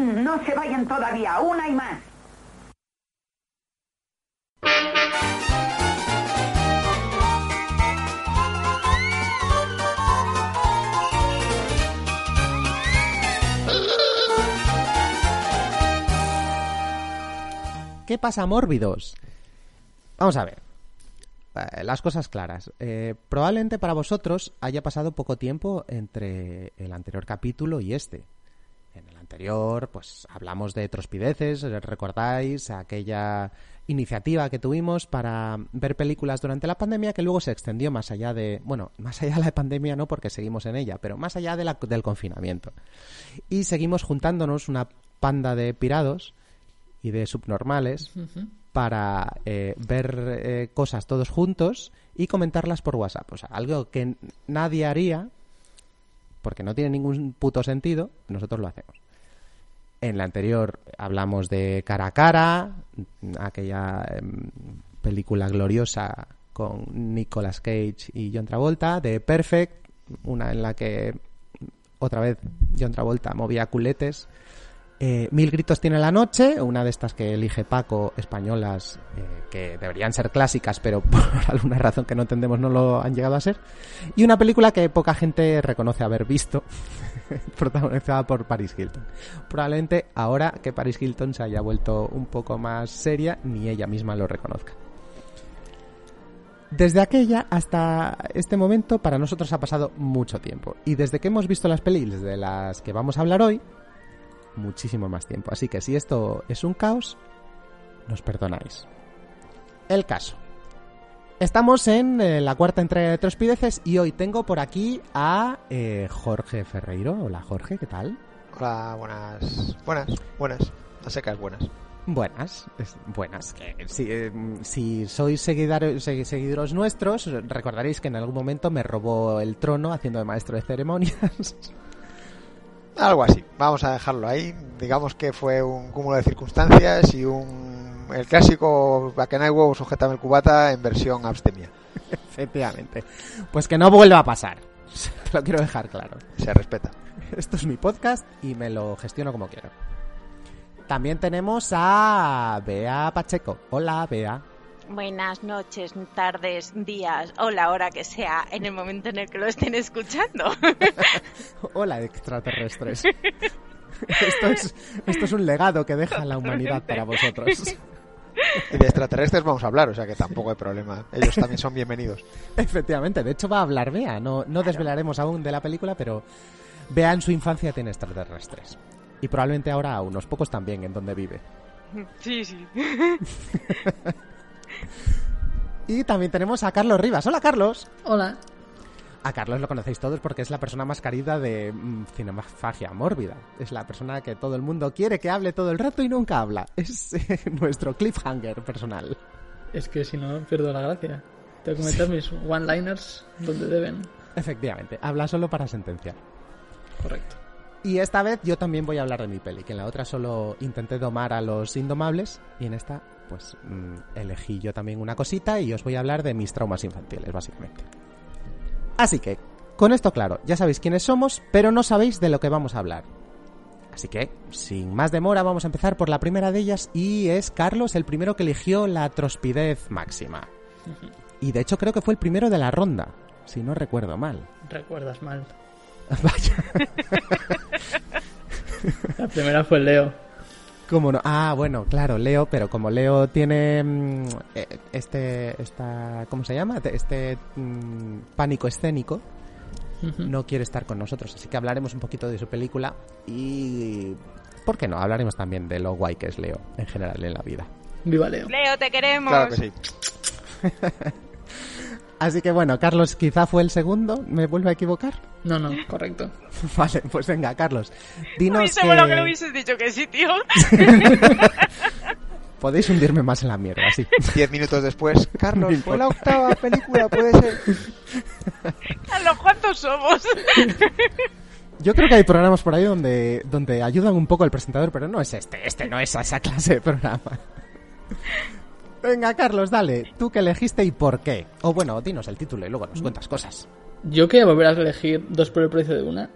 No se vayan todavía, una y más. ¿Qué pasa, mórbidos? Vamos a ver. Eh, Las cosas claras. Eh, probablemente para vosotros haya pasado poco tiempo entre el anterior capítulo y este. En el anterior, pues hablamos de trospideces, recordáis aquella iniciativa que tuvimos para ver películas durante la pandemia que luego se extendió más allá de, bueno, más allá de la pandemia no porque seguimos en ella, pero más allá de la- del confinamiento. Y seguimos juntándonos una panda de pirados y de subnormales para eh, ver eh, cosas todos juntos y comentarlas por WhatsApp. O sea, algo que nadie haría porque no tiene ningún puto sentido, nosotros lo hacemos. En la anterior hablamos de Cara a Cara, aquella em, película gloriosa con Nicolas Cage y John Travolta, de Perfect, una en la que otra vez John Travolta movía culetes. Eh, Mil gritos tiene la noche, una de estas que elige Paco, españolas, eh, que deberían ser clásicas, pero por alguna razón que no entendemos no lo han llegado a ser. Y una película que poca gente reconoce haber visto, protagonizada por Paris Hilton. Probablemente ahora que Paris Hilton se haya vuelto un poco más seria, ni ella misma lo reconozca. Desde aquella hasta este momento para nosotros ha pasado mucho tiempo. Y desde que hemos visto las pelis de las que vamos a hablar hoy, muchísimo más tiempo. Así que si esto es un caos, nos perdonáis. El caso. Estamos en eh, la cuarta entrega de Trospideces y hoy tengo por aquí a eh, Jorge Ferreiro. Hola Jorge, ¿qué tal? Hola, buenas. Buenas, buenas. A secas, buenas. Buenas, es- buenas. Que si, eh, si sois seguidores, segui- seguidores nuestros, recordaréis que en algún momento me robó el trono haciendo de maestro de ceremonias. Algo así. Vamos a dejarlo ahí. Digamos que fue un cúmulo de circunstancias y un. El clásico huevo, sujétame el cubata en versión abstemia. Efectivamente. Pues que no vuelva a pasar. Te lo quiero dejar claro. Se respeta. Esto es mi podcast y me lo gestiono como quiero. También tenemos a Bea Pacheco. Hola, Bea. Buenas noches, tardes, días o la hora que sea en el momento en el que lo estén escuchando. Hola, extraterrestres. Esto es, esto es un legado que deja la humanidad para vosotros. Y de extraterrestres vamos a hablar, o sea que tampoco hay problema. Ellos también son bienvenidos. Efectivamente, de hecho va a hablar Bea. No, no desvelaremos aún de la película, pero Bea en su infancia tiene extraterrestres. Y probablemente ahora a unos pocos también en donde vive. Sí, sí. Y también tenemos a Carlos Rivas. Hola, Carlos. Hola. A Carlos lo conocéis todos porque es la persona más querida de mm, Cinemafagia Mórbida. Es la persona que todo el mundo quiere que hable todo el rato y nunca habla. Es eh, nuestro cliffhanger personal. Es que si no, pierdo la gracia. Tengo que meter mis one-liners donde deben. Efectivamente, habla solo para sentenciar. Correcto. Y esta vez yo también voy a hablar de mi peli, que en la otra solo intenté domar a los indomables y en esta pues mm, elegí yo también una cosita y os voy a hablar de mis traumas infantiles, básicamente. Así que, con esto claro, ya sabéis quiénes somos, pero no sabéis de lo que vamos a hablar. Así que, sin más demora, vamos a empezar por la primera de ellas y es Carlos el primero que eligió la trospidez máxima. Y de hecho creo que fue el primero de la ronda, si no recuerdo mal. Recuerdas mal. Vaya. La primera fue Leo. ¿Cómo no? Ah, bueno, claro, Leo, pero como Leo tiene mm, eh, este, esta, ¿cómo se llama? Este mm, pánico escénico, no quiere estar con nosotros, así que hablaremos un poquito de su película y, ¿por qué no? Hablaremos también de lo guay que es Leo en general en la vida. Viva Leo. Leo, te queremos. Claro que sí. Así que bueno, Carlos quizá fue el segundo, ¿me vuelvo a equivocar? No, no, correcto. Vale, pues venga, Carlos, dinos Hubiese que molado que lo hubieses dicho que sí, tío. podéis hundirme más en la mierda, sí. Diez minutos después, Carlos, fue la octava película, puede ser. Carlos, ¿cuántos somos? Yo creo que hay programas por ahí donde, donde ayudan un poco al presentador, pero no es este, este no es esa clase de programa. Venga, Carlos, dale, tú que elegiste y por qué. O bueno, dinos el título y luego nos cuentas cosas. Yo quería volver a elegir dos por el precio de una.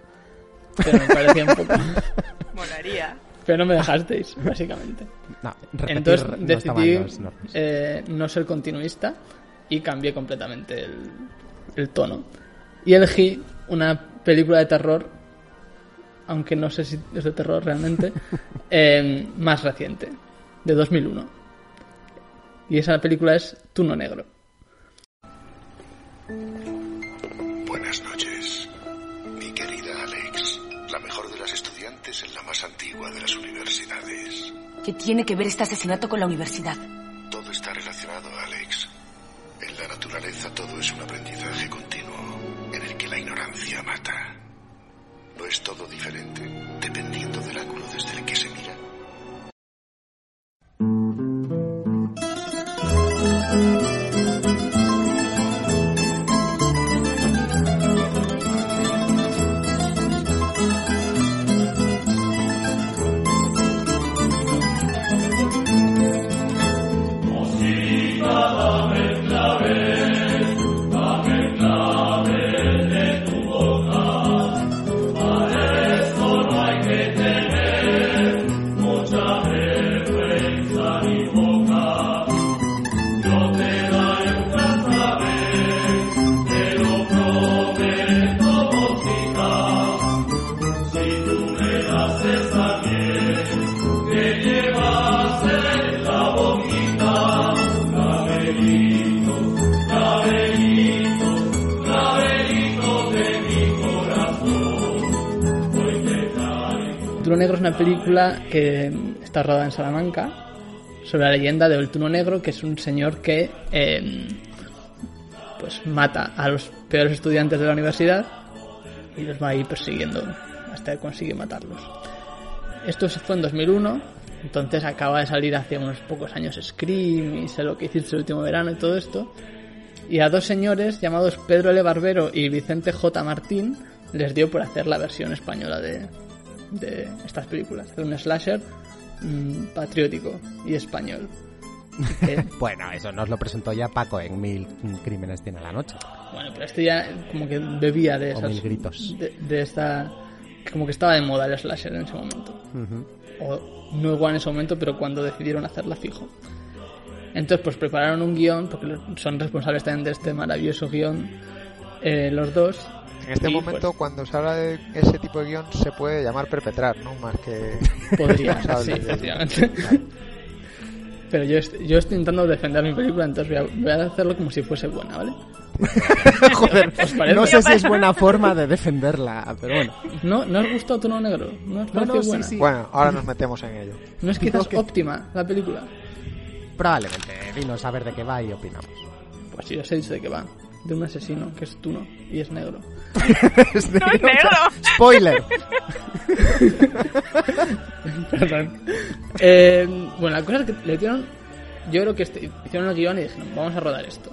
Pero me parecía un poco. Molaría. pero no me dejasteis, básicamente. No, repetir Entonces no decidí eh, no ser continuista y cambié completamente el, el tono. Y elegí una película de terror, aunque no sé si es de terror realmente, eh, más reciente, de 2001. Y esa película es Tuno Negro. Buenas noches, mi querida Alex, la mejor de las estudiantes en la más antigua de las universidades. ¿Qué tiene que ver este asesinato con la universidad? Todo está relacionado, Alex. En la naturaleza todo es un aprendizaje continuo, en el que la ignorancia mata. ¿No es todo diferente, una película que está rodada en Salamanca sobre la leyenda del Tuno Negro, que es un señor que eh, pues mata a los peores estudiantes de la universidad y los va a ir persiguiendo hasta que consigue matarlos. Esto fue en 2001, entonces acaba de salir hace unos pocos años Scream y sé lo que hiciste el último verano y todo esto. Y a dos señores llamados Pedro L. Barbero y Vicente J. Martín les dio por hacer la versión española de, de estas películas. Hacer un slasher mm, patriótico y español. Que, Bueno, eso nos lo presentó ya Paco en Mil Crímenes tiene la noche. bueno, pero esto ya como que bebía de O esas... mil gritos. De, de esta... Como que estaba de moda el slasher en ese momento. O no igual en ese momento, pero cuando decidieron hacerla fijo. Entonces, pues prepararon un guion, porque son responsables también de este maravilloso guion, eh, los dos. En este Y, momento, pues, cuando se habla de ese tipo de guion, se puede llamar perpetrar, ¿no? Más que... Podría, sí, de- efectivamente. Pero yo, est- yo estoy intentando defender mi película, entonces voy a, voy a hacerlo como si fuese buena, ¿vale? Joder, no sé si es buena forma de defenderla, pero bueno. ¿No, ¿No os gustó Tono Negro? ¿No os No, pareció no, sí, buena? sí. Bueno, ahora nos metemos en ello. ¿No es quizás óptima la película? Probablemente, dinos a ver de qué va y opinamos. Pues sí, os he dicho de qué va. De un asesino que es Tuno y es negro. Es No es negro. Spoiler. Perdón. Eh, bueno, la cosa es que le dieron. Yo creo que este- hicieron el guion y dijeron, vamos a rodar esto.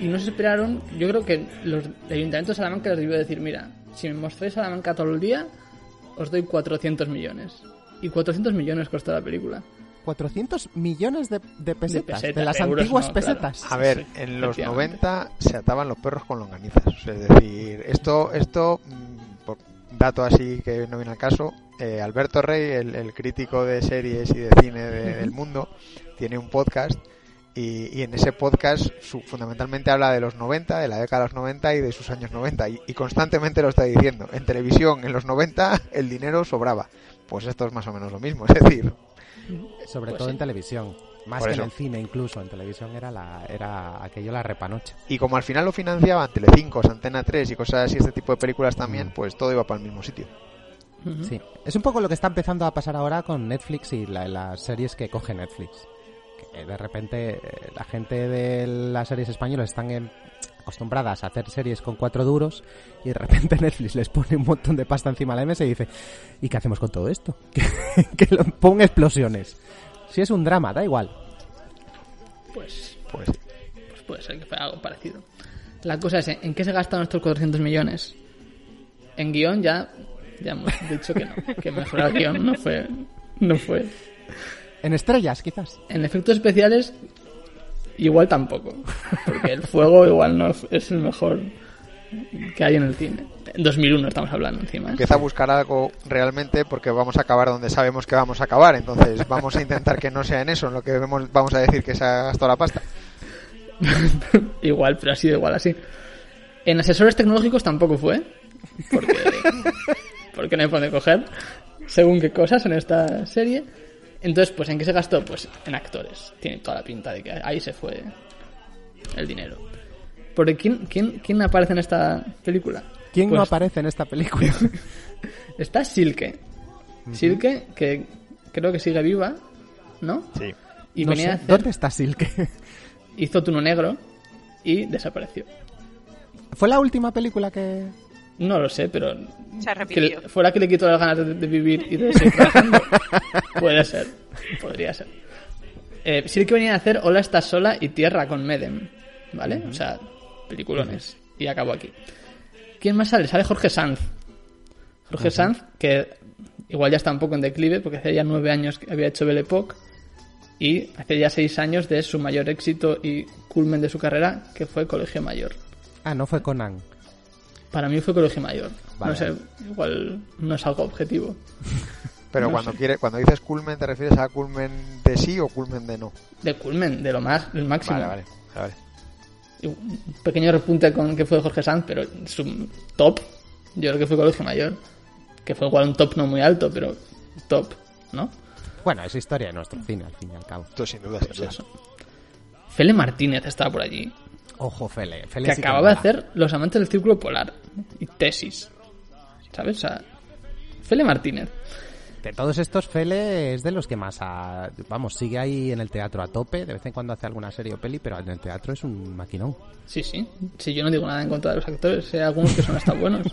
Y no se esperaron. Yo creo que los, el Ayuntamiento de Salamanca les debió decir: Mira, si me mostráis Salamanca todo el día, os doy 400 millones. Y 400 millones costó la película. 400 millones de, de pesetas, de, pesetas, las de euros antiguas no, claro. pesetas. A ver, Sí, en los efectivamente. 90 se ataban los perros con longanizas. Es decir, esto, esto mm, por dato así que no viene al caso, eh, Alberto Rey, el, el crítico de series y de cine de- del mundo, tiene un podcast y, y en ese podcast su- fundamentalmente habla de los 90, de la década de los 90 y de sus años 90 y, y constantemente lo está diciendo. En televisión, en los 90, el dinero sobraba. Pues esto es más o menos lo mismo. Es decir, Sobre Pues todo sí. en televisión. Más Por que eso. en el cine incluso. En televisión era, la, era aquello la repanocha. y como al final lo financiaban Telecinco, Antena 3 y cosas así, este tipo de películas también, pues todo iba para el mismo sitio. Sí. Es un poco lo que está empezando a pasar ahora con Netflix y la- las series que coge Netflix. Que de repente eh, la gente de las series españolas están en- acostumbradas a hacer series con cuatro duros y de repente Netflix les pone un montón de pasta encima de la mesa y dice ¿y qué hacemos con todo esto? que, lo ponga explosiones. Si es un drama, da igual. Pues, Pues pues puede ser que fuera algo parecido. La cosa es, ¿en qué se gastan estos 400 millones? En guion ya, ya hemos dicho que no, que mejorar el guion no fue, no fue. En estrellas, quizás. En efectos especiales, igual tampoco, porque el fuego igual no es el mejor que hay en el cine. En 2001 estamos hablando encima. ¿eh? Empieza a buscar algo realmente porque vamos a acabar donde sabemos que vamos a acabar. Entonces vamos a intentar que no sea en eso en lo que vemos, vamos a decir que se ha gastado la pasta. igual, pero ha sido igual así. En asesores tecnológicos tampoco fue. Porque, porque no hay por dónde coger. Según qué cosas en esta serie. Entonces, pues ¿en qué se gastó? Pues en actores. Tiene toda la pinta de que ahí se fue el dinero. Porque ¿quién, quién, quién aparece en esta película? ¿Quién no Pues aparece en esta película? Está Silke. Silke, que creo que sigue viva, ¿no? Sí. Y No venía sé, a hacer, ¿Dónde está Silke? hizo Tuno Negro y desapareció. ¿Fue la última película que...? No lo sé, pero Se que arrepintió. le- fuera que le quitó las ganas de, de vivir y de seguir trabajando. Puede ser, podría ser. Eh, sí que venía a hacer Hola estás sola y Tierra con Medem, ¿vale? O sea, peliculones. Y acabó aquí. ¿Quién más sale? Sale Jorge Sanz. Jorge Sanz, que igual ya está un poco en declive, porque hace ya nueve años que había hecho Belle Époque y hace ya seis años de su mayor éxito y culmen de su carrera, que fue Colegio Mayor. Ah, no fue Conan. Para mí fue Colegio Mayor. Vale. No sé, igual no es algo objetivo. Pero No cuando sé. quiere, cuando dices culmen, ¿te refieres a culmen de sí o culmen de no? De culmen, de lo más, el máximo. Vale, vale, vale. Un pequeño repunte con que fue Jorge Sanz, pero su top, yo creo que fue Colegio Mayor. Que fue igual un top no muy alto, pero top, ¿no? Bueno, es historia de nuestro cine, al fin y al cabo. Esto sin duda, sin Pues duda. eso. Fele Martínez estaba por allí. Ojo, Fele. Fele que sí acababa de hacer Los Amantes del Círculo Polar y Tesis. ¿Sabes? O sea, Fele Martínez. De todos estos, Fele es de los que más... ha- Vamos, sigue ahí en el teatro a tope. De vez en cuando hace alguna serie o peli, pero en el teatro es un maquinón. Sí, sí. Sí, yo no digo nada en contra de los actores. Hay algunos que son hasta buenos.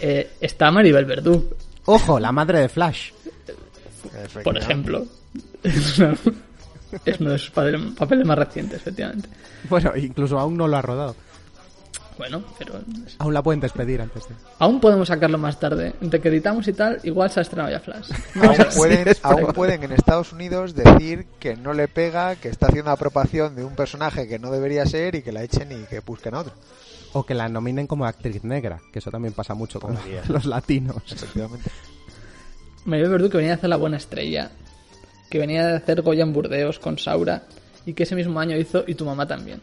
Eh, está Maribel Verdú, Ojo, la madre de Flash. Por ejemplo. Es uno de sus papeles más recientes, efectivamente. Bueno, incluso aún no lo ha rodado. Bueno, pero Aún la pueden despedir antes de... aún podemos sacarlo más tarde. Entre que editamos y tal, igual se ha estrenado ya Flash. Aún pueden, aún pueden en Estados Unidos decir que no le pega, que está haciendo apropiación de un personaje que no debería ser y que la echen y que busquen a otro. O que la nominen como actriz negra, que eso también pasa mucho con Podría. los latinos. Efectivamente. Maribel Verdú que venía a hacer La Buena Estrella, que venía de hacer Goya en Burdeos con Saura y que ese mismo año hizo Y tu mamá también.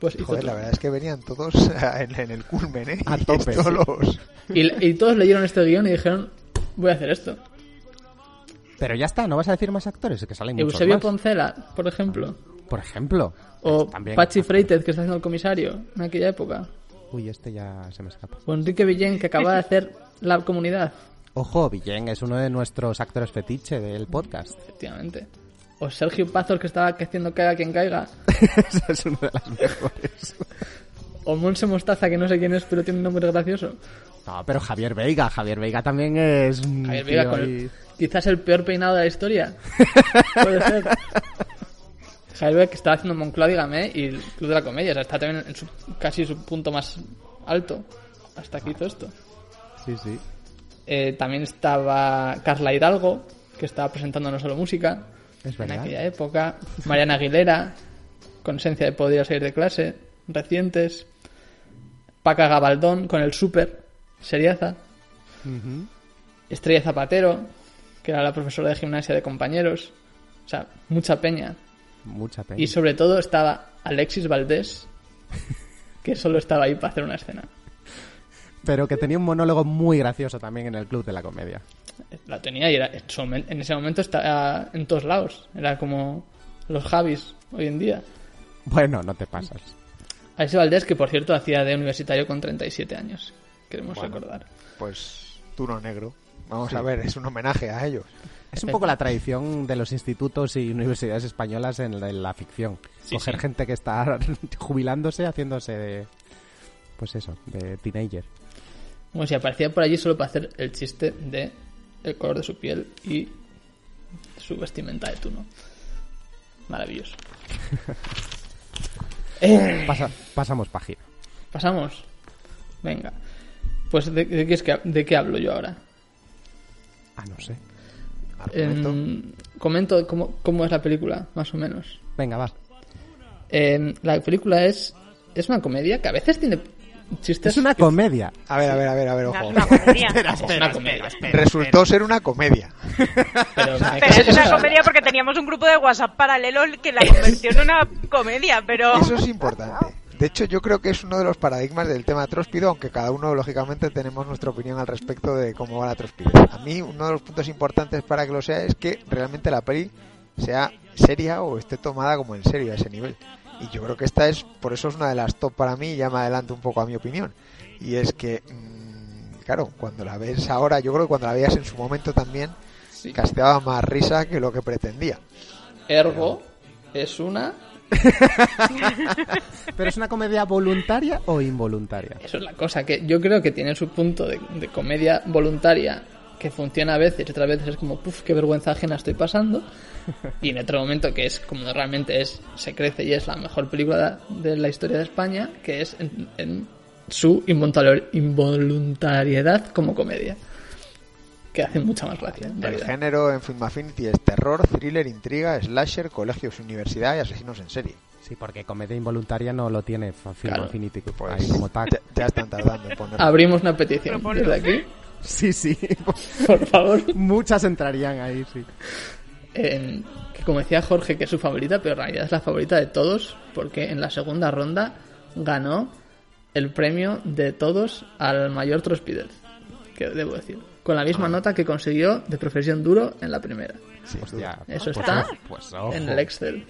Pues Joder, la verdad es que venían todos en, en el culmen, ¿eh? A tope, los- Y, y todos leyeron este guion y dijeron, voy a hacer esto. Pero ya está, no vas a decir más actores, es que salen muchos Eusebio más. Poncela, por ejemplo. Por ejemplo. O también- Pachi Freites, que está haciendo el comisario en aquella época. Uy, este ya se me escapa. O Enrique Villén, que acaba de hacer La Comunidad. Ojo, Villén es uno de nuestros actores fetiche del podcast. Efectivamente. O Sergio Pazos, que estaba haciendo caiga quien caiga. Esa es una de las mejores. O Monse Mostaza, que no sé quién es, pero tiene un nombre gracioso. No, pero Javier Veiga, Javier Veiga también es Javier Vega con el- quizás el peor peinado de la historia. Puede ser. Javier Vega que estaba haciendo Moncloa, dígame, y el Club de la Comedia. O sea, está también en su, casi su punto más alto. Hasta que hizo esto. Sí, sí. Eh, también estaba Carla Hidalgo, que estaba presentando no solo música. Es en verdad. aquella época. Mariana Aguilera, con esencia de Podría salir de clase. Recientes. Paca Gabaldón con el Super. Seriaza. Estrella Zapatero, que era la profesora de gimnasia de compañeros. O sea, mucha peña. Mucha pena. Y sobre todo estaba Alexis Valdés, que solo estaba ahí para hacer una escena. Pero que tenía un monólogo muy gracioso también en el Club de la Comedia. La tenía y era, en ese momento estaba en todos lados. Era como los Javis hoy en día. Bueno, no te pasas. Alexis Valdés, que por cierto hacía de universitario con 37 años. Queremos Bueno. recordar. Pues Turno Negro. Vamos a ver, es un homenaje a ellos. Es un poco la tradición de los institutos y universidades españolas en la, en la ficción. Sí, Coger sí. gente que está jubilándose, haciéndose de... Pues eso, de teenager. Como si aparecía por allí solo para hacer el chiste de el color de su piel y su vestimenta de tuno. Maravilloso. Eh, Pasa- pasamos página. Pasamos. Venga. Pues ¿de, de qué es que, de qué hablo yo ahora? Ah, no sé. Em, comento cómo, cómo es la película, más o menos. Venga, va. Em, la película es es una comedia que a veces tiene chistes. Es una comedia. A ver, a ver, a ver, a ver, ojo. una comedia. Es una comedia. Resultó ser una comedia. Pero, es una comedia porque teníamos un grupo de WhatsApp paralelo que la convirtió en una comedia, pero... Eso es importante. De hecho, yo creo que es uno de los paradigmas del tema tróspido, aunque cada uno, lógicamente, tenemos nuestra opinión al respecto de cómo va la trospidez. A mí, uno de los puntos importantes para que lo sea es que realmente la peli sea seria o esté tomada como en serio a ese nivel. Y yo creo que esta es, por eso es una de las top para mí, y ya me adelanto un poco a mi opinión. Y es que, mm, claro, cuando la ves ahora, yo creo que cuando la veías en su momento también, Sí. casteaba más risa que lo que pretendía. Ergo es una. ¿Pero es una comedia voluntaria o involuntaria? Eso es la cosa, que yo creo que tiene su punto de, de comedia voluntaria que funciona a veces y otras veces es como, puf, qué vergüenza ajena estoy pasando. Y en otro momento que es como realmente es, se crece y es la mejor película de la historia de España, que es en, en su involuntar- involuntariedad como comedia. Que hace mucha más gracia. en El realidad. género en Film Affinity es terror, thriller, intriga, slasher, colegios, universidad y asesinos en serie. Sí, porque comedia involuntaria no lo tiene Film Claro. Affinity Pues ahí como tal. ya, ya están tardando en ponerlo. Abrimos una petición desde aquí, Sí, sí. por favor. Muchas entrarían ahí, sí. en- que como decía Jorge que es su favorita, pero en realidad es la favorita de todos porque en la segunda ronda ganó el premio de todos al mayor trospidez, que debo decir, con la misma nota que consiguió de profesión duro en la primera, Sí, Hostia, Eso pues, está pues, ojo. en el Excel.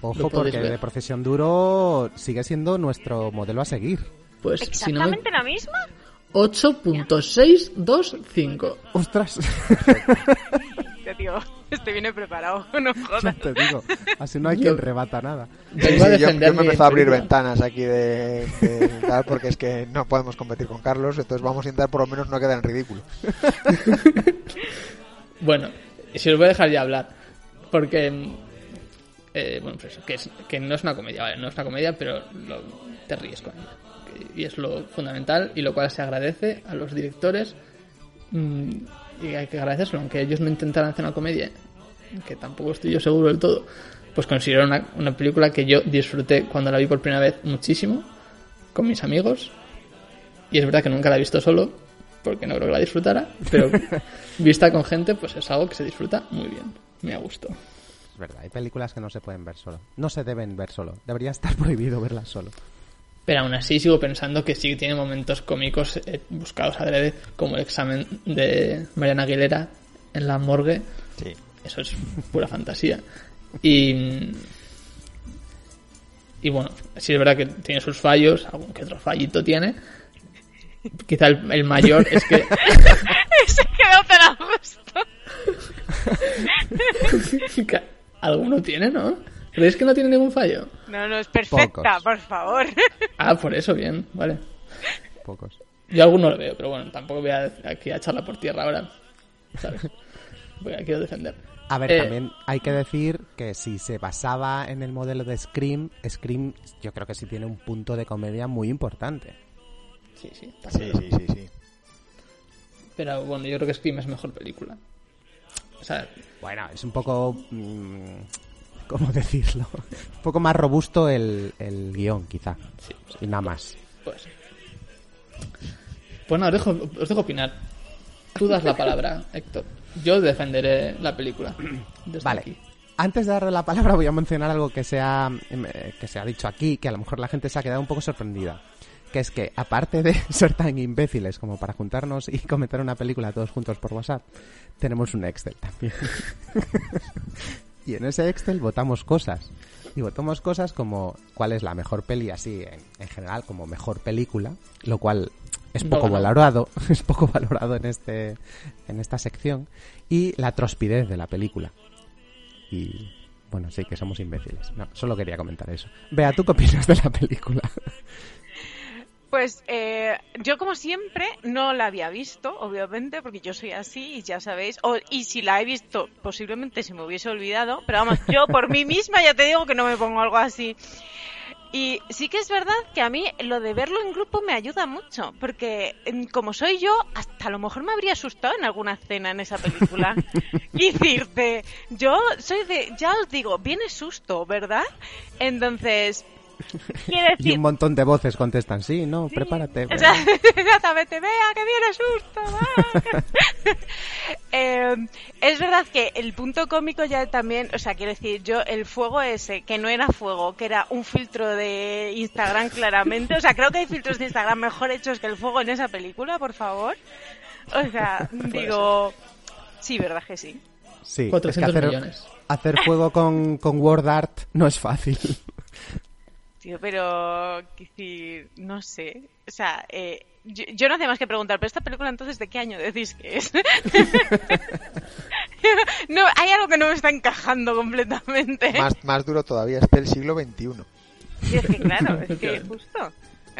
Ojo, porque ver. de profesión duro sigue siendo nuestro modelo a seguir. Pues si no me... ¿Exactamente la misma? 8.625. Ostras, Yo digo, este viene preparado, no ya jodas. te digo. Así no hay Yo- quien rebata nada. Sí, sí, yo, yo me empezó a abrir ventanas aquí de, de tal, porque es que no podemos competir con Carlos, entonces vamos a intentar por lo menos no quedar en ridículo. Bueno, si os voy a dejar ya hablar, porque eh, bueno, pues eso, que, es- que no es una comedia, vale, no es una comedia, pero lo- te ríes con ella. Y es lo fundamental y lo cual se agradece a los directores mm, y hay que agradecérselo, aunque ellos no intentaran hacer una comedia, que tampoco estoy yo seguro del todo, pues considero una, una película que yo disfruté cuando la vi por primera vez muchísimo con mis amigos y es verdad que nunca la he visto solo porque no creo que la disfrutara, pero vista con gente pues es algo que se disfruta muy bien, me ha gustado. Es verdad, hay películas que no se pueden ver solo. No se deben ver solo. Debería estar prohibido verlas solo. Pero aún así sigo pensando que sí tiene momentos cómicos eh, buscados adrede, como el examen de Mariana Aguilera en la morgue. Sí. Eso es pura fantasía. Y. Y bueno, sí es verdad que tiene sus fallos, algún que otro fallito tiene. Quizá el, el mayor es que. Se quedó tan a gusto. que alguno tiene, ¿no? ¿Creéis que no tiene ningún fallo? No, no, es perfecta, Pocos. por favor. Ah, por eso, bien, vale. Pocos. Yo alguno lo veo, pero bueno, tampoco voy a aquí a echarla por tierra ahora. ¿Sabes? Porque la quiero defender. A ver, Eh, también hay que decir que si se basaba en el modelo de Scream, Scream yo creo que sí tiene un punto de comedia muy importante. Sí, sí, Sí, sí, sí, sí. Pero bueno, yo creo que Scream es mejor película. O sea, Bueno, es un poco... mm, ¿Cómo decirlo? un poco más robusto el, el guion, quizá. sí, Y nada más. pues. Pues nada, os dejo, os dejo opinar. Tú das la palabra, Héctor. Yo defenderé la película. Vale. aquí. Antes de darle la palabra voy a mencionar algo que se, ha, em, eh, que se ha dicho aquí, que a lo mejor la gente se ha quedado un poco sorprendida. Que es que, aparte de ser tan imbéciles como para juntarnos y comentar una película todos juntos por WhatsApp, tenemos un Excel también. Y en ese Excel votamos cosas. Y votamos cosas como cuál es la mejor peli así, en, en general, como mejor película, lo cual es No poco valorado, es poco valorado en este en esta sección y la trospidez de la película. Y bueno, sí que somos imbéciles. No, solo quería comentar eso. Vea, ¿tú qué opinas de la película? Pues eh, yo como siempre no la había visto, obviamente, porque yo soy así y ya sabéis. O, y si la he visto, posiblemente se me hubiese olvidado. Pero vamos, yo por mí misma ya te digo que no me pongo algo así. Y sí que es verdad que a mí lo de verlo en grupo me ayuda mucho, porque em, como soy yo, hasta a lo mejor me habría asustado en alguna escena en esa película. y decirte, yo soy de, ya os digo, viene susto, ¿verdad? Entonces, Y un montón de voces contestan, sí, no, prepárate. O sea, exactamente, vea que viene susto. Eh, es verdad que el punto cómico ya también, o sea, quiero decir, yo el fuego ese, que no era fuego, que era un filtro de Instagram claramente, o sea, creo que hay filtros de Instagram mejor hechos que el fuego en esa película, por favor. O sea, digo, sí, verdad que sí. Sí, es que 400 hacer, millones. hacer juego con, con Word Art no es fácil. Tío, pero, decir, no sé, o sea, eh, yo, yo no hace más que preguntar, pero esta película entonces, ¿de qué año decís que es? no, hay algo que no me está encajando completamente. Más, más duro todavía, es del siglo XXI. Y es que claro, es que justo.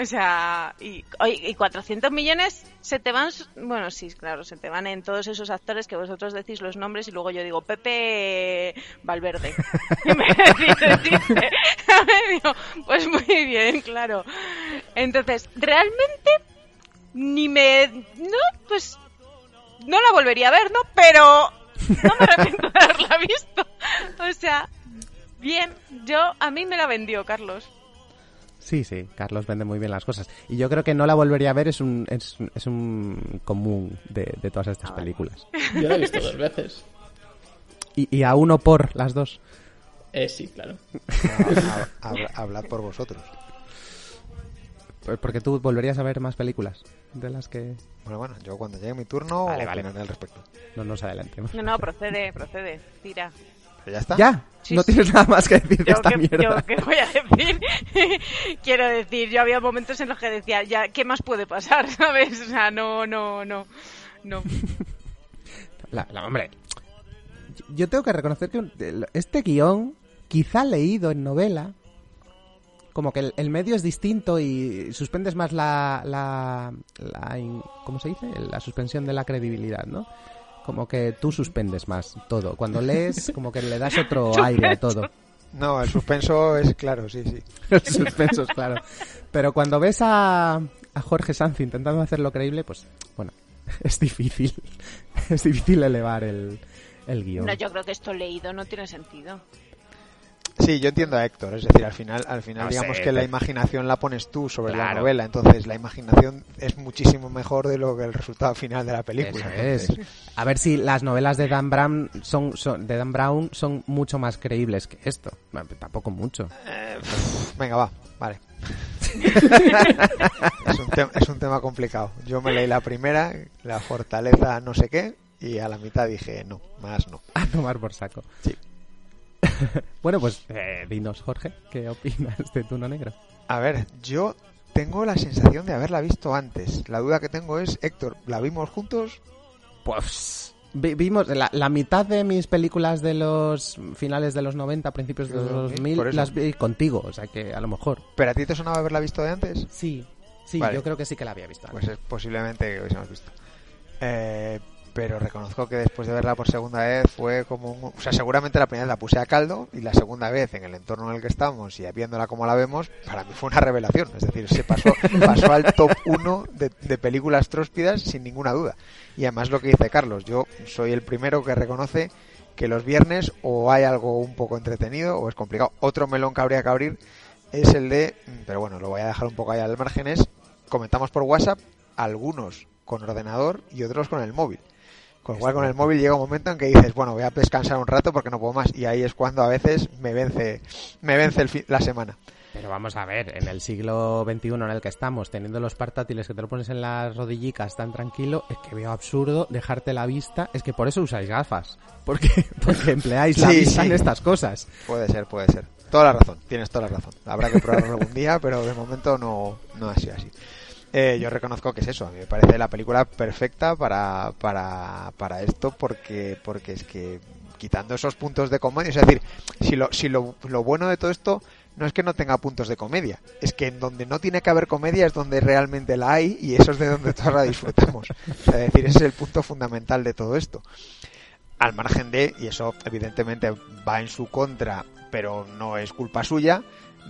O sea, y, y 400 millones se te van, bueno, sí, claro, se te van en todos esos actores que vosotros decís los nombres y luego yo digo Pepe Valverde. Y me decís, digo, pues muy bien, claro. Entonces, realmente ni me, no, pues no la volvería a ver, ¿no? Pero no me arrepiento de haberla visto. O sea, bien, yo a mí me la vendió Carlos. Sí, sí, Carlos vende muy bien las cosas. Y yo creo que no la volvería a ver, es un, es, es un común de, de todas estas películas. Yo la he visto dos veces. Y, y a uno por las dos. Eh, sí, claro. Habla- Hablad por vosotros. Pues porque tú volverías a ver más películas de las que Bueno, bueno, yo cuando llegue mi turno Vale, vale. al respecto. no nos adelantemos. No, no, procede, procede, tira. Pero ya está. ¿Ya? Sí, no sí. tienes nada más que decir de Yo esta qué, mierda. yo qué voy a decir. Quiero decir, yo había momentos en los que decía, ya, ¿qué más puede pasar? ¿Sabes? O sea, no, no, no. No. La- la- hombre, yo- tengo que reconocer que este guion, quizá leído en novela, como que el, el medio es distinto y suspendes más la, la, la in- ¿cómo se dice? La suspensión de la credibilidad, ¿no? Como que tú suspendes más todo. Cuando lees, como que le das otro aire a todo. No, el suspenso es claro, sí, sí. Los suspensos, claro. Pero cuando ves a, a Jorge Sanz intentando hacerlo creíble, pues, bueno, es difícil. Es difícil elevar el, el guion. No, yo creo que esto leído no tiene sentido. Sí, yo entiendo a Héctor, es decir, al final, al final No digamos sé, que la imaginación la pones tú sobre la novela, entonces la imaginación es muchísimo mejor de lo que el resultado final de la película. Eso es. A ver si las novelas de Dan Brown son, son- de Dan Brown son mucho más creíbles que esto. Bueno, Tampoco mucho. eh, pff, venga, va, vale. es, un es un tema complicado. Yo me leí la primera, la fortaleza no sé qué, y a la mitad dije, no, más no. A tomar por saco. Sí. bueno, pues eh, dinos, Jorge, ¿qué opinas de Tuno Negro? A ver, yo tengo la sensación de haberla visto antes. La duda que tengo es, Héctor, ¿la vimos juntos? Pues vi- vimos la, la mitad de mis películas de los finales de los 90, principios de Los los 2000, 2000, por eso. las vi contigo, o sea que a lo mejor. ¿Pero a ti te sonaba haberla visto de antes? Sí, sí, Vale. yo creo que sí que la había visto. Pues es posiblemente que hubiésemos visto. Eh, pero reconozco que después de verla por segunda vez fue como un... O sea, seguramente la primera vez la puse a caldo y la segunda vez en el entorno en el que estamos y viéndola como la vemos, para mí fue una revelación. Es decir, se pasó, pasó al top 1 de, de películas tróspidas sin ninguna duda. Y además lo que dice Carlos, yo soy el primero que reconoce que los viernes o hay algo un poco entretenido o es complicado. Otro melón que habría que abrir es el de, pero bueno, lo voy a dejar un poco ahí al margen, es comentamos por WhatsApp, algunos con ordenador y otros con el móvil. Con lo cual con el móvil llega un momento en que dices, bueno, voy a descansar un rato porque no puedo más. Y ahí es cuando a veces me vence, me vence el fin- la semana. Pero vamos a ver, en el siglo XXI en el que estamos, teniendo los portátiles que te lo pones en las rodillicas tan tranquilo, es que veo absurdo dejarte la vista. Es que por eso usáis gafas. Porque, porque empleáis la Sí, vista sí. en estas cosas. Puede ser, puede ser. Toda la razón, tienes toda la razón. Habrá que probarlo algún día, pero de momento no, no ha sido así. Eh, yo reconozco que es eso, a mí me parece la película perfecta para, para, para esto porque, porque es que quitando esos puntos de comedia, es decir, si, lo, si lo, lo bueno de todo esto no es que no tenga puntos de comedia, es que en donde no tiene que haber comedia es donde realmente la hay y eso es de donde todos la disfrutamos. Es decir, ese es el punto fundamental de todo esto al margen de, y eso evidentemente va en su contra, pero no es culpa suya,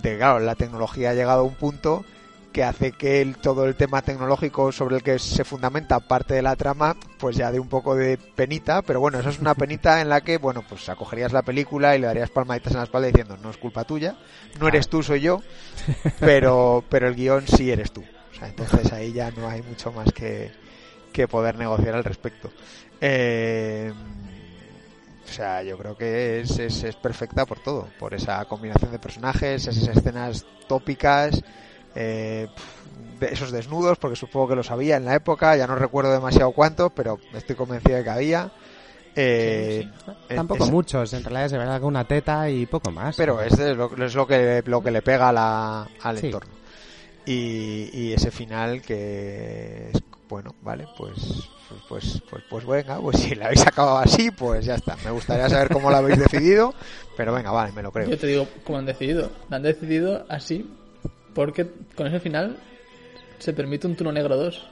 de claro, la tecnología ha llegado a un punto que hace que el- todo el tema tecnológico sobre el que se fundamenta parte de la trama, pues ya de un poco de penita, pero bueno, eso es una penita en la que, bueno, pues acogerías la película y le darías palmaditas en la espalda diciendo, no es culpa tuya, no eres tú, soy yo, pero, pero el guion sí eres tú. O sea, entonces ahí ya no hay mucho más que, que poder negociar al respecto. Eh, o sea, yo creo que es, es, es perfecta por todo, por esa combinación de personajes, esas escenas tópicas, eh, esos desnudos, porque supongo que los había en la época, ya no recuerdo demasiado cuántos, pero estoy convencido de que había. Eh, es- Tampoco es- muchos, en realidad se verá con una teta y poco más. pero es, de lo, es lo que lo que le pega a la- al Sí. entorno. Y, y ese final que es bueno, vale, pues pues pues pues, pues venga, pues si la habéis acabado así, pues ya está. Me gustaría saber cómo lo habéis decidido, pero venga, vale, me lo creo. Yo te digo cómo han decidido. Lo han decidido así porque con ese final se permite un Tuno Negro 2.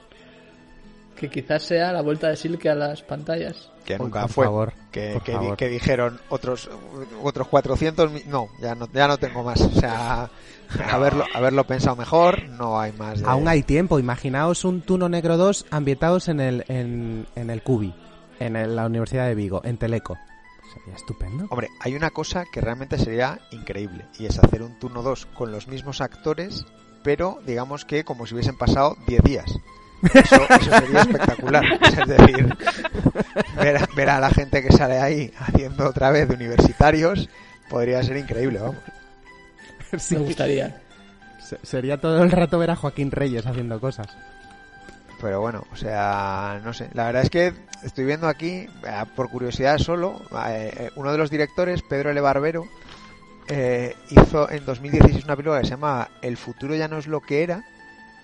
Que quizás sea la vuelta de Silke a las pantallas. que nunca por fue favor, que, por que, di- favor. que dijeron otros otros 400 mi- no ya no ya no tengo más o sea haberlo haberlo pensado mejor no hay más de- Aún hay tiempo, imaginaos un Tuno Negro 2 ambientados en el, en, en el Cubi, en el- la Universidad de Vigo, en Teleco. Sería estupendo. Hombre, hay una cosa que realmente sería increíble y es hacer un turno 2 con los mismos actores, pero digamos que como si hubiesen pasado 10 días. Eso, eso sería espectacular. Es decir, ver, a- ver a la gente que sale ahí haciendo otra vez de universitarios podría ser increíble, vamos. Sí. Me gustaría. Se- Sería todo el rato ver a Joaquín Reyes haciendo cosas. Pero bueno, o sea, no sé. La verdad es que estoy viendo aquí, eh, por curiosidad solo, eh, eh, uno de los directores, Pedro L. Barbero, eh, hizo en 2016 una película que se llama El futuro ya no es lo que era,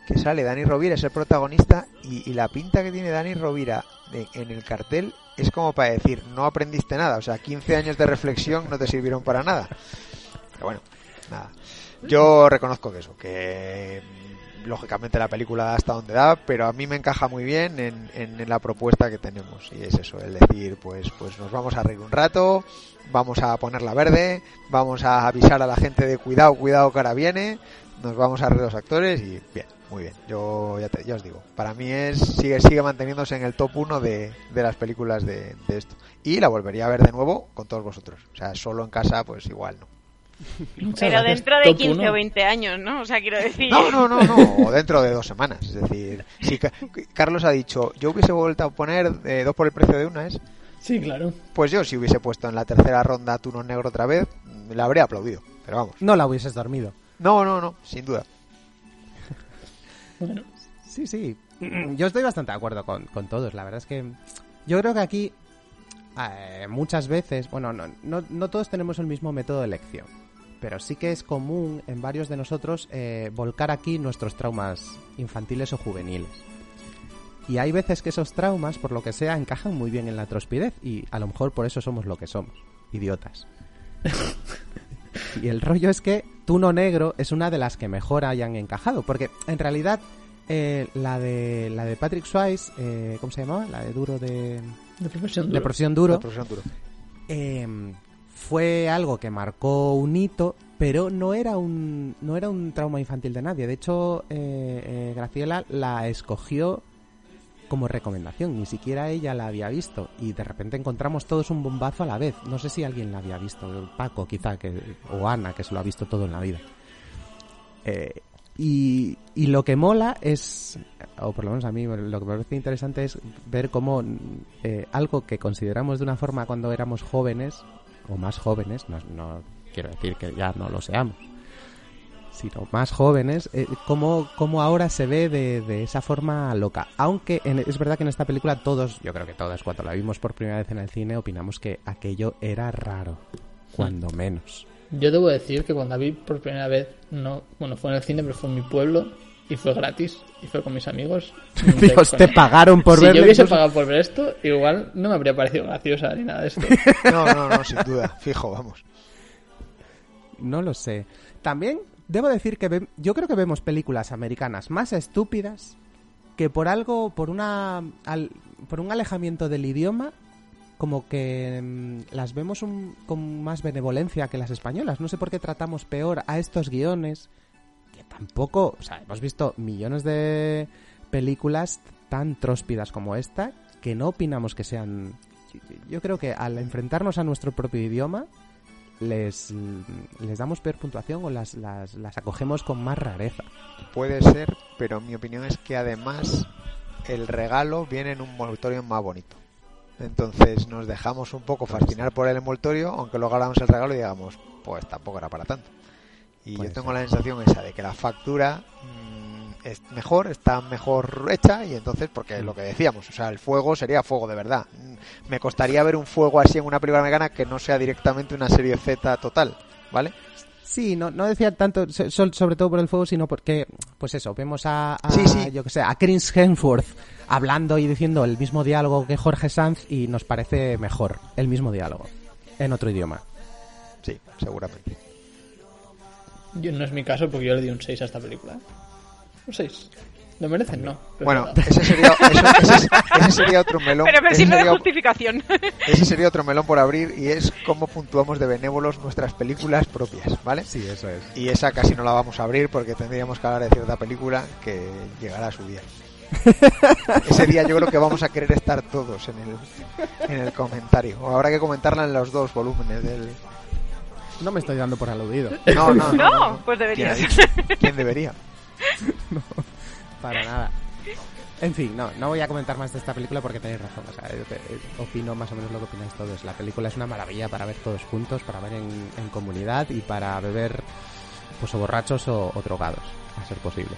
que sale Dani Rovira, es el protagonista, y, la pinta que tiene Dani Rovira en el cartel es como para decir, no aprendiste nada, o sea, 15 años de reflexión no te sirvieron para nada. Pero bueno, nada. Yo reconozco que eso, que lógicamente la película da hasta donde da, pero a mí me encaja muy bien en, en- en la propuesta que tenemos. Y es eso, el decir, pues, pues nos vamos a reír un rato, vamos a ponerla verde, vamos a avisar a la gente de cuidado, cuidado que ahora viene, nos vamos a reír los actores y bien, muy bien. Yo ya, te- os digo, para mí es sigue sigue manteniéndose en el top 1 de, de las películas de, de esto. Y la volvería a ver de nuevo con todos vosotros. O sea, solo en casa, pues igual no. Muchas Pero gracias, dentro de top 15 uno. o 20 años, ¿no? O sea, quiero decir... No, no, no, no, o dentro de dos semanas. Es decir, si Ca- Carlos ha dicho, yo hubiese vuelto a poner eh, dos por el precio de una, ¿es? Sí, claro. Pues yo, si hubiese puesto en la tercera ronda Tuno Negro otra vez, le habría aplaudido. Pero vamos. No la hubieses dormido. No, no, no, sin duda. Bueno, Sí, sí. Yo estoy bastante de acuerdo con, con todos. La verdad es que yo creo que aquí eh, muchas veces, bueno, no, no, no todos tenemos el mismo método de elección, pero sí que es común en varios de nosotros eh, volcar aquí nuestros traumas infantiles o juveniles. Y hay veces que esos traumas, por lo que sea, encajan muy bien en la trospidez y a lo mejor por eso somos lo que somos, idiotas. Y el rollo es que Tuno Negro es una de las que mejor hayan encajado, porque en realidad eh, la de la de Patrick Swayze, eh, ¿cómo se llamaba? La de Duro de, de profesión de duro. Profesión Duro, La profesión duro. eh, fue algo que marcó un hito, pero no era un no era un trauma infantil de nadie. De hecho, eh, eh, Graciela la escogió como recomendación, ni siquiera ella la había visto y de repente encontramos todos un bombazo a la vez. No sé si alguien la había visto, Paco quizá que o Ana que se lo ha visto todo en la vida. Eh, y, lo que mola es, o por lo menos a mí lo que me parece interesante es ver cómo eh, algo que consideramos de una forma cuando éramos jóvenes, o más jóvenes, no, no quiero decir que ya no lo seamos, sino más jóvenes, eh, cómo, cómo ahora se ve de, de esa forma loca. Aunque en- es verdad que en esta película todos, yo creo que todos, cuando la vimos por primera vez en el cine, opinamos que aquello era raro, cuando menos. Yo debo decir que cuando la vi por primera vez, no, bueno, fue en el cine, pero fue en mi pueblo y fue gratis y fue con mis amigos. Dios, te pagaron por si verla yo hubiese incluso. pagado por ver esto, igual no me habría parecido graciosa ni nada de esto. No, no, no, sin duda. Fijo, vamos. No lo sé. También debo decir que ve- yo creo que vemos películas americanas más estúpidas que por algo, por una al- por un alejamiento del idioma, como que mm, las vemos un- con más benevolencia que las españolas. No sé por qué tratamos peor a estos guiones tampoco, o sea, hemos visto millones de películas tan tróspidas como esta que no opinamos que sean... Yo creo que al enfrentarnos a nuestro propio idioma les, les damos peor puntuación o las, las, acogemos con más rareza. Puede ser, pero mi opinión es que además el regalo viene en un envoltorio más bonito. Entonces nos dejamos un poco fascinar por el envoltorio, aunque luego hagamos el regalo y digamos, pues tampoco era para tanto. Y Puede yo tengo ser. la sensación esa de que la factura mm, es mejor, está mejor hecha y entonces, porque lo que decíamos, o sea, el fuego sería fuego de verdad. Mm, Me costaría ver un fuego así en una película americana que no sea directamente una serie Z total, ¿vale? Sí, no, no decía tanto, so- so- sobre todo por el fuego, sino porque, pues eso, vemos a, a Sí, sí. yo que sé, a Chris Hemsworth hablando y diciendo el mismo diálogo que Jorge Sanz y nos parece mejor el mismo diálogo en otro idioma. Sí, seguramente. Yo, no es mi caso porque yo le di un 6 a esta película. Un 6. ¿Lo merecen? No. Bueno, ese sería, eso- ese, ese sería otro melón. Pero me sirve de sería- justificación. Ese sería otro melón por abrir y es cómo puntuamos de benévolos nuestras películas propias, ¿vale? Sí, eso es. Y esa casi no la vamos a abrir porque tendríamos que hablar de cierta película que llegará a su día. Ese día yo creo que vamos a querer estar todos en el, en el comentario. O habrá que comentarla en los dos volúmenes del... No me estoy dando por aludido. No, no, no. No, no. pues ¿Quién, ha deberías. ¿Quién debería? Para nada. En fin, no, no voy a comentar más de esta película porque tenéis razón. O sea, yo te- eh, opino más o menos lo que opináis todos. La película es una maravilla para ver todos juntos, para ver en, en comunidad y para beber, pues o borrachos o, o drogados, a ser posible.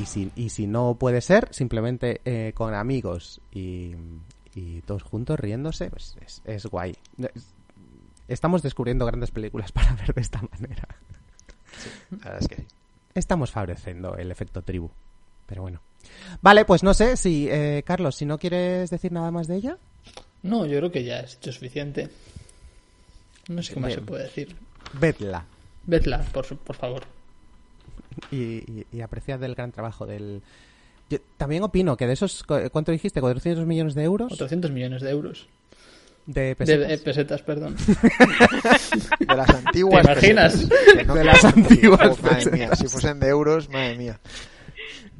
Y si, y si no puede ser, simplemente eh, con amigos y, y todos juntos riéndose, pues es, es guay. Es- Estamos descubriendo grandes películas para ver de esta manera. La verdad es que sí. Estamos favoreciendo el efecto tribu. Pero bueno. Vale, pues no sé si, eh, Carlos, si no quieres decir nada más de ella. No, yo creo que ya es hecho suficiente. No sé qué más Bien. se puede decir. Vedla. Vedla, por, favor. Y, y, y apreciad el gran trabajo del... Yo también opino que de esos... cu- ¿Cuánto dijiste? ¿400 millones de euros? 400 millones de euros. De De pesetas. eh, pesetas, perdón. De las antiguas... ¿Te imaginas? pesetas. No- De las antiguas Oh, madre pesetas. mía, si fuesen de euros, madre mía.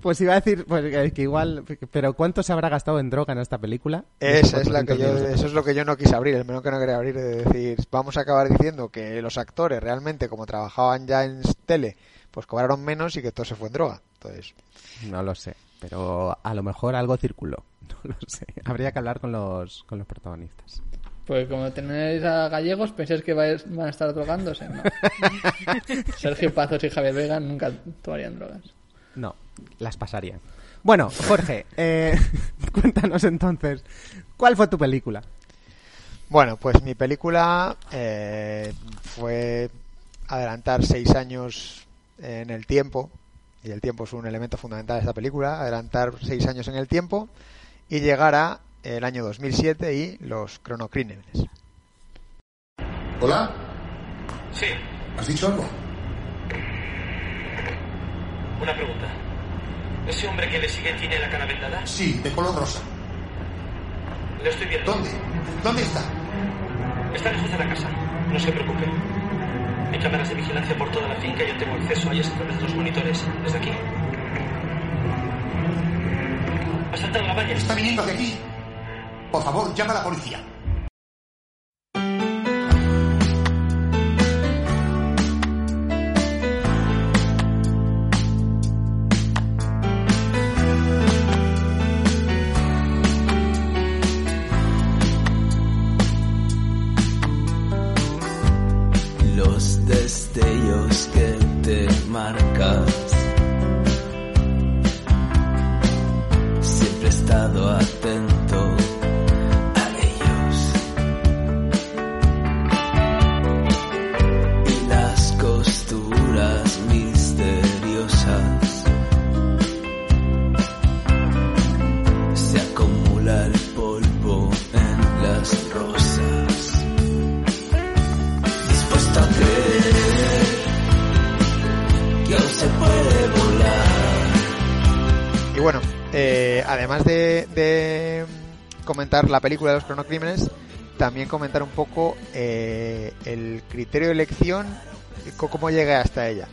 Pues iba a decir pues, eh, que igual... Pero ¿cuánto se habrá gastado en droga en esta película? Esa es la que 400 yo, de eso es lo que yo no quise abrir, el menú que no quería abrir, de decir, vamos a acabar diciendo que los actores realmente, como trabajaban ya en tele, pues cobraron menos y que todo se fue en droga. Entonces, No lo sé, pero a lo mejor algo circuló. No lo sé. Habría que hablar con los, con los protagonistas. Pues como tenéis a gallegos, pensáis que vais- van a estar drogándose. No. Sergio Pazos y Javier Vega nunca tomarían drogas. No, las pasarían. Bueno, Jorge, eh, cuéntanos entonces, ¿cuál fue tu película? bueno, pues mi película eh, fue adelantar seis años en el tiempo, y el tiempo es un elemento fundamental de esta película, adelantar seis años en el tiempo y llegar a el año 2007 y los cronocrímenes. ¿Hola? Sí, ¿Has dicho algo? una pregunta. ¿Ese hombre que le sigue tiene la cara vendada? Sí, de color rosa. Lo estoy viendo. ¿Dónde? ¿Dónde está? Está lejos de la casa. No se preocupe. Hay cámaras de vigilancia por toda la finca y yo tengo acceso a ellas a través de los monitores. Desde aquí. Ha saltado la valla. Está viniendo de aquí. Por favor, llama a la policía. los destellos que te marcas. Comentar la película de los cronocrímenes, también comentar un poco eh, el criterio de elección cómo llegué hasta ella.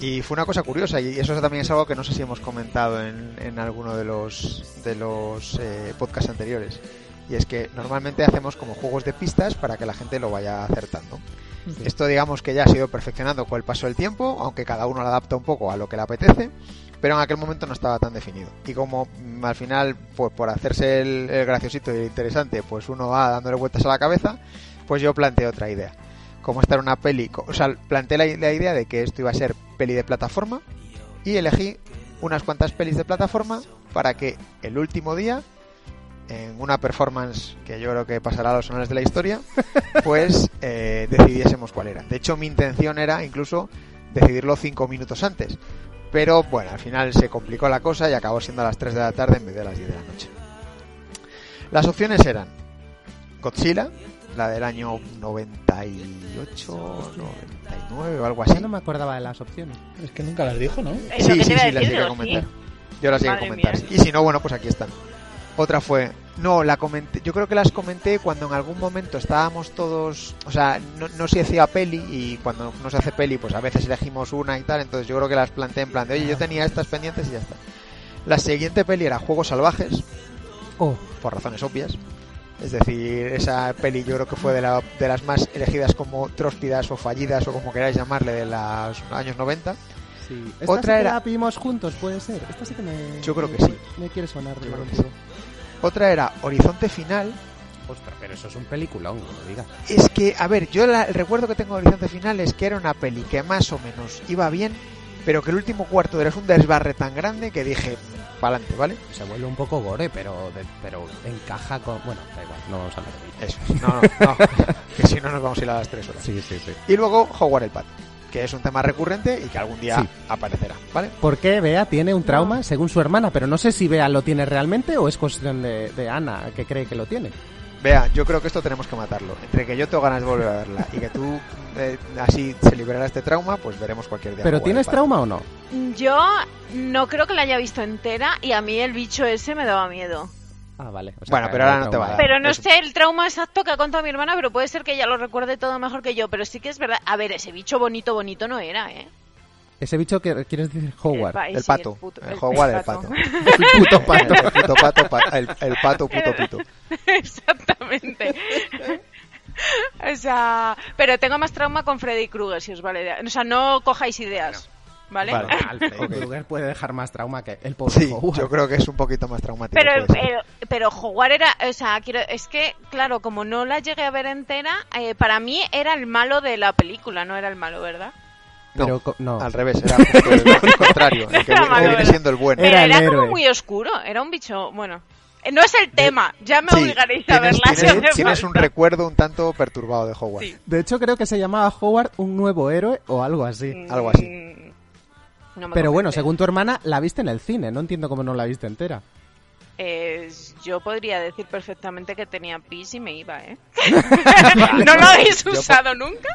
Y fue una cosa curiosa y eso también es algo que no sé si hemos comentado en, en alguno de los, de los eh, podcasts anteriores. Y es que normalmente hacemos como juegos de pistas para que la gente lo vaya acertando. Esto digamos que ya ha sido perfeccionando con el paso del tiempo, aunque cada uno lo adapta un poco a lo que le apetece, pero en aquel momento no estaba tan definido. Y como mm, al final, pues por hacerse el, el graciosito y el interesante, pues uno va dándole vueltas a la cabeza, pues yo planteé otra idea. Como esta era una peli, o sea, planteé la, la idea de que esto iba a ser peli de plataforma y elegí unas cuantas pelis de plataforma para que el último día, en una performance que yo creo que pasará a los sonores de la historia, pues eh, decidiésemos cuál era. De hecho, mi intención era incluso decidirlo cinco minutos antes. Pero bueno, al final se complicó la cosa y acabó siendo a las 3 de la tarde en vez de a las 10 de la noche. Las opciones eran Godzilla, la del año 98, 99 o algo así. No me acordaba de las opciones. Es que nunca las dijo, ¿no? Sí, sí, sí, las llegué a comentar. Yo las llegué a comentar. Y si no, bueno, pues aquí están. Otra fue. No, la comenté. Yo creo que las comenté cuando en algún momento estábamos todos. O sea, no, no se hacía peli y cuando no se hace peli, pues a veces elegimos una y tal. Entonces yo creo que las planteé en plan de, oye, yo tenía estas pendientes y ya está. La siguiente peli era Juegos Salvajes, Oh, por razones obvias. Es decir, esa peli yo creo que fue de, la- de las más elegidas como tróspidas o fallidas o como queráis llamarle de los años 90. sí. Esta Otra sí que era- la vimos juntos, puede ser. Esta sí que me. Yo creo que me- sí. Me quiere sonar de Otra era Horizonte Final, Ostras, pero eso es un peliculón, no lo digas. Es que, a ver, yo la- el recuerdo que tengo de Horizonte Final es que era una peli que más o menos iba bien, pero que el último cuarto era un desbarre tan grande que dije, pa'lante, ¿vale? Se vuelve un poco gore, pero, de- pero encaja con. Bueno, da igual, no vamos a hablar de. Eso, no, no, no, que si no nos vamos a ir a las tres horas. Sí, sí, sí. Y luego Howard el Pato, que es un tema recurrente y que algún día Sí. aparecerá, ¿vale? Porque Bea tiene un trauma según su hermana, pero no sé si Bea lo tiene realmente o es cuestión de, de Ana que cree que lo tiene. Vea, yo creo que esto tenemos que matarlo. Entre que yo tengo ganas de volver a verla y que tú eh, así se liberará este trauma, pues veremos cualquier día. ¿Pero tienes trauma o no? Yo no creo que la haya visto entera y a mí el bicho ese me daba miedo. Ah, vale. o sea, Bueno, pero ahora no te va a trauma. dar. Pero no sé el trauma exacto que ha contado mi hermana, pero puede ser que ella lo recuerde todo mejor que yo. Pero sí que es verdad. A ver, ese bicho bonito, bonito no era, ¿eh? Ese bicho que quieres decir Howard. pa- El sí, pato. puto- El Howard, el pato. El puto pato. El puto pato, pa- el, el pato puto pito. Exactamente. o sea, pero tengo más trauma con Freddy Krueger, si os vale. O sea, no cojáis ideas, ¿vale? Vale. Alfred Ok. Krueger puede dejar más trauma que el pobre Sí, Howard. yo creo que es un poquito más traumático. Pero, pero, pero Howard era, o sea, quiero, es que, claro, como no la llegué a ver entera, eh, para mí era el malo de la película, no era el malo, ¿verdad? No, Pero no. al revés, era el, el contrario, el que Era viene- malo, viene siendo el bueno. Era Pero el era como héroe. muy oscuro, era un bicho, bueno. eh, No es el tema, ya me Sí, obligaréis a tienes, verla. si tienes- hace tienes un recuerdo un tanto perturbado de Howard. Sí. De hecho, creo que se llamaba Howard un nuevo héroe o algo así. algo así. No me Pero bueno, según tu hermana, la viste en el cine. No entiendo cómo no la viste entera. Eh, yo podría decir perfectamente que tenía pis y me iba, ¿eh? ¿No lo habéis Yo usado nunca?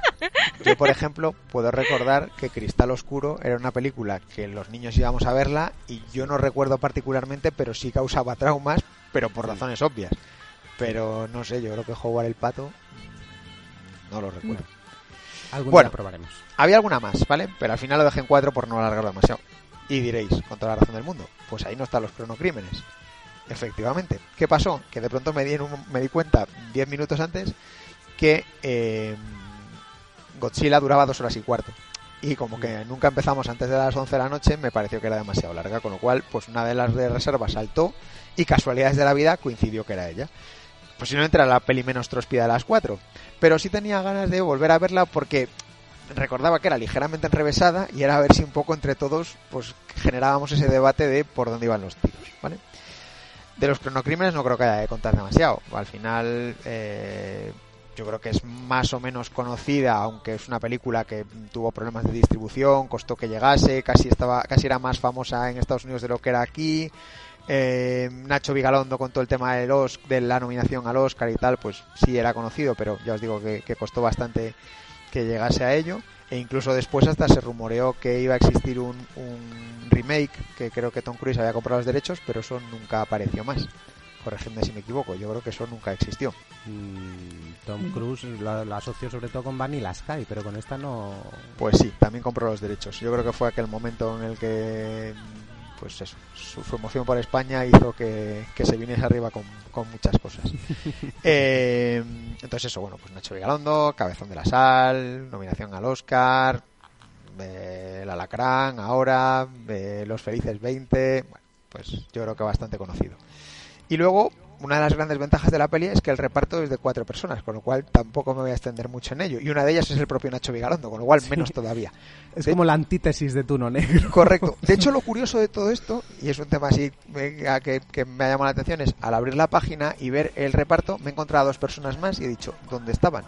Yo, por ejemplo, puedo recordar que Cristal Oscuro era una película que los niños íbamos a verla y yo no recuerdo particularmente, pero sí causaba traumas, pero por razones obvias. Pero no sé, yo creo que Howard el Pato no lo recuerdo. Algún Bueno. día probaremos. Había alguna más, ¿vale? Pero al final lo dejé en cuatro por no alargarlo demasiado. Y diréis, con toda la razón del mundo, pues ahí no están los cronocrímenes. Efectivamente. ¿Qué pasó? Que de pronto me di, en un- me di cuenta 10 minutos antes que eh, Godzilla duraba dos horas y cuarto. Y como que nunca empezamos antes de las 11 de la noche, me pareció que era demasiado larga, con lo cual, pues una de las de reserva saltó y casualidades de la vida coincidió que era ella. Posiblemente era la peli menos tróspida de las cuatro, pero sí tenía ganas de volver a verla porque recordaba que era ligeramente enrevesada y era a ver si un poco entre todos pues generábamos ese debate de por dónde iban los tiros, ¿vale? De los cronocrímenes no creo que haya que contar demasiado. Al final eh, yo creo que es más o menos conocida, aunque es una película que tuvo problemas de distribución, costó que llegase, casi estaba, casi era más famosa en Estados Unidos de lo que era aquí. Eh, Nacho Vigalondo con todo el tema del Os- de la nominación al Oscar y tal, pues sí era conocido, pero ya os digo que, que costó bastante que llegase a ello. E incluso después hasta se rumoreó que iba a existir un, un remake, que creo que Tom Cruise había comprado los derechos, pero eso nunca apareció más. corregidme si me equivoco, yo creo que eso nunca existió. Mm, Tom Cruise la, la asoció sobre todo con Vanilla Sky, pero con esta no. Pues sí, también compró los derechos. Yo creo que fue aquel momento en el que, pues eso, su, su emoción por España hizo que, que se viniese arriba con, con muchas cosas. Eh, entonces eso, bueno, pues Nacho Vigalondo, Cabezón de la Sal, nominación al Oscar, eh, El Alacrán, ahora, eh, Los Felices 20, bueno, pues yo creo que bastante conocido. Y luego, una de las grandes ventajas de la peli es que el reparto es de cuatro personas, con lo cual tampoco me voy a extender mucho en ello. Y una de ellas es el propio Nacho Vigalondo, con lo cual menos todavía. Es De- como la antítesis de Tuno Negro. Correcto. De hecho, lo curioso de todo esto, y es un tema así que, que me ha llamado la atención, es al abrir la página y ver el reparto, me he encontrado a dos personas más y he dicho, ¿dónde estaban?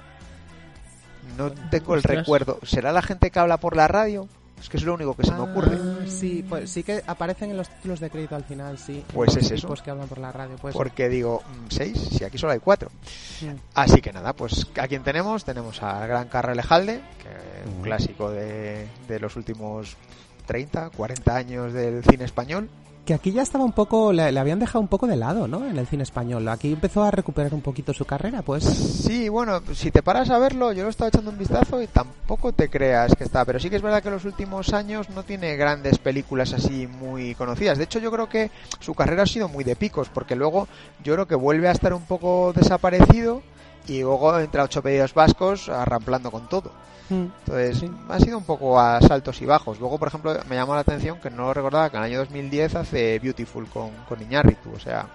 No tengo el Ostras. recuerdo. ¿Será la gente que habla por la radio? Es que es lo único que se me ocurre. Ah, sí, pues sí que aparecen en los títulos de crédito al final, sí. Pues es eso. que hablan por la radio, pues. Porque digo, mm, ¿seis? Si aquí solo hay cuatro. Mm. Así que nada, pues ¿a quién tenemos? Tenemos al gran Carra Lejalde, que es un clásico de, de los últimos 30, 40 años del cine español. Que aquí ya estaba un poco, le, habían dejado un poco de lado, ¿no? En el cine español. Aquí empezó a recuperar un poquito su carrera, pues. Sí, bueno, si te paras a verlo, yo lo estaba echando un vistazo y tampoco te creas que está. Pero sí que es verdad que en los últimos años no tiene grandes películas así muy conocidas. De hecho, yo creo que su carrera ha sido muy de picos, porque luego yo creo que vuelve a estar un poco desaparecido y luego entra ocho pedidos vascos arramplando con todo. Entonces, Sí. ha sido un poco a saltos y bajos. Luego, por ejemplo, me llamó la atención que no lo recordaba que en el año 2010 hace Beautiful con, con Iñárritu. O sea,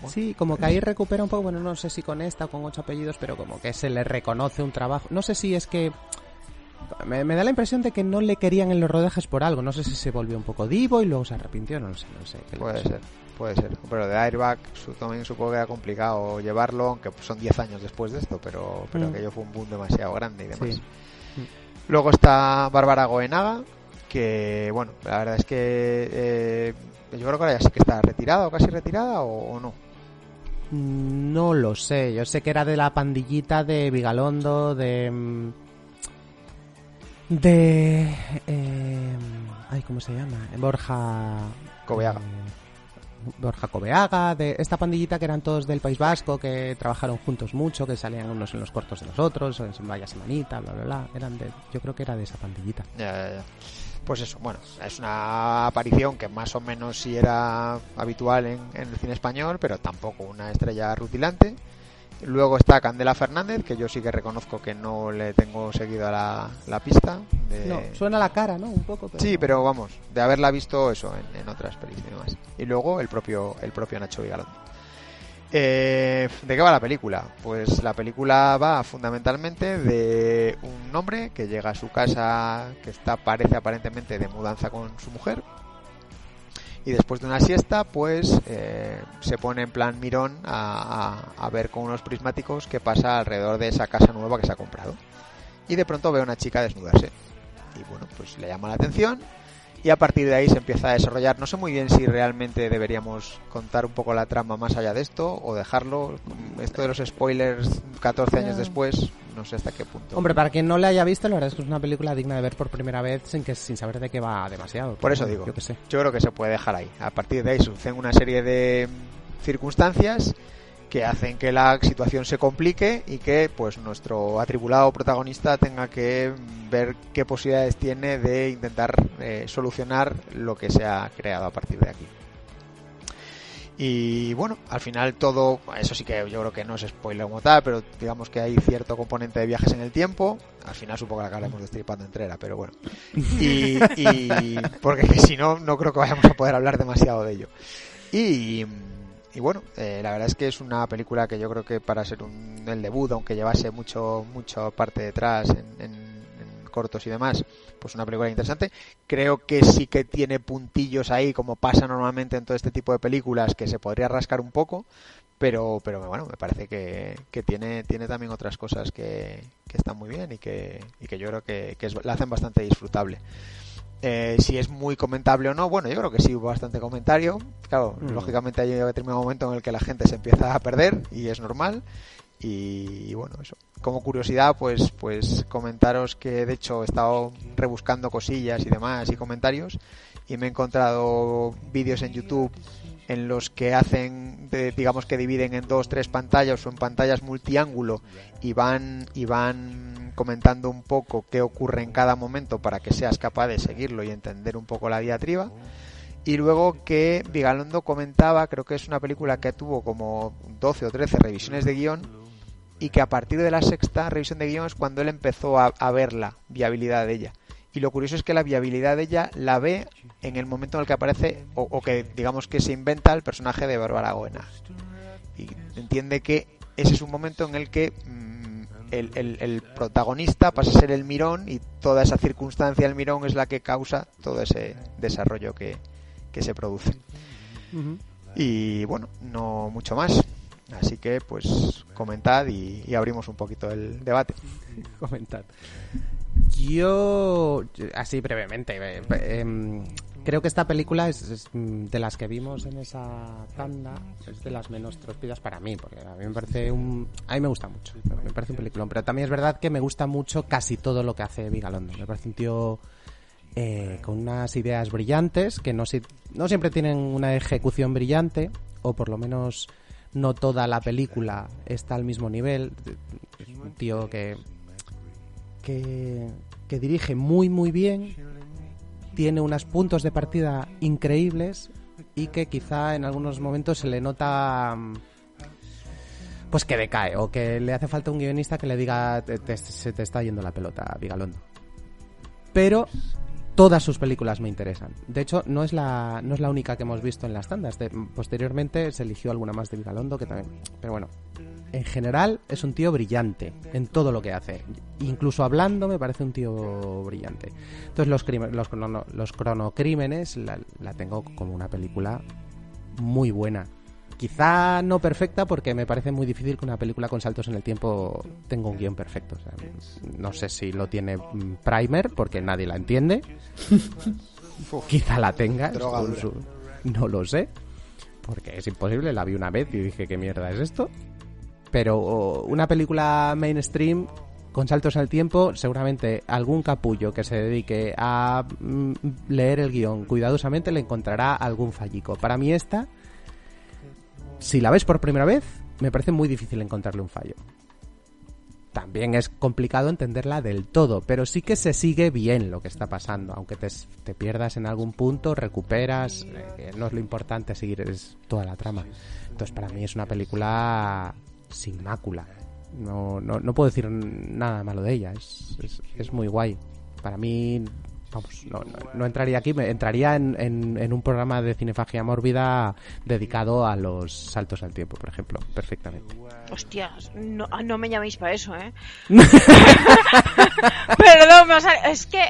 Bueno, Sí, como que ahí recupera un poco, bueno, no sé si con esta o con ocho apellidos, pero como que se le reconoce un trabajo. No sé si es que... Me, me da la impresión de que no le querían en los rodajes por algo. No sé si se volvió un poco divo y luego se arrepintió, no lo sé, no sé. puede ser, puede ser. Pero de Airbag su- también supongo que era complicado llevarlo, aunque son 10 años después de esto, pero, pero Mm. aquello fue un boom demasiado grande y demás. Sí. Luego está Bárbara Goenaga, que bueno, la verdad es que eh, yo creo que ahora ya sí que está retirada o casi retirada o, o no. Mm, No lo sé, yo sé que era de la pandillita de Vigalondo, de... mm, De... eh, ay, ¿cómo se llama? Borja... Cobeaga. eh, Borja Cobeaga, de esta pandillita que eran todos del País Vasco, que trabajaron juntos mucho, que salían unos en los cortos de los otros, en Vaya Semanita, bla, bla, bla. Eran de, yo creo que era de esa pandillita. Ya, ya, ya. Pues eso, bueno, es una aparición que más o menos sí era habitual en, en el cine español, pero tampoco una estrella rutilante. Luego está Candela Fernández, que yo sí que reconozco que no le tengo seguido a la, la pista. de- No, suena la cara, ¿no? Un poco, pero... Sí, pero vamos, de haberla visto eso en, en otras películas y demás. Y luego el propio, el propio Nacho Vigalondo. Eh, ¿De qué va la película? Pues la película va fundamentalmente de un hombre que llega a su casa, que está parece aparentemente de mudanza con su mujer, y después de una siesta, pues eh, se pone en plan mirón a, a- a ver con unos prismáticos qué pasa alrededor de esa casa nueva que se ha comprado. Y de pronto ve a una chica desnudarse. Y bueno, pues le llama la atención y a partir de ahí se empieza a desarrollar. No sé muy bien si realmente deberíamos contar un poco la trama más allá de esto o dejarlo. Esto de los spoilers 14 años después, no sé hasta qué punto. Hombre, para quien no le haya visto, la verdad es que es una película digna de ver por primera vez sin que sin saber de qué va demasiado. Por eso digo, Yo qué sé. yo creo que se puede dejar ahí. A partir de ahí suceden una serie de circunstancias que hacen que la situación se complique y que pues nuestro atribulado protagonista tenga que ver qué posibilidades tiene de intentar eh, solucionar lo que se ha creado a partir de aquí. Y bueno, al final todo, eso sí que yo creo que no es spoiler como tal, pero digamos que hay cierto componente de viajes en el tiempo. Al final supongo que la acabaremos destripando entera, pero bueno. Y, y- porque si no, no creo que vayamos a poder hablar demasiado de ello. Y, y bueno, eh, la verdad es que es una película que yo creo que para ser un, el debut, aunque llevase mucho, mucho parte detrás en, en- en cortos y demás, pues una película interesante. Creo que sí que tiene puntillos ahí, como pasa normalmente en todo este tipo de películas, que se podría rascar un poco, pero, pero bueno, me parece que, que tiene, tiene también otras cosas que, que están muy bien y que, y que yo creo que, que es- la hacen bastante disfrutable. Eh, si es muy comentable o no, bueno, yo creo que sí hubo bastante comentario. Claro, Mm. lógicamente hay un determinado momento en el que la gente se empieza a perder y es normal. Y, bueno, eso. Como curiosidad, pues, pues comentaros que de hecho he estado rebuscando cosillas y demás y comentarios y me he encontrado vídeos en YouTube en los que hacen, de- digamos que dividen en dos, tres pantallas o en pantallas multiángulo y van, y van comentando un poco qué ocurre en cada momento para que seas capaz de seguirlo y entender un poco la diatriba. Y luego que Vigalondo comentaba, creo que es una película que tuvo como 12 o 13 revisiones de guion y que a partir de la sexta revisión de guion es cuando él empezó a, a ver la viabilidad de ella. Y lo curioso es que la viabilidad de ella la ve en el momento en el que aparece o, o que digamos que se inventa el personaje de Bárbara Goena. Y entiende que ese es un momento en el que mm, el, el- el protagonista pasa a ser el mirón y toda esa circunstancia del mirón es la que causa todo ese desarrollo que, que se produce. Y bueno, no mucho más. Así que pues comentad y, y abrimos un poquito el debate. Comentad. Yo, así brevemente, eh, em, creo que esta película es, es, mm, de las que vimos en esa tanda, es de las menos trópidas para mí, porque a mí me parece un... A mí me gusta mucho, me parece un peliculón, pero también es verdad que me gusta mucho casi todo lo que hace Vigalondo. Me parece un tío eh, con unas ideas brillantes, que no, si- no siempre tienen una ejecución brillante, o por lo menos no toda la película está al mismo nivel. Un tío que que, dirige muy muy bien, tiene unos puntos de partida increíbles y que quizá en algunos momentos se le nota mm, pues que decae o que le hace falta un guionista que le diga "Te- se te está yendo la pelota, Vigalondo. Pero todas sus películas me interesan. De hecho, no es la, no es la única que hemos visto en las tandas. De- posteriormente se eligió alguna más de Vigalondo que también. Pero bueno, en general es un tío brillante en todo lo que hace. Incluso hablando me parece un tío brillante. Entonces los, los, crono- los cronocrímenes la, la tengo como una película muy buena. Quizá no perfecta porque me parece muy difícil que una película con saltos en el tiempo tenga un guion perfecto. O sea, no sé si lo tiene mm, Primer porque nadie la entiende. Quizá la tenga. Su- No lo sé. Porque es imposible. La vi una vez y dije, ¿qué mierda es esto? Pero una película mainstream con saltos el tiempo, seguramente algún capullo que se dedique a mm, leer el guion cuidadosamente le encontrará algún fallico. Para mí esta, si la ves por primera vez, me parece muy difícil encontrarle un fallo. También es complicado entenderla del todo, pero sí que se sigue bien lo que está pasando. Aunque te, te pierdas en algún punto, recuperas. eh, no es lo importante seguir, es toda la trama. Entonces, para mí es una película sin mácula. No, no, no puedo decir nada malo de ella. Es, es, es muy guay. Para mí, vamos, no, no, no entraría aquí. me- Entraría en, en, en un programa de cinefagia mórbida dedicado a los saltos al tiempo, por ejemplo, perfectamente. Hostias, no, ah, no me llaméis para eso, ¿eh? Perdón, me ha sal- es que...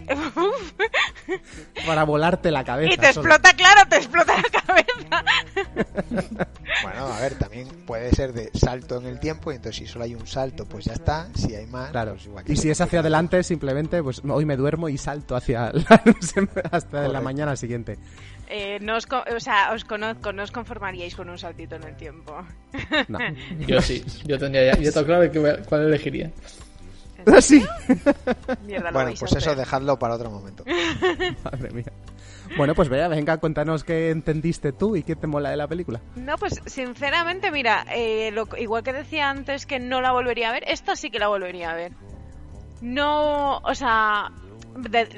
Para volarte la cabeza. y te solo. explota, claro, te explota la cabeza. Bueno, a ver, también puede ser de salto en el tiempo y entonces si solo hay un salto, pues ya está. Si hay más, Claro. pues igual Y si es hacia adelante, simplemente, pues hoy me duermo y salto hacia la luz hasta la mañana siguiente. Eh, no os, o sea, os conozco, no os conformaríais con un saltito en el tiempo. No. Yo sí, yo tendría ya, yo tengo claro que, cuál elegiría. sí. Mierda, Bueno, pues eso dejadlo para otro momento. Madre mía. Bueno, pues vea, venga, cuéntanos qué entendiste tú y qué te mola de la película. No, pues sinceramente, mira, eh, lo- igual que decía antes que no la volvería a ver, esta sí que la volvería a ver. No, o sea,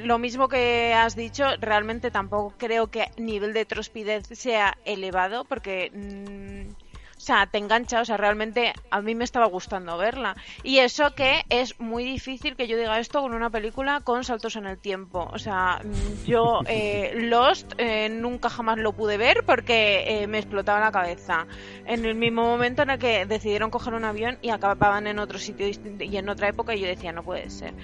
lo mismo que has dicho, realmente tampoco creo que nivel de trospidez sea elevado, porque, mm, o sea, te engancha, o sea, realmente a mí me estaba gustando verla. Y eso que es muy difícil que yo diga esto con una película con saltos en el tiempo. O sea, mm, yo eh, Lost eh, nunca jamás lo pude ver porque eh, me explotaba la cabeza. En el mismo momento en el que decidieron coger un avión y acababan en otro sitio y en otra época y yo decía, no puede ser.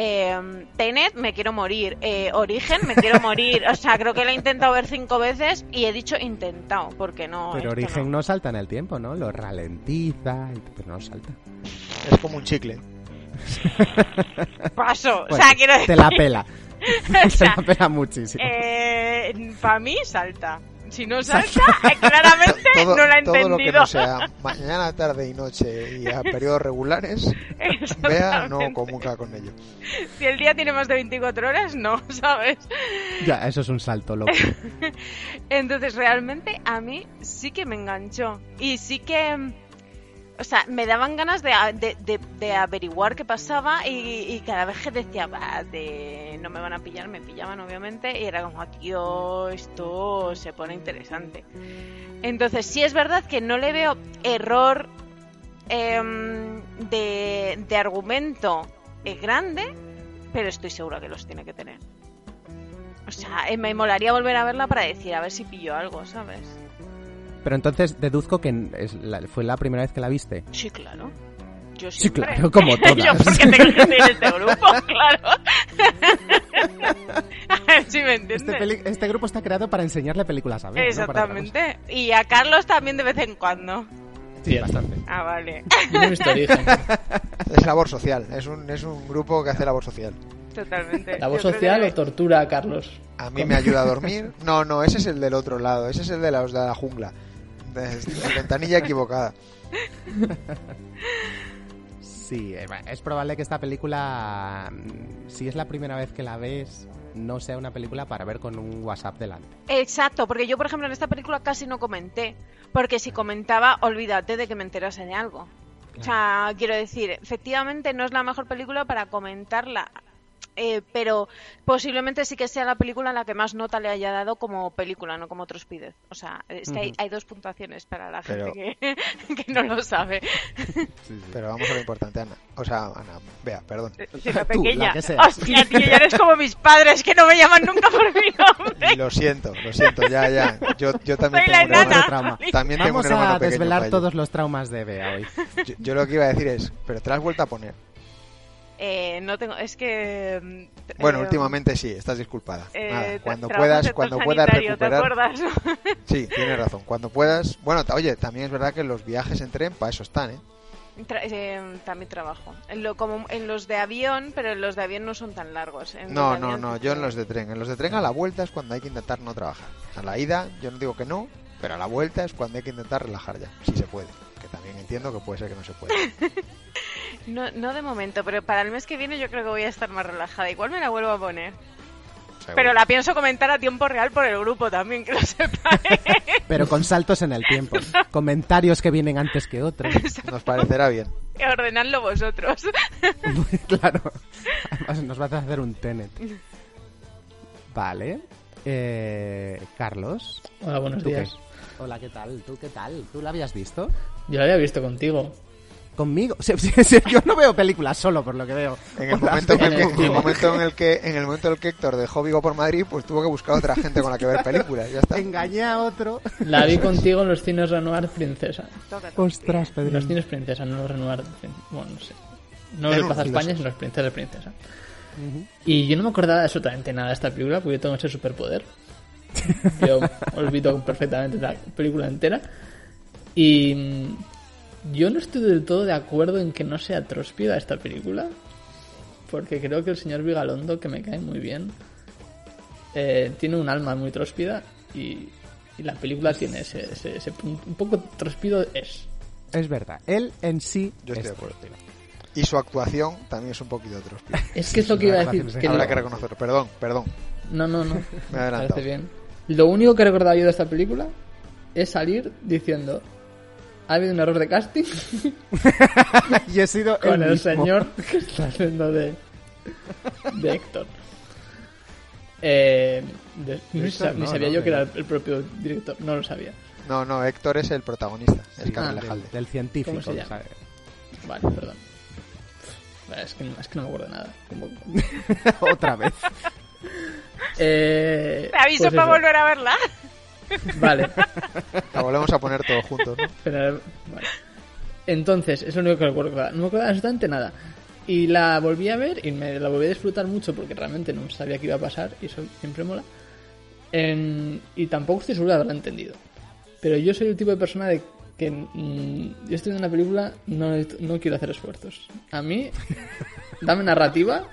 Eh, Tenet, me quiero morir. Eh, Origen, me quiero morir. O sea, creo que la he intentado ver cinco veces y he dicho intentado, porque no. Pero Origen no. no. salta en el tiempo, ¿no? Lo ralentiza, pero no salta. Es como un chicle. Paso. o sea, quiero decir. Te la pela. O sea, te la pela muchísimo. Eh, para mí salta. Si no salta, eh, claramente todo, no la todo lo que entendido. no sea mañana, tarde y noche y a periodos regulares, vea, no comunica con ello. Si el día tiene más de 24 horas, no, ¿sabes? Ya, eso es un salto loco. Entonces, realmente a mí sí que me enganchó. Y sí que. O sea, me daban ganas de, de, de- averiguar qué pasaba y, y cada vez que decía, "Bah, de, no me van a pillar, me pillaban obviamente. Y era como, tío, esto se pone interesante. Entonces, sí es verdad que no le veo error de, de argumento eh, grande, pero estoy segura que los tiene que tener. O sea, eh, me molaría volver a verla para decir, a ver si pillo algo, ¿sabes? Pero entonces deduzco que es la- fue la primera vez que la viste. Sí, claro. Yo Sí, claro, como todas. Yo porque tengo que ser este grupo, claro. a ver si me entiendes. Este, peli- este grupo está creado para enseñarle películas a ver. no. Exactamente. Y a Carlos también de vez en cuando. Sí, bastante. Ah, vale. Es labor social, es un, es un grupo que hace labor social. Totalmente. ¿La Yo creo social o tortura a Carlos? A mí me ayuda a dormir. No, no, ese es el del otro lado, ese es el de los de la jungla. Ventanilla equivocada. Sí, eh, es probable que esta película, mm, si es la primera vez que la ves, no sea una película para ver con un WhatsApp delante. Exacto, porque yo, por ejemplo, en esta película casi no comenté. Porque si comentaba, olvídate de que me enterase de algo. O sea, quiero decir, efectivamente no es la mejor película para comentarla. Eh, pero posiblemente sí que sea la película a la que más nota le haya dado como película, no como Trospidez. O sea, es que hay, hay dos puntuaciones para la Pero- gente que, que no lo sabe. Pero vamos a lo importante, Ana. O sea, Ana, vea, perdón. Sí, la Tú, la pequeña. que seas. Hostia, tío, ya eres como mis padres que no me llaman nunca por mi nombre. Lo siento, lo siento, ya, ya. Yo, yo también Soy la tengo un trauma. también tengo Vamos un hermano a desvelar todos los traumas de Bea hoy. Yo, yo lo que iba a decir es, pero te la has vuelto a poner. Eh, no tengo, es que... mm, Bueno, eh, últimamente sí, estás disculpada. eh, Nada, cuando puedas, cuando puedas ¿te recuperar. acuerdas? Sí, tienes razón. Cuando puedas. Bueno, oye, también es verdad que los viajes en tren para eso están, ¿eh? Tra- eh, también trabajo. En, lo, como en los de avión, pero en los de avión no son tan largos. En No, no, avión no, yo en los de tren. En los de tren a la vuelta es cuando hay que intentar no trabajar. A la ida, yo no digo que no, pero a la vuelta es cuando hay que intentar relajar ya, si se puede. Que también entiendo que puede ser que no se pueda. No, no de momento, pero para el mes que viene yo creo que voy a estar más relajada. Igual me la vuelvo a poner. Seguro. Pero la pienso comentar a tiempo real por el grupo también, que lo sepa. Pero con saltos en el tiempo. Comentarios que vienen antes que otros. Nos parecerá bien. Ordenadlo vosotros. claro. Además, nos vas a hacer un tenet. Vale. Eh, Carlos. Hola, buenos ¿tú qué? días. Hola, ¿qué tal? ¿Tú qué tal? ¿Tú la habías visto? Yo la había visto contigo. ¿Conmigo? Sí, sí, yo no veo películas solo, por lo que veo. En el, O momento en, el que, en el momento en el que en el momento en el que Héctor dejó Vigo por Madrid, pues tuvo que buscar otra gente con la que ver películas. Ya está. Engañé a otro. La vi contigo en los cines Renoir Princesa. Ostras, En Pedro. los cines Princesa, no los Renoir. Bueno, no sé. No los un- Plaza España, sino los Princesas Princesa. Y yo no me acordaba absolutamente nada de esta película porque yo tengo ese superpoder. Yo olvido perfectamente la película entera. Y yo no estoy del todo de acuerdo en que no sea tróspida esta película. Porque creo que el señor Vigalondo, que me cae muy bien, eh, tiene un alma muy tróspida y, y la película tiene ese, ese, ese punto. Un poco tróspido es. Es verdad. Él en sí. Yo estoy es de acuerdo. Y su actuación también es un poquito tróspida. Es que es lo que iba a decir. que Habrá lo- que reconocerlo. Perdón, perdón. No, no, no. Me parece bien. Lo único que he recordado yo de esta película es salir diciendo ha habido un error de casting y he sido con el mismo. señor que está haciendo de, de Héctor. Eh, de- ni sabía no, yo que era el propio director, no lo sabía. No, no, Héctor es el protagonista. Es Sí, Camila del, Jalde. del científico. ¿Cómo se. Vale, perdón. Es que, es que no me acuerdo de nada. Como- Otra vez. Eh, Te aviso pues para eso. volver a verla. Vale. La volvemos a poner todos juntos, ¿no? Pero, vale. Entonces, es lo único que recuerdo. No me acuerdo absolutamente nada. Y la volví a ver y me la volví a disfrutar mucho porque realmente no sabía qué iba a pasar y eso siempre mola. En- y tampoco estoy seguro de haberla entendido. Pero yo soy el tipo de persona de que mm, yo estoy en una película, no, no quiero hacer esfuerzos. A mí, dame narrativa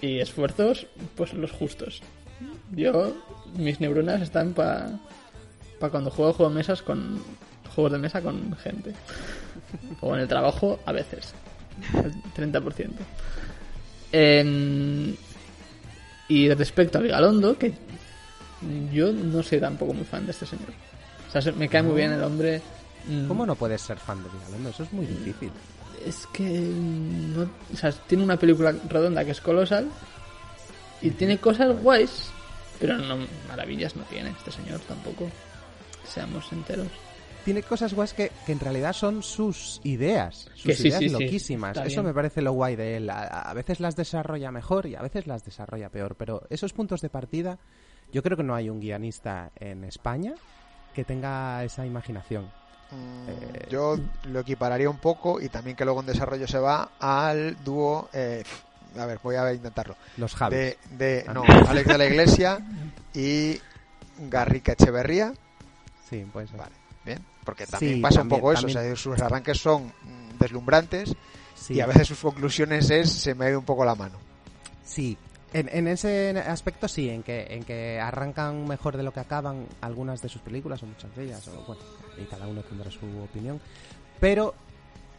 y esfuerzos, pues los justos. Yo, mis neuronas están para para cuando juego juegos de mesas con juegos de mesa con gente. O en el trabajo a veces. El 30%. Em, y respecto a Vigalondo, que yo no soy tampoco muy fan de este señor. O sea, se- me cae muy bien el hombre. mm, ¿Cómo no puedes ser fan de Vigalondo? Eso es muy difícil. Es que mm, no, o sea, tiene una película redonda que es colosal y tiene cosas guays, pero no maravillas no tiene este señor tampoco. Seamos enteros. Tiene cosas guays que, que en realidad son sus ideas, sus Que sí, ideas sí, sí, loquísimas. Eso bien. me parece lo guay de él. A, a veces las desarrolla mejor y a veces las desarrolla peor, pero esos puntos de partida, yo creo que no hay un guionista en España que tenga esa imaginación. Mm, Eh, Yo lo equipararía un poco y también que luego en desarrollo se va al dúo. eh, a ver, voy a intentarlo. Los Javis. De, de- Ah. no, Alex de la Iglesia y Garrica Echeverría. Sí, pues Vale, bien. Porque también Sí, pasa también- un poco eso. también- O sea, sus arranques son deslumbrantes sí. y a veces sus conclusiones es se me ha ido un poco la mano. Sí, en, en ese aspecto sí, en que, en que arrancan mejor de lo que acaban algunas de sus películas o muchas de ellas, o bueno, y cada uno tendrá su opinión, pero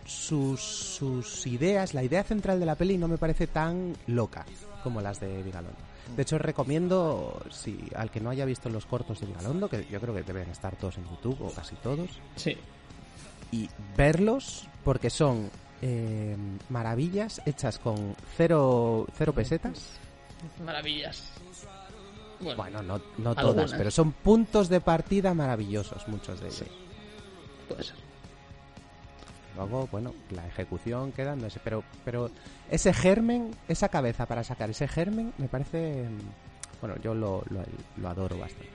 sus, sus ideas, la idea central de la peli no me parece tan loca como las de Vigalondo. De hecho, recomiendo, si al que no haya visto los cortos de Vigalondo, que yo creo que deben estar todos en YouTube, o casi todos, Sí. y verlos porque son eh, maravillas hechas con cero, cero pesetas. Maravillas. Bueno, Bueno, no, no Algunas. todas, pero son puntos de partida maravillosos, muchos de ellos. puede ser. Luego, bueno, la ejecución queda, no sé, pero, pero ese germen, esa cabeza para sacar ese germen, me parece. Bueno, yo lo, lo, lo adoro bastante.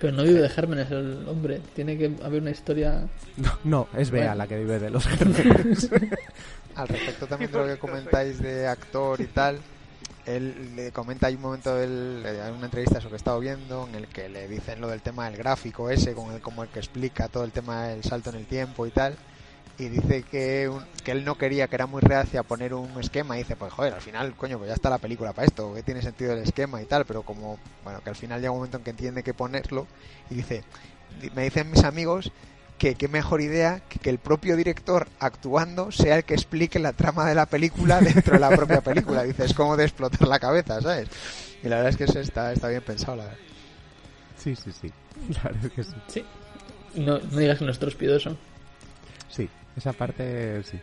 Pero no vive de gérmenes el hombre. Tiene que haber una historia. No, no es Bea Bueno. la que vive de los gérmenes. Al respecto también de lo que comentáis de actor y tal, él le comenta, hay un momento, él, eh, hay una entrevista eso que he estado viendo, en el que le dicen lo del tema del gráfico ese, con el, como el que explica todo el tema del salto en el tiempo y tal, y dice que, un- que él no quería, que era muy reacia a poner un esquema, y dice, pues joder, al final, coño, pues ya está la película para esto, que tiene sentido el esquema y tal, pero como, bueno, que al final llega un momento en que entiende que ponerlo, y dice, di- me dicen mis amigos que qué mejor idea que, que el propio director actuando sea el que explique la trama de la película dentro de la propia película. Dice, es como de explotar la cabeza, ¿sabes? Y la verdad es que eso está, está bien pensado, la verdad. sí, sí, sí. La verdad que sí. Sí. No, no digas que no es trospidoso. Sí, esa parte sí.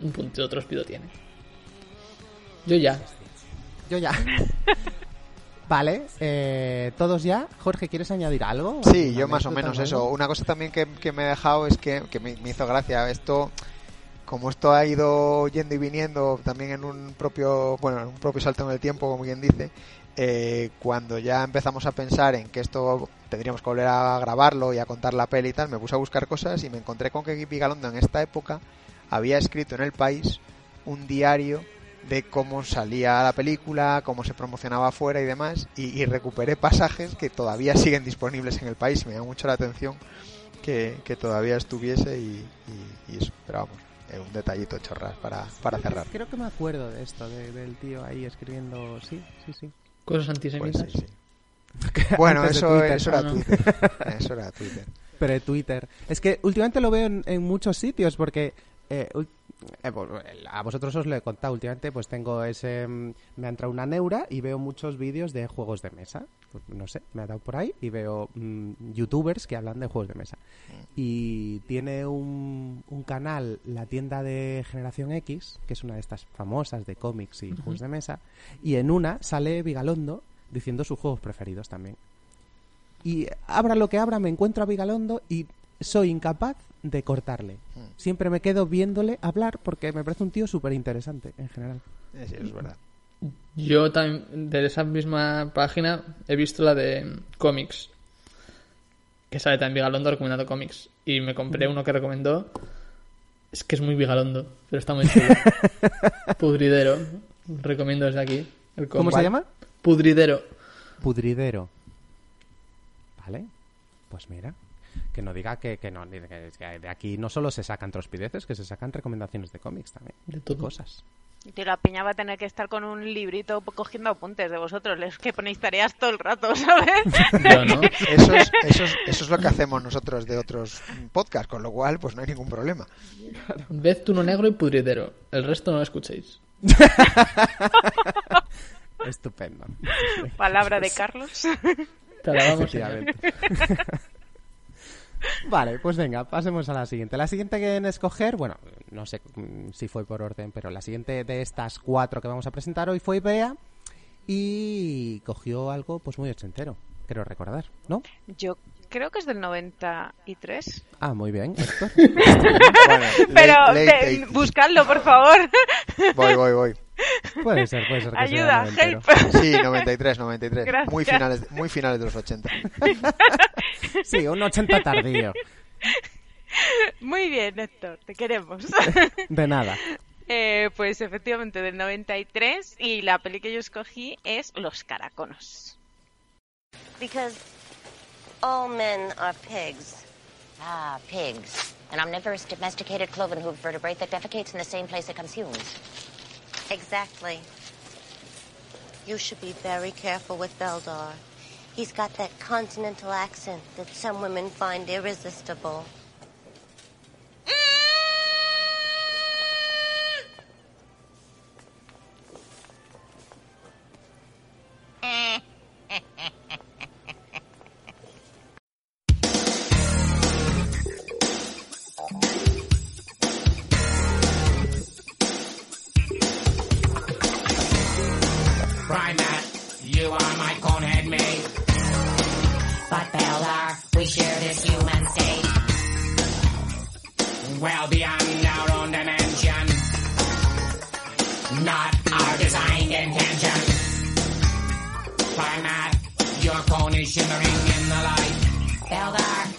Un puntito trospido tiene. Yo ya. Yo ya. Vale, eh, todos ya. Jorge, ¿quieres añadir algo? Sí, ¿Alguna yo más o menos eso. algo? Una cosa también que, que me he dejado es que, que me, me hizo gracia esto, como esto ha ido yendo y viniendo también en un propio, bueno, en un propio salto en el tiempo, como quien dice, eh, cuando ya empezamos a pensar en que esto tendríamos que volver a grabarlo y a contar la peli y tal, me puse a buscar cosas y me encontré con que Vigalondo en esta época había escrito en el país un diario de cómo salía la película, cómo se promocionaba afuera y demás, y, y recuperé pasajes que todavía siguen disponibles en el país y me llama mucho la atención que, que todavía estuviese y, y- y eso, pero vamos, un detallito chorras para, para cerrar. Creo que me acuerdo de esto, de- del tío ahí escribiendo. Sí, sí, sí. Cosas Pues antisemitas. sí, sí. Bueno, de eso, Twitter. eso era Ah, no. Twitter. Eso era Twitter. Pero Twitter. Es que últimamente lo veo en, en muchos sitios porque eh, eh, a vosotros os lo he contado últimamente, pues tengo ese... mm, Me ha entrado una neura y veo muchos vídeos de juegos de mesa. Pues, no sé, me ha dado por ahí y veo mm, youtubers que hablan de juegos de mesa. Y tiene un, un canal, la tienda de Generación X, que es una de estas famosas de cómics y juegos de mesa, y en una sale Vigalondo diciendo sus juegos preferidos también. Y abra lo que abra, me encuentro a Vigalondo y soy incapaz de cortarle. Siempre me quedo viéndole hablar porque me parece un tío súper interesante en general. Sí, es verdad. Yo también, de esa misma página, he visto la de cómics. Que sale también Vigalondo recomendando cómics. Y me compré uno que recomendó. Es que es muy Vigalondo, pero está muy chulo. Pudridero. Recomiendo desde aquí. el ¿Cómo se llama? Pudridero. Pudridero. Vale, pues mira. Que no diga que, que no, que, de aquí no solo se sacan trospideces, que se sacan recomendaciones de cómics también. De todo. Cosas. Tío, la peña va a tener que estar con un librito cogiendo apuntes de vosotros. Les que ponéis tareas todo el rato, ¿sabes? No. Eso es, eso, es, eso es lo que hacemos nosotros de otros podcasts, con lo cual pues no hay ningún problema. Ved Tuno Negro y Pudridero. El resto no lo escuchéis. Estupendo. Palabra de Carlos. Te la vamos a. Vale, pues venga, pasemos a la siguiente. La siguiente que en escoger, bueno, no sé si fue por orden, pero la siguiente de estas cuatro que vamos a presentar hoy fue Bea y cogió algo pues muy ochentero, creo recordar, ¿no? Yo creo que es del 93. Ah, muy bien, Héctor. Bueno, Pero late- late de- 80s. buscadlo, por favor. Voy, voy, voy. Puede ser, puede ser que sea Ayuda, noventero. help. Sí, 93, 93. Gracias. Muy finales, muy finales de los 80. Sí, un 80 tardío. Muy bien, Héctor, te queremos. De nada. Eh, pues efectivamente, del 93. Y la peli que yo escogí es Los Caraconos. Because all men are pigs. Ah, pigs. An omnivorous domesticated cloven hoof vertebrate that defecates in the same place it consumes. Exactly. You should be very careful with Beldar. He's got that continental accent that some women find irresistible. Primat, Well beyond our own dimension. Not our designed intention. Primat, your cone is shimmering in the light. Beldar,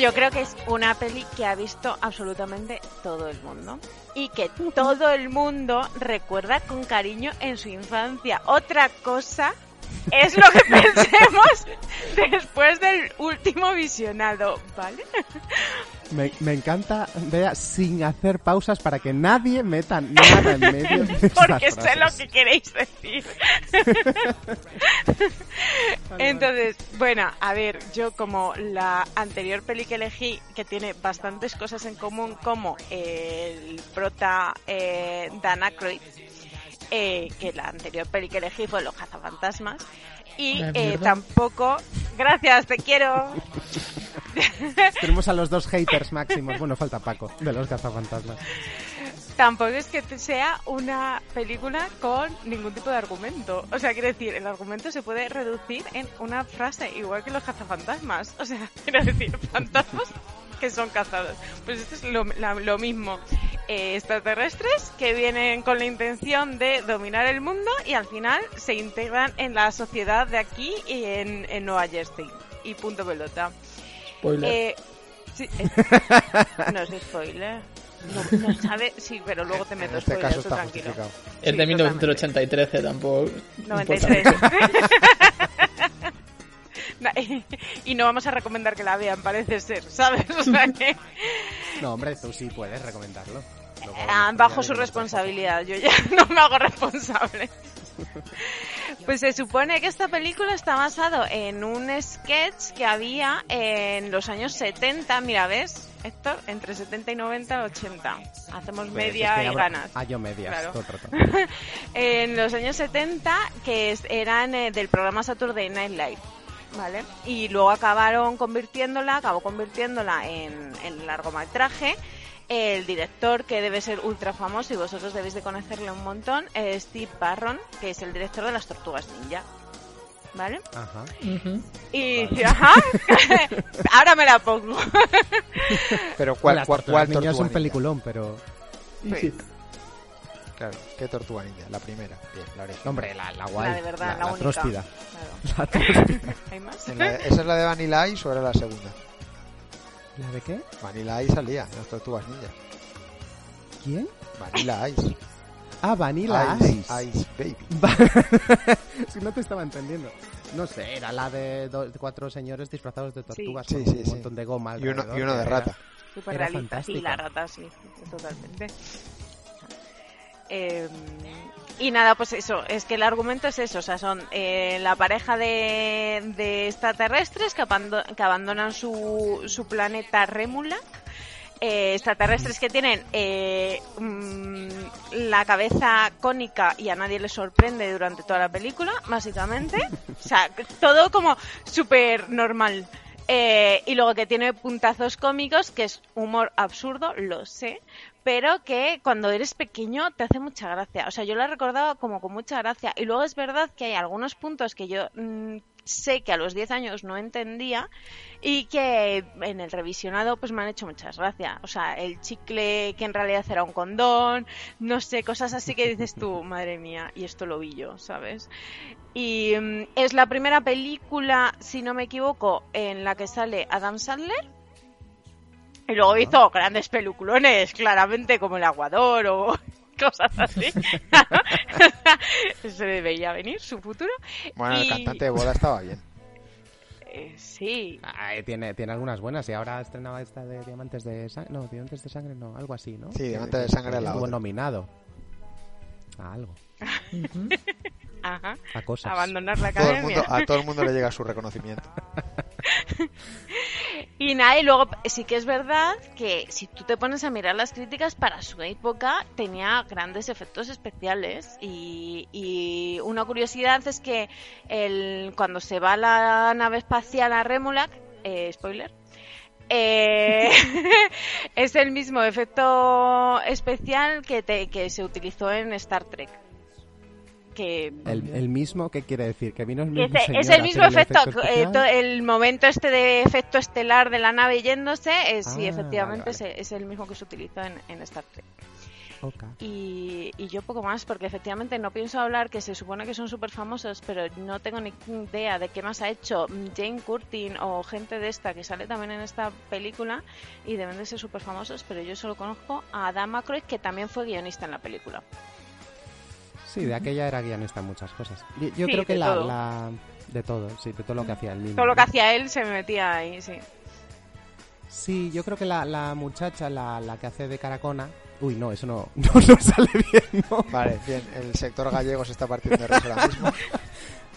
yo creo que es una peli que ha visto absolutamente todo el mundo. Y que todo el mundo recuerda con cariño en su infancia. Otra cosa es lo que pensemos después del último visionado, ¿vale? Me, me encanta, Bea, sin hacer pausas para que nadie meta nada en medio. de Porque sé lo que queréis decir. Entonces, bueno, a ver, yo como la anterior peli que elegí, que tiene bastantes cosas en común, como el prota eh, Dan Aykroyd, eh, que la anterior peli que elegí fue Los cazafantasmas, y eh, tampoco... Gracias, te quiero. Tenemos a los dos haters máximos. Bueno, falta Paco, de los cazafantasmas. Tampoco es que sea una película con ningún tipo de argumento. O sea, quiero decir, el argumento se puede reducir en una frase, igual que los cazafantasmas. O sea, quiero decir, fantasmas que son cazados. Pues esto es lo, la- lo mismo. Eh, extraterrestres que vienen con la intención de dominar el mundo y al final se integran en la sociedad de aquí y en, en Nueva Jersey. Y punto pelota. Spoiler. Eh, sí, eh, no es spoiler. No, no sabe, sí, pero luego te meto En este caso está tranquilo. justificado. Es de 1983, tampoco. importa 93. y no vamos a recomendar que la vean, parece ser, ¿sabes? O sea que No, hombre, tú sí puedes recomendarlo. Ah, ya bajo su responsabilidad, yo ya no me hago responsable. Pues se supone que esta película está basado en un sketch que había en los años 70, mira, ¿ves? Héctor, entre 70 y 90, 80. Hacemos Pues, media es que y ganas. Ah, yo medias, Claro. todo en los años 70 que eran eh, del programa Saturday Night Live. ¿Vale? Y luego acabaron convirtiéndola, acabó convirtiéndola en, en largometraje. El director, que debe ser ultra famoso y vosotros debéis de conocerle un montón, es Steve Barron, que es el director de las Tortugas Ninja. ¿Vale? Ajá. Ujú. Y ajá, ahora me la pongo. Pero ¿cuál, Las cuál, Tortugas cuál Ninja tortuga es un ninja? peliculón, pero... Sí. Claro, ¿qué tortuga ninja? La primera. Bien, la original. Hombre, la, la guay. La de verdad, la, la, única. tróspida. Claro. La tróspida. ¿Hay más? La- ¿Esa es la de Vanilla Ice o era la segunda? ¿La de qué? Vanilla Ice salía, en las tortugas ninja. ¿Quién? Vanilla Ice. Ah, Vanilla Ice, Ice. Ice Baby. Si no te estaba entendiendo. No sé, era la de, cuatro señores disfrazados de tortugas Sí, con sí, un sí. montón de goma. Y uno- y uno de rata. Súper Era realista, sí, fantástica. la rata, sí, totalmente. Eh, y nada, pues eso, es que el argumento es eso, o sea, son eh, la pareja de, extraterrestres que, abando- que abandonan su, su planeta Rémula. eh, extraterrestres que tienen eh, mm, la cabeza cónica y a nadie le sorprende durante toda la película, básicamente. O sea, todo como súper normal. Eh, y luego que tiene puntazos cómicos, que es humor absurdo, lo sé, pero que cuando eres pequeño te hace mucha gracia. O sea, yo la recordaba como con mucha gracia. Y luego es verdad que hay algunos puntos que yo mm, sé que a los 10 años no entendía y que en el revisionado pues me han hecho muchas gracias. O sea, el chicle que en realidad era un condón, no sé, cosas así que dices tú, madre mía, y esto lo vi yo, ¿sabes? Y mm, es la primera película, si no me equivoco, en la que sale Adam Sandler. Y luego hizo grandes peliculones, claramente, como El Aguador o cosas así. Se veía venir su futuro. Bueno, el Y- cantante de boda estaba bien. Eh, sí. Ah, eh, tiene, tiene algunas buenas y ahora estrenaba esta de Diamantes de Sangre. No, Diamantes de Sangre no, algo así, ¿no? Sí, Diamantes de Sangre la Estuvo otra. nominado a algo. Ajá. A cosas. Abandonar la Todo el academia. mundo, a todo el mundo le llega su reconocimiento. Y nada, y luego sí que es verdad que si tú te pones a mirar las críticas para su época tenía grandes efectos especiales y, y una curiosidad es que el, cuando se va la nave espacial a Remulac, eh, spoiler, eh, es el mismo efecto especial que, te- que se utilizó en Star Trek. Que El, el mismo, ¿qué quiere decir? Que vino el mismo es, es el mismo efecto, el momento este de efecto estelar de la nave yéndose, eh, sí, Ah, efectivamente vale, Es, es el mismo que se utilizó en, en Star Trek. Y, y yo poco más, porque efectivamente no pienso hablar que se supone que son súper famosos, pero no tengo ni idea de qué más ha hecho Jane Curtin o gente de esta que sale también en esta película y deben de ser súper famosos, pero yo solo conozco a Adam Aykroyd, que también fue guionista en la película. Sí, de aquella era guionista en muchas cosas. Yo, yo Sí, creo que de la, todo. la- De todo, sí, de todo lo que hacía el mismo. Todo lo que hacía él se me metía ahí, sí. Sí, yo creo que la, la muchacha, la, la que hace de Caracona... Uy, no, eso no, no, no sale bien, ¿no? Vale, bien, el sector gallego se está partiendo de risa ahora mismo.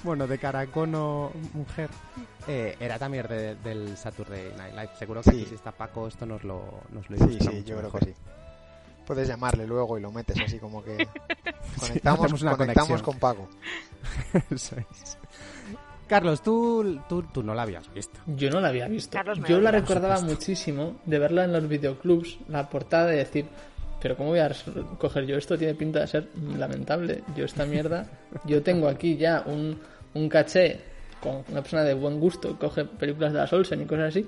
Bueno, de Caracono mujer. Eh, era también de- del Saturday Night Live. Seguro que Sí. aquí si está Paco esto nos lo, nos lo Sí, sí, yo creo mejor. que sí. Puedes llamarle luego y lo metes así como que conectamos, una conectamos conexión. con Paco. Eso es. Carlos, tú, tú, tú no la habías visto. Yo no la había visto. Yo la recordaba muchísimo de verla en los videoclubs, la portada y decir, pero ¿cómo voy a res- coger yo esto? Tiene pinta de ser lamentable. Yo esta mierda, yo tengo aquí ya un, un caché con una persona de buen gusto que coge películas de las Olsen y cosas así.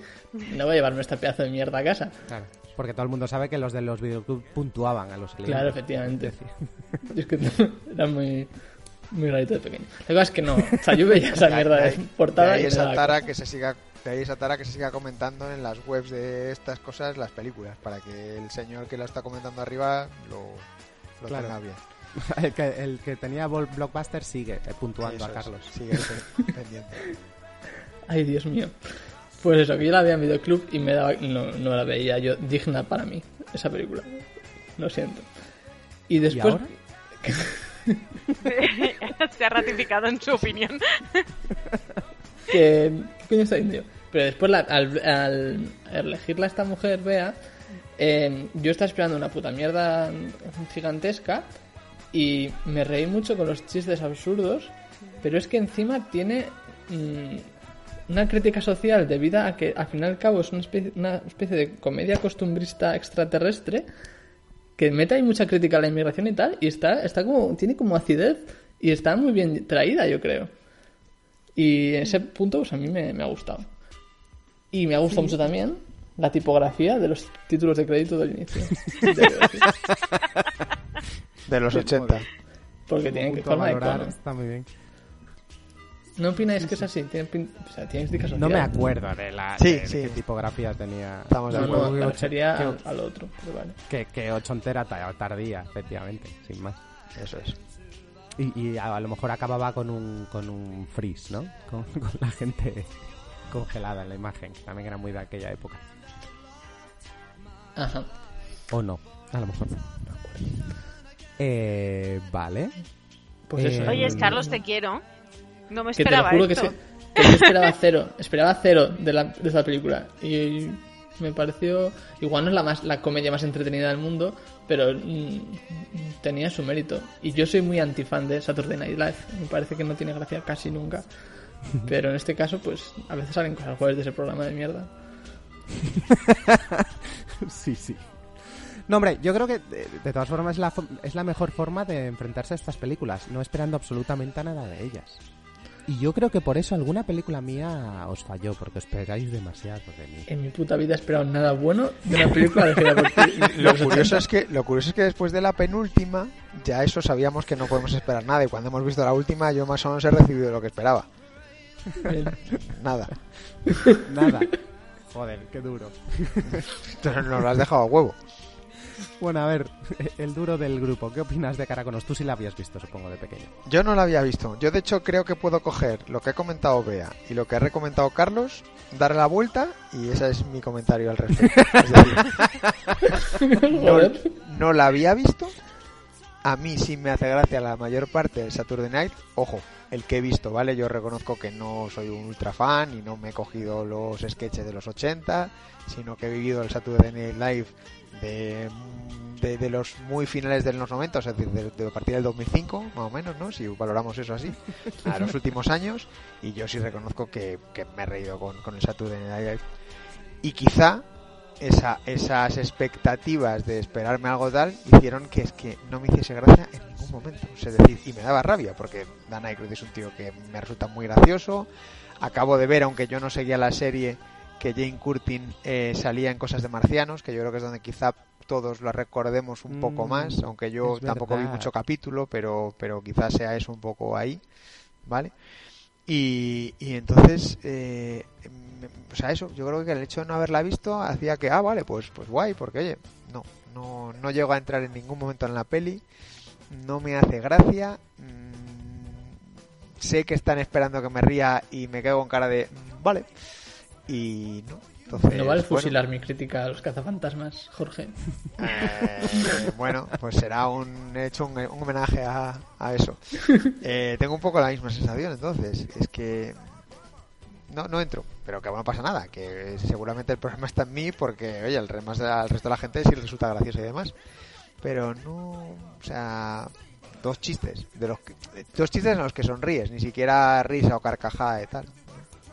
No voy a llevarme este pedazo de mierda a casa. Claro, porque todo el mundo sabe que los de los videoclubs puntuaban a los clientes. Claro, efectivamente. Y es que era muy, muy rarito de pequeño. La cosa es que no. O sea, yo veía esa mierda de portada de ahí y esa tara que se siga de ahí esa tara que se siga comentando en las webs de estas cosas las películas para que el señor que lo está comentando arriba lo, lo Claro. tenga bien el, que, el que tenía Blockbuster sigue eh, puntuando Eso a es, Carlos. sigue pen- pendiente Ay, Dios mío. Pues eso, que yo la veía en videoclub y me daba, no, no la veía yo digna para mí, esa película. Lo siento. Y después... ahora? Se ha ratificado en su opinión. que, ¿Qué coño está diciendo? Pero después, la- al, al elegirla esta mujer, Bea, eh, yo estaba esperando una puta mierda gigantesca y me reí mucho con los chistes absurdos, pero es que encima tiene mm, una crítica social debida a que al fin y al cabo es una especie, una especie de comedia costumbrista extraterrestre que mete ahí mucha crítica a la inmigración y tal, y está, está como, tiene como acidez y está muy bien traída, yo creo. Y en ese punto, pues a mí me, me ha gustado. Y me ha gustado mucho también la tipografía de los títulos de crédito del inicio. De los 80 Porque tienen que forma de. Está muy bien. ¿No opináis que es así? ¿Tiene pin- o sea, tiene crítica social. No me acuerdo de la Sí, de- de sí. qué tipografía tenía. Estamos de acuerdo. no, al, al otro, pero vale. Que, que ochentera ta- tardía, efectivamente, sin más. Eso es. Y, y a, a lo mejor acababa con un, con un freeze, ¿no? Con, con la gente congelada en la imagen. que También era muy de aquella época. Ajá. O no, a lo mejor no. Eh, vale. Pues eso. Eh, Oye, Carlos, te quiero. No me Que te lo esperaba juro que, se- que yo esperaba cero. Esperaba cero de, la, de esta película. Y me pareció. Igual no es la, más, la comedia más entretenida del mundo, pero mm, tenía su mérito. Y yo soy muy antifan de Saturday Night Live. Me parece que no tiene gracia casi nunca. Pero en este caso, pues a veces salen cosas jueves de ese programa de mierda. sí, sí. No, hombre, yo creo que de, de todas formas es la, es la mejor forma de enfrentarse a estas películas, no esperando absolutamente a nada de ellas. Y yo creo que por eso alguna película mía os falló, porque esperáis demasiado de mí. En mi puta vida he esperado nada bueno de una película de. Lo curioso es que lo curioso es que después de la penúltima ya eso sabíamos que no podemos esperar nada y cuando hemos visto la última yo más o menos he recibido lo que esperaba. Nada. Nada. Joder, qué duro. Nos lo has dejado a huevo. Bueno, a ver, el duro del grupo, ¿qué opinas de Caraconos? Tú sí la habías visto, supongo, de pequeño. Yo no la había visto. Yo de hecho creo que puedo coger lo que ha comentado Bea y lo que ha recomendado Carlos, darle la vuelta y ese es mi comentario al respecto. Decir, no, no la había visto. A mí sí me hace gracia la mayor parte del Saturday Night. Ojo, el que he visto, ¿vale? Yo reconozco que no soy un ultra fan y no me he cogido los sketches de los 80, sino que he vivido el Saturday Night Live de, de, de los muy finales de los 90, es decir, de, de a partir del 2005, más o menos, ¿no? Si valoramos eso así, a los últimos años. Y yo sí reconozco que, que me he reído con, con el Saturday Night Live. Y quizá esa, esas expectativas de esperarme algo tal hicieron que es que no me hiciese gracia en ningún momento. Es decir, y me daba rabia porque Dan Aykroyd es un tío que me resulta muy gracioso. Acabo de ver, aunque yo no seguía la serie, que Jane Curtin eh, salía en Cosas de Marcianos, que yo creo que es donde quizá todos lo recordemos un poco Mm, más, aunque yo tampoco vi mucho capítulo, pero, pero quizás sea eso un poco ahí, ¿vale? Y, y entonces, eh, o sea, eso, yo creo que el hecho de no haberla visto hacía que, ah, vale, pues, pues guay, porque oye, no, no, no llego a entrar en ningún momento en la peli, no me hace gracia, mm, sé que están esperando que me ría y me quedo con cara de, mm, vale, y no. Entonces, No bueno, fusilar mi crítica a los cazafantasmas, Jorge. eh, bueno, pues será un he hecho un, un homenaje a, a eso. Eh, tengo un poco la misma sensación, entonces es que no no entro, pero que no pasa nada, que seguramente el problema está en mí porque oye, el más al resto de la gente sí le resulta gracioso y demás, pero no, o sea, dos chistes de los que, dos chistes en los que sonríes, ni siquiera risa o carcajada y tal.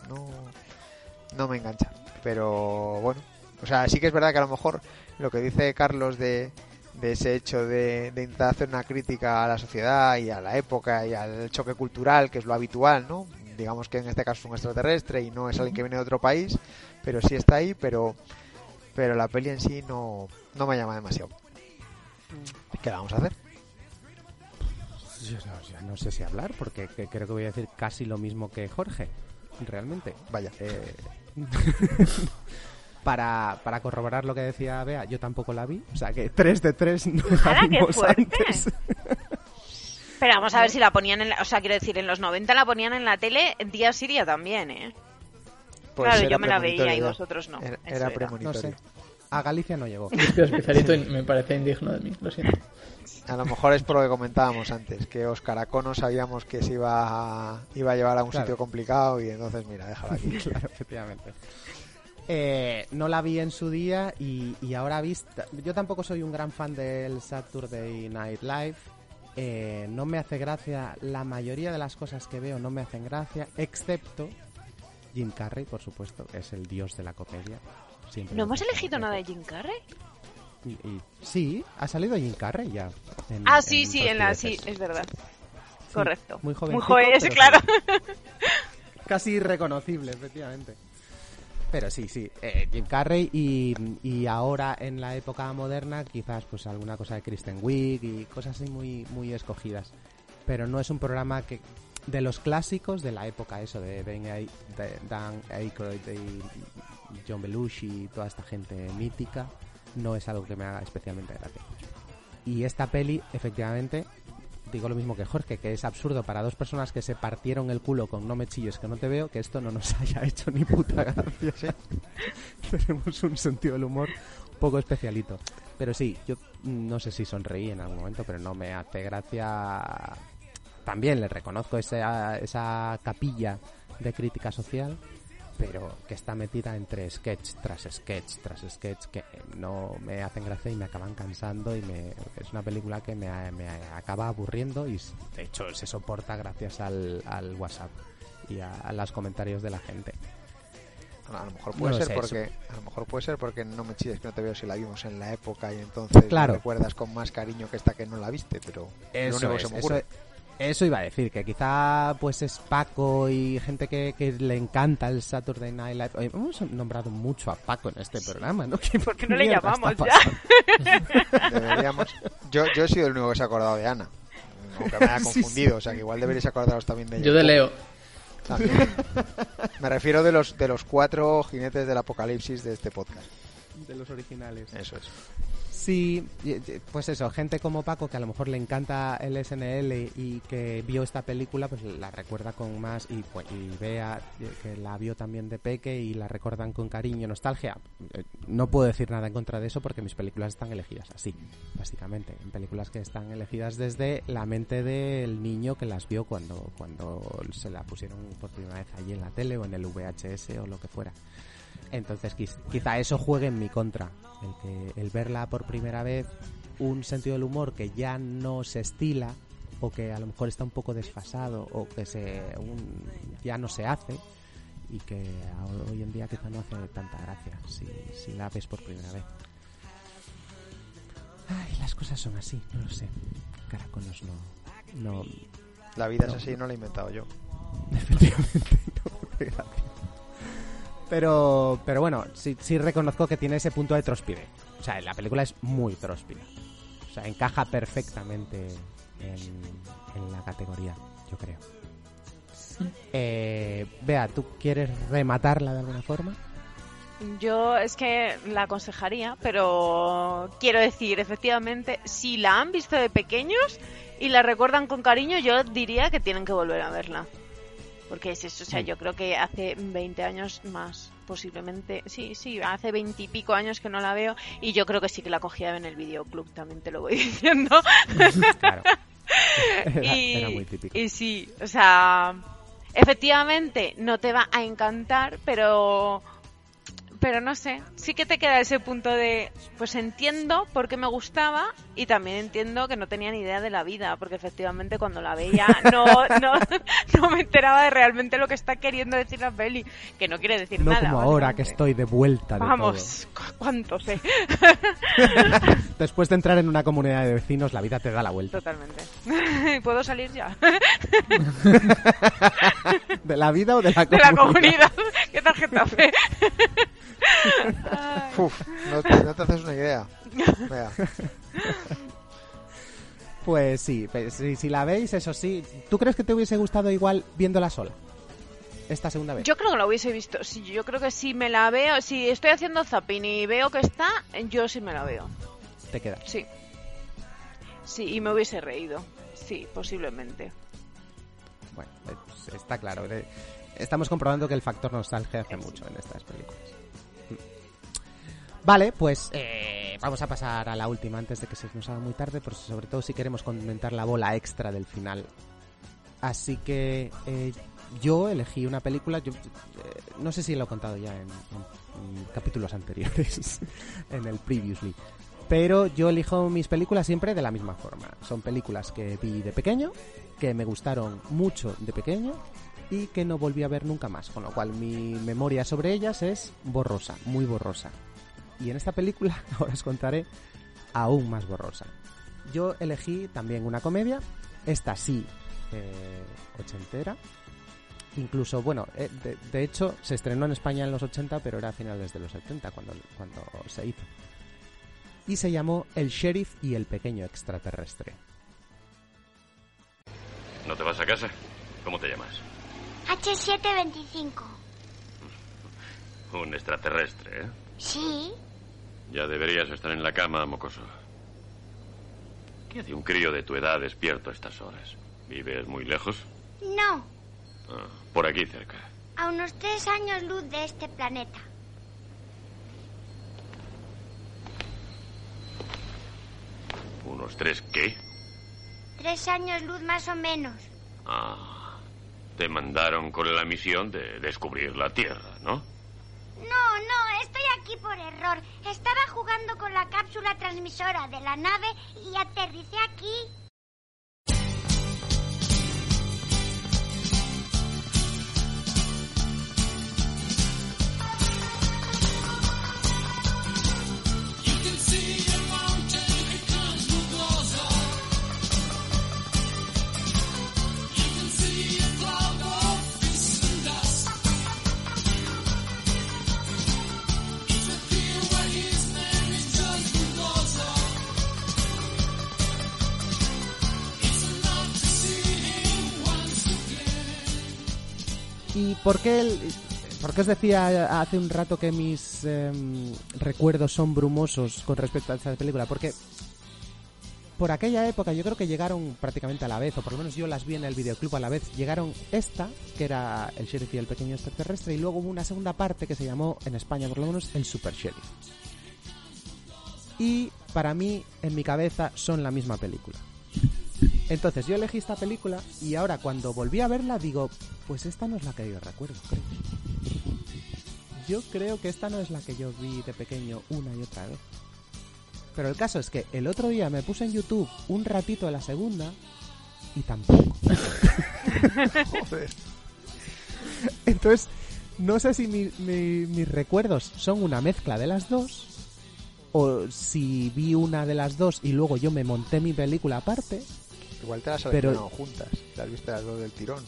No no me engancha. Pero bueno, o sea, sí que es verdad que a lo mejor lo que dice Carlos de, de ese hecho de, de intentar hacer una crítica a la sociedad y a la época y al choque cultural, que es lo habitual, ¿no? Digamos que en este caso es un extraterrestre y no es alguien que viene de otro país, pero sí está ahí, pero pero la peli en sí no, no me llama demasiado. ¿Qué le vamos a hacer? Yo no, yo no sé si hablar, porque que- creo que voy a decir casi lo mismo que Jorge, realmente. Vaya. Eh, para, para corroborar lo que decía Bea, yo tampoco la vi, o sea que 3 de 3 no la ¡Hala, qué vimos fuerte! antes. Pero vamos a ver si la ponían en la... O sea, quiero decir, en los 90 la ponían en la tele, día Siria también, ¿eh? Pues claro, yo me la veía premonitorio y vosotros no. Era, era era. No premonitorio. sé. A Galicia no llegó. Es que especialito y me parece indigno de mí, lo siento. A lo mejor es por lo que comentábamos antes, que Oscar Acono sabíamos que se iba a, iba a llevar a un Claro. sitio complicado y entonces, mira, déjala aquí. claro, efectivamente. Eh, no la vi en su día y, y ahora vista. Yo tampoco soy un gran fan del Saturday Night Live. Eh, no me hace gracia. La mayoría de las cosas que veo no me hacen gracia, excepto Jim Carrey, por supuesto, que es el dios de la comedia. Siempre ¿No hemos elegido nada de Jim Carrey? Y- y- sí, ha salido Jim Carrey ya. en- Ah, sí, sí, en la... Sí, es verdad. Sí, Correcto. Muy joven. Muy joven, ese, claro. Casi irreconocible, efectivamente. Pero sí, sí, eh, Jim Carrey y, y ahora en la época moderna quizás pues alguna cosa de Kristen Wiig y cosas así muy, muy escogidas. Pero no es un programa que, de los clásicos de la época, eso, de Dan, A- de Dan Aykroyd y John Belushi y toda esta gente mítica, no es algo que me haga especialmente gracia. Y esta peli, efectivamente, digo lo mismo que Jorge, que es absurdo para dos personas que se partieron el culo con no me chilles que no te veo, que esto no nos haya hecho ni puta gracia. Tenemos un sentido del humor poco especialito. Pero sí, yo no sé si sonreí en algún momento, pero no me hace gracia. También le reconozco esa, esa capilla de crítica social, pero que está metida entre sketch tras sketch tras sketch que no me hacen gracia y me acaban cansando y me, es una película que me, me acaba aburriendo y de hecho se soporta gracias al, al WhatsApp y a, a los comentarios de la gente. A lo mejor puede No ser sé, porque eso- a lo mejor puede ser porque no me chides que no te veo si la vimos en la época y entonces Claro. la recuerdas con más cariño que esta que no la viste, pero lo único Eso, que es, se me eso. Eso iba a decir, que quizá pues es Paco y gente que, que le encanta el Saturday Night Live. Oye, hemos nombrado mucho a Paco en este programa, ¿no? ¿Qué, ¿Por qué no le llamamos ya? Deberíamos. Yo, yo he sido el único que se ha acordado de Ana. Aunque me haya Sí, confundido, sí. o sea que igual deberéis acordaros también de ella. Yo de Leo. También. Me refiero de los de los cuatro jinetes del apocalipsis de este podcast. De los originales. Eso es. Sí, y- pues eso, gente como Paco que a lo mejor le encanta el SNL y que vio esta película, pues la recuerda con más y, pues, y vea que la vio también de peque y la recuerdan con cariño, nostalgia. Eh, No puedo decir nada en contra de eso porque mis películas están elegidas así, básicamente, en películas que están elegidas desde la mente del niño que las vio cuando cuando se la pusieron por primera vez allí en la tele o en el VHS o lo que fuera. Entonces quiz- quizá eso juegue en mi contra, el que el verla por primera vez, un sentido del humor que ya no se estila o que a lo mejor está un poco desfasado o que se un- ya no se hace y que hoy en día quizá no hace tanta gracia si, si la ves por primera vez. Ay, las cosas son así, no lo sé. Caracolos no, no, La vida No. es así, no la he inventado yo. Efectivamente, no, qué gracia. Pero, pero bueno, sí, sí reconozco que tiene ese punto de tróspide. O sea, la película es muy tróspida. O sea, encaja perfectamente en, la categoría, yo creo. Eh, Bea, ¿tú quieres rematarla de alguna forma? Yo es que la aconsejaría, pero quiero decir, efectivamente, si la han visto de pequeños y la recuerdan con cariño, yo diría que tienen que volver a verla. Porque es eso, o sea, Mm. yo creo que hace 20 años más, posiblemente. Sí, sí, hace 20 y pico años que no la veo y yo creo que sí que la cogía en el videoclub, también te lo voy diciendo. Claro. Era, y, era muy típico. y sí, o sea, efectivamente no te va a encantar, pero pero no sé, sí que te queda ese punto de, pues entiendo por qué me gustaba y también entiendo que no tenía ni idea de la vida, porque efectivamente cuando la veía no, no, no me enteraba de realmente lo que está queriendo decir la peli, que no quiere decir No nada. como ahora que estoy de vuelta de Vamos, cu- cuánto sé. Después de entrar en una comunidad de vecinos, la vida te da la vuelta. Totalmente. ¿Puedo salir ya? ¿De la vida o de la de comunidad? la comunidad. ¿Qué tarjeta fe? Uf, no te, no te haces una idea. Vea. Pues sí, pues si, si la veis, eso sí. ¿Tú crees que te hubiese gustado igual viéndola sola? Esta segunda vez. Yo creo que la hubiese visto. Sí, yo creo que si me la veo, si estoy haciendo zapping y veo que está, yo sí me la veo. Te quedas. Sí. Sí, y me hubiese reído. Sí, posiblemente. Bueno, pues está claro. eh, Estamos comprobando que el factor nostalgia hace mucho en estas películas. Vale, pues eh, vamos a pasar a la última antes de que se nos haga muy tarde, por sobre todo si queremos comentar la bola extra del final. Así que eh, yo elegí una película, yo, eh, no sé si lo he contado ya en capítulos anteriores, en el previously, pero yo elijo mis películas siempre de la misma forma. Son películas que vi de pequeño, que me gustaron mucho de pequeño y que no volví a ver nunca más, con lo cual mi memoria sobre ellas es borrosa, muy borrosa. Y en esta película ahora os contaré aún más borrosa. Yo elegí también una comedia, esta sí, eh, ochentera. Incluso, bueno, eh, de, de hecho se estrenó en España en los 80, pero era a finales de los 70 cuando, cuando se hizo. Y se llamó El Sheriff y el Pequeño Extraterrestre. ¿No te vas a casa? ¿Cómo te llamas? H725. Un extraterrestre, ¿eh? Sí. Ya deberías estar en la cama, mocoso. ¿Qué hace un crío de tu edad despierto a estas horas? ¿Vives muy lejos? No, Ah, por aquí cerca. a unos tres años luz de este planeta. ¿Unos tres qué? Tres años luz más o menos. Ah, te mandaron con la misión de descubrir la Tierra, ¿no? No, no, estoy aquí por error. Estaba jugando con la cápsula transmisora de la nave y aterricé aquí. ¿Y por qué, el- por os decía hace un rato que mis em, recuerdos son brumosos con respecto a esta película? Porque por aquella época yo creo que llegaron prácticamente a la vez, o por lo menos yo las vi en el videoclub a la vez. Llegaron esta, que era El Sheriff y el Pequeño Extraterrestre, y luego hubo una segunda parte que se llamó, en España por lo menos, El Super Sheriff. Y para mí, en mi cabeza, son la misma película. Entonces yo elegí esta película y ahora cuando volví a verla digo, pues esta no es la que yo recuerdo, creo. Yo creo que esta no es la que yo vi de pequeño una y otra vez. Pero el caso es que el otro día me puse en YouTube un ratito de la segunda y tampoco. Joder. Entonces, no sé si mi- mi- mis recuerdos son una mezcla de las dos o si vi una de las dos y luego yo me monté mi película aparte. Igual te las has Pero- visto juntas. Las viste las dos del tirón.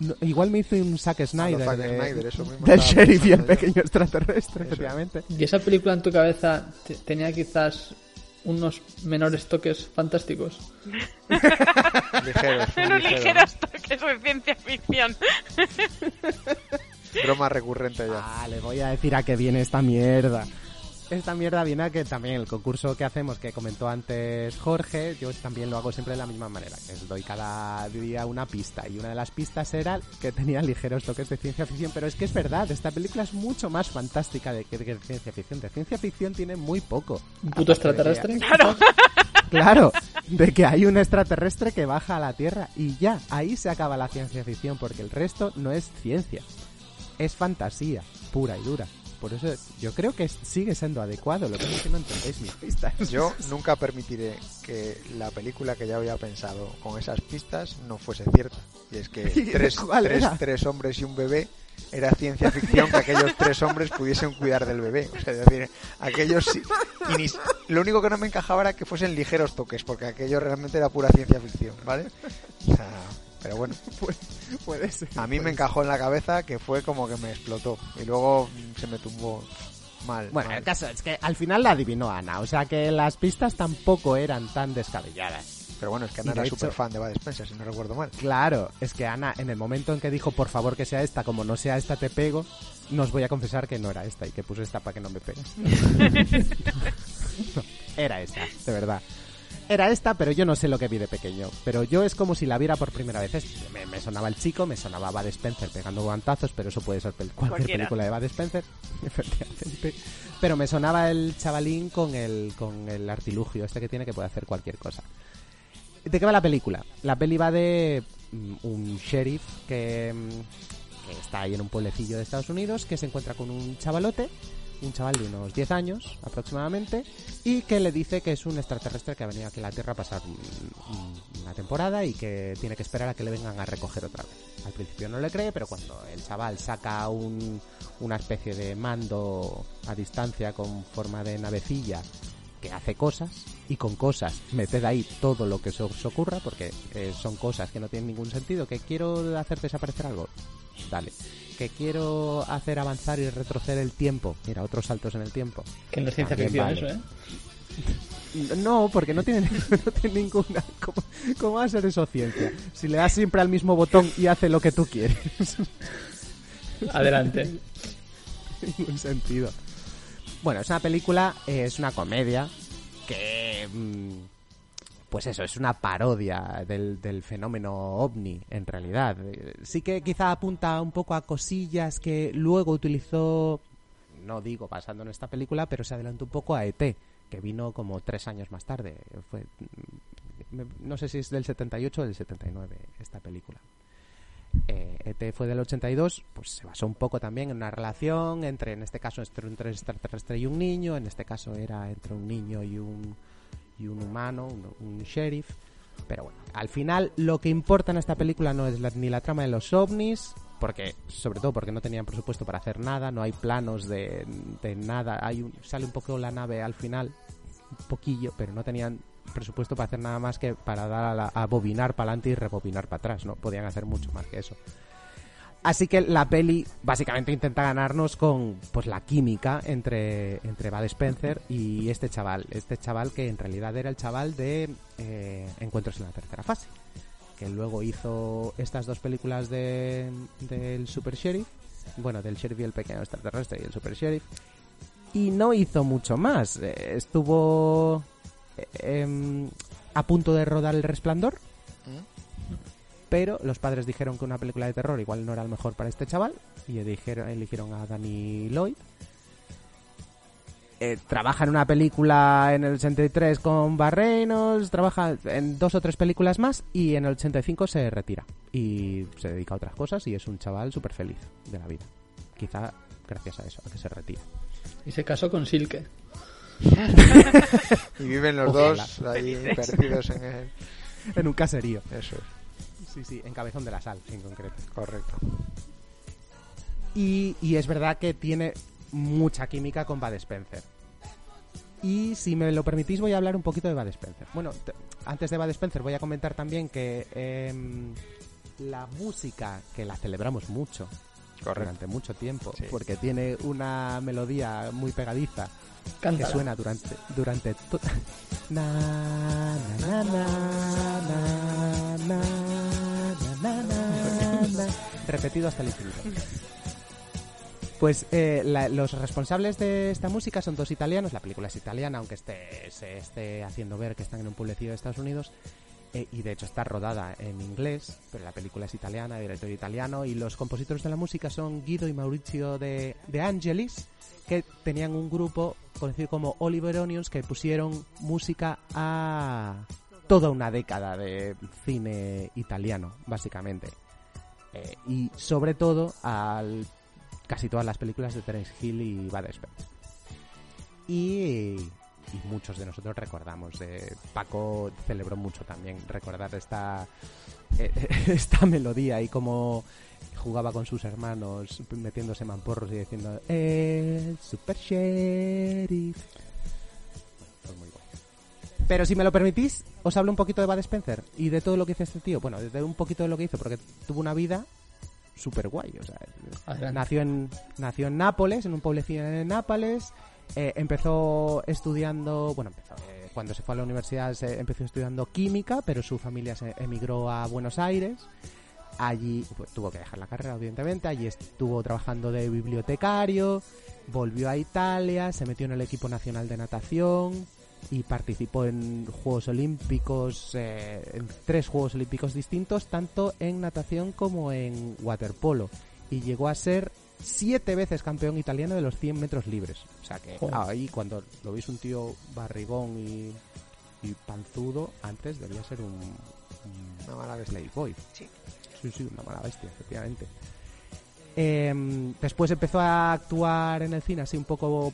No, igual me hice un Zack Snyder, Zack de- Snyder, eso mismo del estaba sheriff y el yo. pequeño extraterrestre, Eso. efectivamente. ¿Y esa película en tu cabeza te- tenía quizás unos menores toques fantásticos? Ligeros, Unos ligero, ligeros toques de ciencia ficción. Broma recurrente ya. Ah, le voy a decir a qué viene esta mierda. Esta mierda viene a que también el concurso que hacemos, que comentó antes Jorge, yo también lo hago siempre de la misma manera, que es doy cada día una pista. Y una de las pistas era que tenía ligeros toques de ciencia ficción, pero es que es verdad, esta película es mucho más fantástica de que de ciencia ficción. De ciencia ficción tiene muy poco. ¿Un puto de extraterrestre? Claro. Claro, de que hay un extraterrestre que baja a la Tierra y ya, ahí se acaba la ciencia ficción, porque el resto no es ciencia, es fantasía, pura y dura. Por eso yo creo que sigue siendo adecuado, lo que pasa es que no entendéis mis pistas. Yo nunca permitiré que la película que ya había pensado con esas pistas no fuese cierta. Y es que tres, ¿Cuál tres, tres hombres y un bebé era ciencia ficción que aquellos tres hombres pudiesen cuidar del bebé. O sea, es decir, aquellos sí. Ni- lo único que no me encajaba era que fuesen ligeros toques, porque aquello realmente era pura ciencia ficción, ¿vale? O sea, pero bueno. Puede ser. A mí me encajó en la cabeza que fue como que me explotó. Y luego se me tumbó mal. Bueno, mal. el caso es que al final la adivinó Ana, o sea que las pistas tampoco eran tan descabelladas. Pero bueno, es que Ana era súper fan de Bad Spencer, si no recuerdo mal. Claro, es que Ana, en el momento en que dijo, por favor que sea esta, como no sea esta te pego, nos voy a confesar que no era esta y que puse esta para que no me pegues. No, era esta, de verdad. Era esta, pero yo no sé lo que vi de pequeño. Pero yo es como si la viera por primera vez. Me, me sonaba el chico, me sonaba Bad Spencer pegando guantazos, pero eso puede ser pel- cualquier Cualquiera. película de Bad Spencer, efectivamente. Pero me sonaba el chavalín con el, con el artilugio este que tiene que puede hacer cualquier cosa. ¿De qué va la película? La peli va de mm, un sheriff que, mm, que está ahí en un pueblecillo de Estados Unidos que se encuentra con un chavalote, un chaval de unos 10 años aproximadamente, y que le dice que es un extraterrestre que ha venido aquí a la Tierra a pasar una temporada y que tiene que esperar a que le vengan a recoger otra vez. Al principio no le cree, pero cuando el chaval saca un- una especie de mando a distancia con forma de navecilla que hace cosas y con cosas meted ahí todo lo que se os ocurra porque eh, son cosas que no tienen ningún sentido que quiero hacer desaparecer algo dale que quiero hacer avanzar y retroceder el tiempo mira otros saltos en el tiempo Que no es ciencia ficción vale. eso, ¿eh? No, porque no tiene, no tiene ninguna. ¿Cómo, ¿Cómo va a ser eso ciencia? Si le das siempre al mismo botón y hace lo que tú quieres. Adelante. ningún sentido. Bueno, es una película, eh, es una comedia que. mm, Pues eso, es una parodia del, fenómeno ovni, en realidad. Sí que quizá apunta un poco a cosillas que luego utilizó, no digo basando en esta película, pero se adelantó un poco a ET, que vino como tres años más tarde. No sé si es del 78 o del 79 esta película. Eh, ET fue del 82, pues se basó un poco también en una relación entre, en este caso, entre un extraterrestre y un niño, en este caso era entre un niño y un, y un humano, un, sheriff. Pero bueno, al final lo que importa en esta película no es la- ni la trama de los ovnis, porque sobre todo porque no tenían presupuesto para hacer nada, no hay planos de, de nada, hay un- sale un poco la nave al final, un poquillo, pero no tenían presupuesto para hacer nada más que para dar a, la- a bobinar para adelante y rebobinar para atrás, no podían hacer mucho más que eso. Así que la peli básicamente intenta ganarnos con pues la química entre, entre Spencer y este chaval. Este chaval que en realidad era el chaval de eh, Encuentros en la tercera fase. Que luego hizo estas dos películas de, del Super Sheriff. Bueno, del Sheriff y el pequeño extraterrestre y el Super Sheriff. Y no hizo mucho más. Eh, estuvo eh, em, a punto de rodar El Resplandor pero los padres dijeron que una película de terror igual no era el mejor para este chaval y eligieron a Danny Lloyd. Eh, trabaja en una película en el 83 con Barrenos, trabaja en dos o tres películas más y en el 85 se retira y se dedica a otras cosas y es un chaval súper feliz de la vida. Quizá gracias a eso, a que se retira. Y se casó con Silke. Y viven los Ojalá. dos ahí perdidos en el... En un caserío. Eso es. Sí, sí, en Cabezón de la Sal, en concreto. Correcto. Y, y es verdad que tiene mucha química con Bud Spencer. Y si me lo permitís voy a hablar un poquito de Bud Spencer. Bueno, te- antes de Bud Spencer voy a comentar también que em, la música, que la celebramos mucho, durante mucho tiempo, porque tiene una melodía muy pegadiza Cántala. que suena durante durante to- na, na, na, na, na, repetido hasta el infinito. Pues eh, la- los responsables de esta música son dos italianos. La película es italiana, aunque esté, se esté haciendo ver que están en un pueblecillo de Estados Unidos. eh, y de hecho está rodada en inglés, pero la película es italiana, director italiano. Y los compositores de la música son Guido y Maurizio de, de Angelis, que tenían un grupo conocido como Oliver Onions, que pusieron música a toda una década de cine italiano, básicamente. Eh, y sobre todo al casi todas las películas de Terence Hill y Bud Spencer. Y, y muchos de nosotros recordamos. eh, Paco celebró mucho también recordar esta, eh, esta melodía y cómo jugaba con sus hermanos metiéndose mamporros y diciendo el super sheriff. Pero si me lo permitís, os hablo un poquito de Bud Spencer y de todo lo que hizo este tío. Bueno, de un poquito de lo que hizo, porque tuvo una vida súper guay. O sea, Adelante. nació en, nació en Nápoles, en un pueblecillo en Nápoles. eh, empezó estudiando, bueno, empezó, eh, cuando se fue a la universidad se empezó estudiando química, pero su familia se emigró a Buenos Aires. Allí pues, tuvo que dejar la carrera, evidentemente. Allí estuvo trabajando de bibliotecario. Volvió a Italia, se metió en el equipo nacional de natación y participó en Juegos Olímpicos, eh, en tres Juegos Olímpicos distintos, tanto en natación como en waterpolo. Y llegó a ser siete veces campeón italiano de los 100 metros libres. O sea que ahí cuando lo veis un tío barrigón y, y panzudo, antes debía ser un, un Una mala bestia. playboy. Sí. Sí, sí, una mala bestia, efectivamente. Em, después empezó a actuar en el cine así un poco,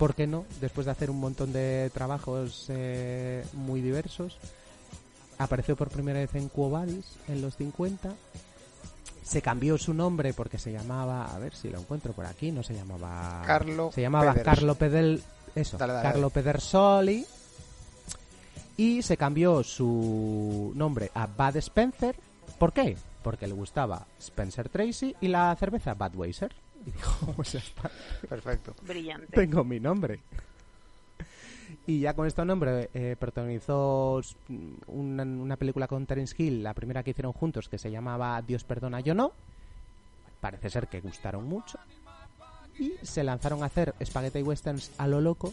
¿por qué no? Después de hacer un montón de trabajos eh, muy diversos. Apareció por primera vez en Quo Vadis en los 50. Se cambió su nombre porque se llamaba, a ver si lo encuentro por aquí, no se llamaba... Carlo Se llamaba Peders- Carlo Pedel... Eso, Dale, dale, Carlo Pedersoli. Y se cambió su nombre a Bud Spencer. ¿Por qué? Porque le gustaba Spencer Tracy y la cerveza Budweiser. Y dijo, pues ya está. Perfecto. Brillante. Tengo mi nombre. Y ya con este nombre eh, protagonizó una, una película con Terence Hill, la primera que hicieron juntos, que se llamaba Dios perdona, yo no. Parece ser que gustaron mucho. Y se lanzaron a hacer spaghetti westerns a lo loco.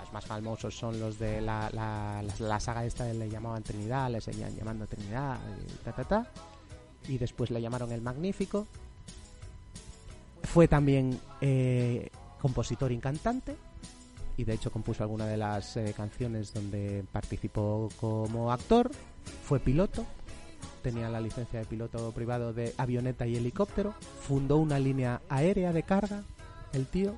Los más famosos son los de la, la, la- la saga esta le llamaban Trinidad, le seguían llamando Trinidad, y ta ta ta. Y después le llamaron El Magnífico. Fue también eh, compositor y cantante. Y de hecho compuso alguna de las eh, canciones donde participó como actor. Fue piloto. Tenía la licencia de piloto privado de avioneta y helicóptero. Fundó una línea aérea de carga. El tío.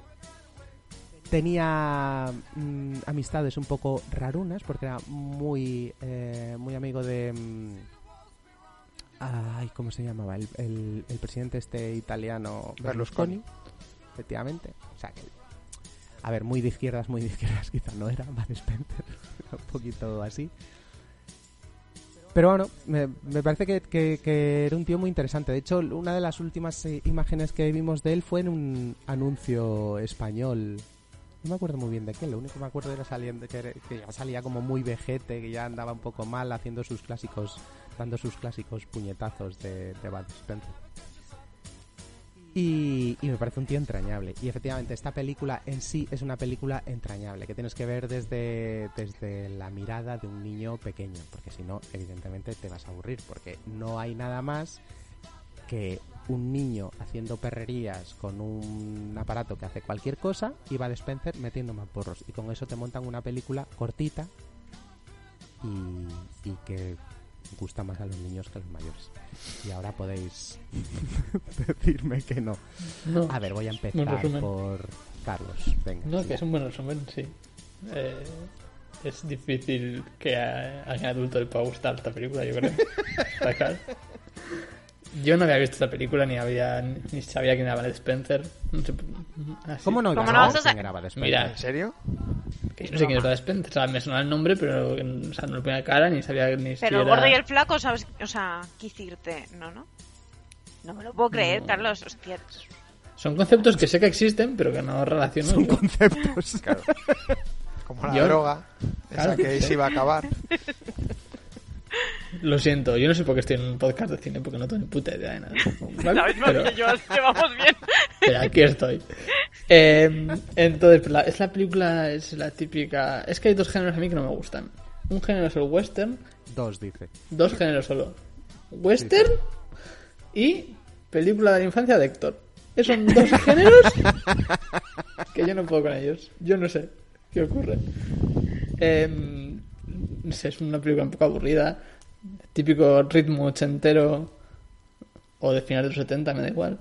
Tenía mm, amistades un poco rarunas porque era muy, eh, muy amigo de... mm, Ay, ¿cómo se llamaba? El, el- el presidente este italiano Berlusconi. Efectivamente. O sea que... A ver, muy de izquierdas, muy de izquierdas quizá no era. Bud Spencer. Un poquito así. Pero bueno, me, me parece que, que- que era un tío muy interesante. De hecho, una de las últimas eh, imágenes que vimos de él fue en un anuncio español. No me acuerdo muy bien de qué. Lo único que me acuerdo era saliendo, que, que ya salía como muy vejete, que ya andaba un poco mal haciendo sus clásicos, dando sus clásicos puñetazos de, de Bud Spencer. Y, y me parece un tío entrañable. Y efectivamente, esta película en sí es una película entrañable, que tienes que ver desde, desde la mirada de un niño pequeño, porque si no, evidentemente te vas a aburrir, porque no hay nada más que un niño haciendo perrerías con un aparato que hace cualquier cosa y va de Spencer metiendo más porros. Y con eso te montan una película cortita y, y que gusta más a los niños que a los mayores. Y ahora podéis decirme que no. No. A ver, voy a empezar por Carlos. Venga. No, sí. que es un buen resumen, sí. Eh, es difícil que a a alguien adulto le pueda gustar esta película, yo creo. Yo no había visto esta película, ni había ni sabía quién era Bud Spencer. No sé, así. ¿Cómo no? ¿Cómo no vas a quién era Bud Spencer? Mira, ¿En serio? Que yo no sé quién es Bud Spencer. O sea, me sonaba el nombre, pero o sea, no le ponía cara, ni sabía ni Pero el gordo y el flaco, ¿sabes? O sea, qué decirte, no, no. No me lo puedo creer, No. Carlos, hostia. Son conceptos que sé que existen, pero que no relaciono. Son yo. conceptos. Claro. Como la Yo- droga, esa Claro, que sí. se iba a acabar. Lo siento, yo no sé por qué estoy en un podcast de cine, porque no tengo ni puta idea de nada. ¿vale? Sabes más Pero- que yo, así que vamos bien. Pero aquí estoy. Eh, entonces, la- es la película, es la típica. Es que hay dos géneros a mí que no me gustan. Un género es el western, Dos, dice. dos géneros solo. Western y película de la infancia de Héctor. Esos son dos géneros que yo no puedo con ellos. Yo no sé qué ocurre. Eh, no sé, es una película un poco aburrida. Típico ritmo ochentero o de finales de los 70, me da igual.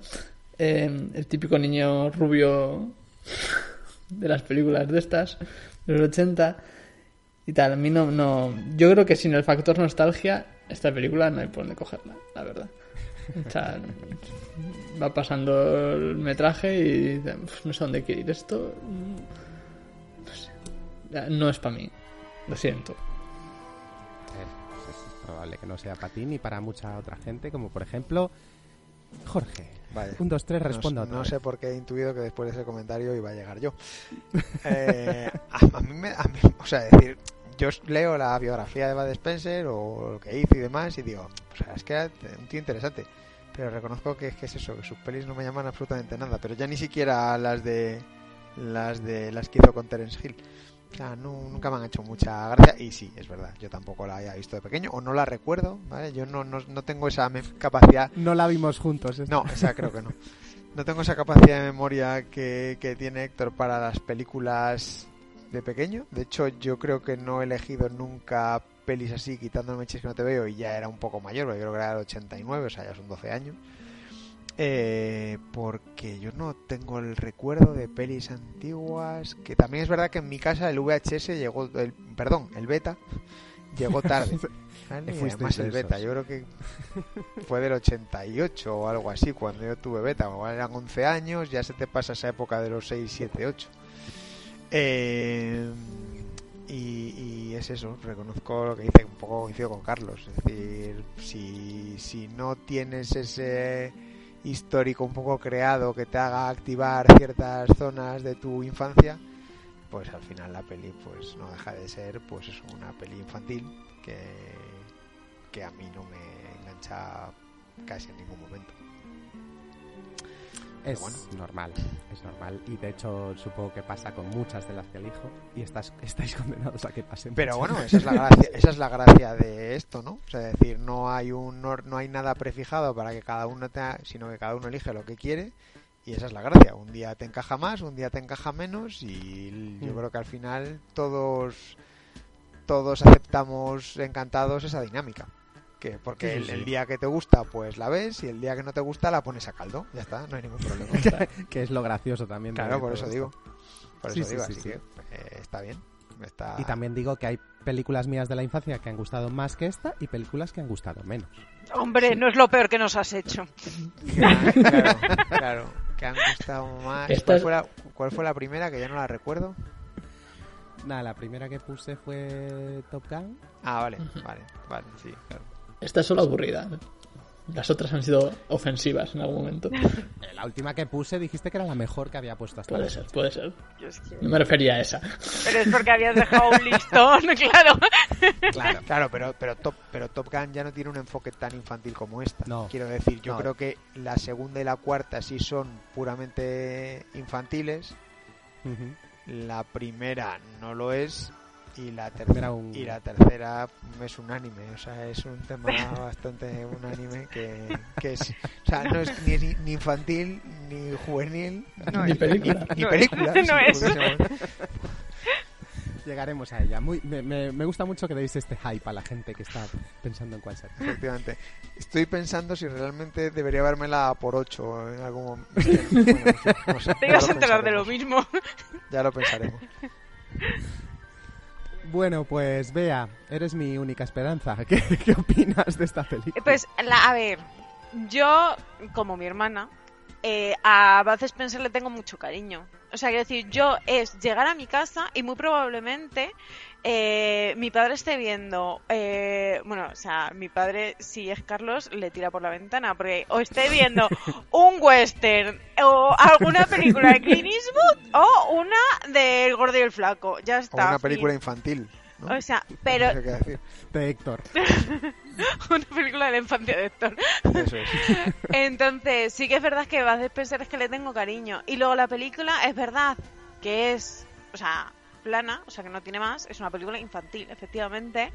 Eh, el típico niño rubio de las películas de estas, de los 80 y tal. A mí no, no. Yo creo que sin el factor nostalgia, esta película no hay por dónde cogerla, la verdad. O sea, va pasando el metraje y "Uf, no sé dónde quiere ir esto. No sé. No es para mí. Lo siento. Probable que no sea para ti ni para mucha otra gente, como por ejemplo Jorge. Vale. Un, dos, tres, No responda No, vez. sé por qué he intuido que después de ese comentario iba a llegar yo. Eh, a, a mí me, a mí- o sea, decir, yo leo la biografía de Bud Spencer o lo que hizo y demás y digo, o sea, es que era un tío interesante. Pero reconozco que, que es eso, que sus pelis no me llaman absolutamente nada. Pero ya ni siquiera las de las de las que hizo con Terence Hill. O sea, nu- nunca me han hecho mucha gracia. Y sí, es verdad, yo tampoco la haya visto de pequeño o no la recuerdo, ¿vale? Yo no, no, no tengo esa capacidad No la vimos juntos. esta. no, esa creo que no. No tengo esa capacidad de memoria que, que tiene Héctor para las películas de pequeño. De hecho, yo creo que no he elegido nunca pelis así, quitándome Meches que no te veo, y ya era un poco mayor, porque creo que era del 89, o sea, ya son 12 años. Eh, porque yo no tengo el recuerdo de pelis antiguas. Que también es verdad que en mi casa el VHS llegó, el, perdón, el beta llegó tarde. ¿vale? Y Fuisteis además el beta, yo creo que fue del 88 o algo así cuando yo tuve beta. O eran 11 años, ya se te pasa esa época de los 6, 7, 8. Eh, y, y es eso, reconozco lo que dice, un poco coincido con Carlos. Es decir, si, si no tienes ese histórico un poco creado que te haga activar ciertas zonas de tu infancia, pues al final la peli pues no deja de ser pues es una peli infantil que, que a mí no me engancha casi en ningún momento. Es normal, es normal. Y de hecho, supongo que pasa con muchas de las que elijo. Y estás, estáis condenados a que pasen. Pero bueno, esa es la gracia, esa es la gracia de esto, ¿no? O sea, es decir, no hay un no, no hay nada prefijado para que cada uno tenga, sino que cada uno elige lo que quiere. Y esa es la gracia. Un día te encaja más, un día te encaja menos. Y yo Mm. creo que al final todos todos aceptamos encantados esa dinámica. Que porque Sí, sí, el, sí. el día que te gusta, pues la ves, y el día que no te gusta, la pones a caldo. Ya está, no hay ningún problema. que es lo gracioso también. Claro, por eso esto. digo. Por Sí, eso sí, digo, sí, así sí. que eh, está bien. Está... Y también digo que hay películas mías de la infancia que han gustado más que esta y películas que han gustado menos. Hombre, no es lo peor que nos has hecho. claro, claro, que han gustado más. Esta ¿Cuál fue, la, ¿Cuál fue la primera? Que ya no la recuerdo. Nada, la primera que puse fue Top Gun. Ah, vale, vale, vale, sí, claro. Esta es solo aburrida. Las otras han sido ofensivas en algún momento. La última que puse dijiste que era la mejor que había puesto hasta Puede ser, puede ser. Yo es que- No me refería a esa. Pero es porque habías dejado un listón, claro. Claro, claro, pero, pero, Top, pero Top Gun ya no tiene un enfoque tan infantil como esta. No. Quiero decir, yo No. creo que la segunda y la cuarta sí son puramente infantiles. La primera no lo es. Y la, Era tercera un- y la tercera es un anime, o sea, es un tema bastante un anime que, que es, o sea, no es ni, ni infantil ni juvenil, Ni película. ni, No es. película, No es. Llegaremos a ella. Muy, me, me- me gusta mucho que deis este hype a la gente que está pensando en cuál ser. Efectivamente. Estoy pensando si realmente debería vérmela por 8 en algún momento. Bueno, no sé, no sé, Te ibas a enterar de lo mismo. Ya lo pensaremos. Bueno, pues Bea, eres mi única esperanza. ¿Qué, qué opinas de esta película? Pues, la, a ver, yo, como mi hermana, eh, a Bud Spencer le tengo mucho cariño. O sea, quiero decir, yo es llegar a mi casa y muy probablemente eh, mi padre esté viendo, eh, bueno, o sea, mi padre, si es Carlos, le tira por la ventana, porque o esté viendo un western o alguna película de Clint Eastwood o una del Gordo y el Flaco. Ya O está. una película infantil. ¿no? O sea, pero No sé qué decir. De Héctor. una película de la infancia de Héctor. Eso es. Entonces, sí que es verdad que Bud Spencer es que le tengo cariño. Y luego la película es verdad que es, o sea, plana, o sea, que no tiene más. Es una película infantil, efectivamente.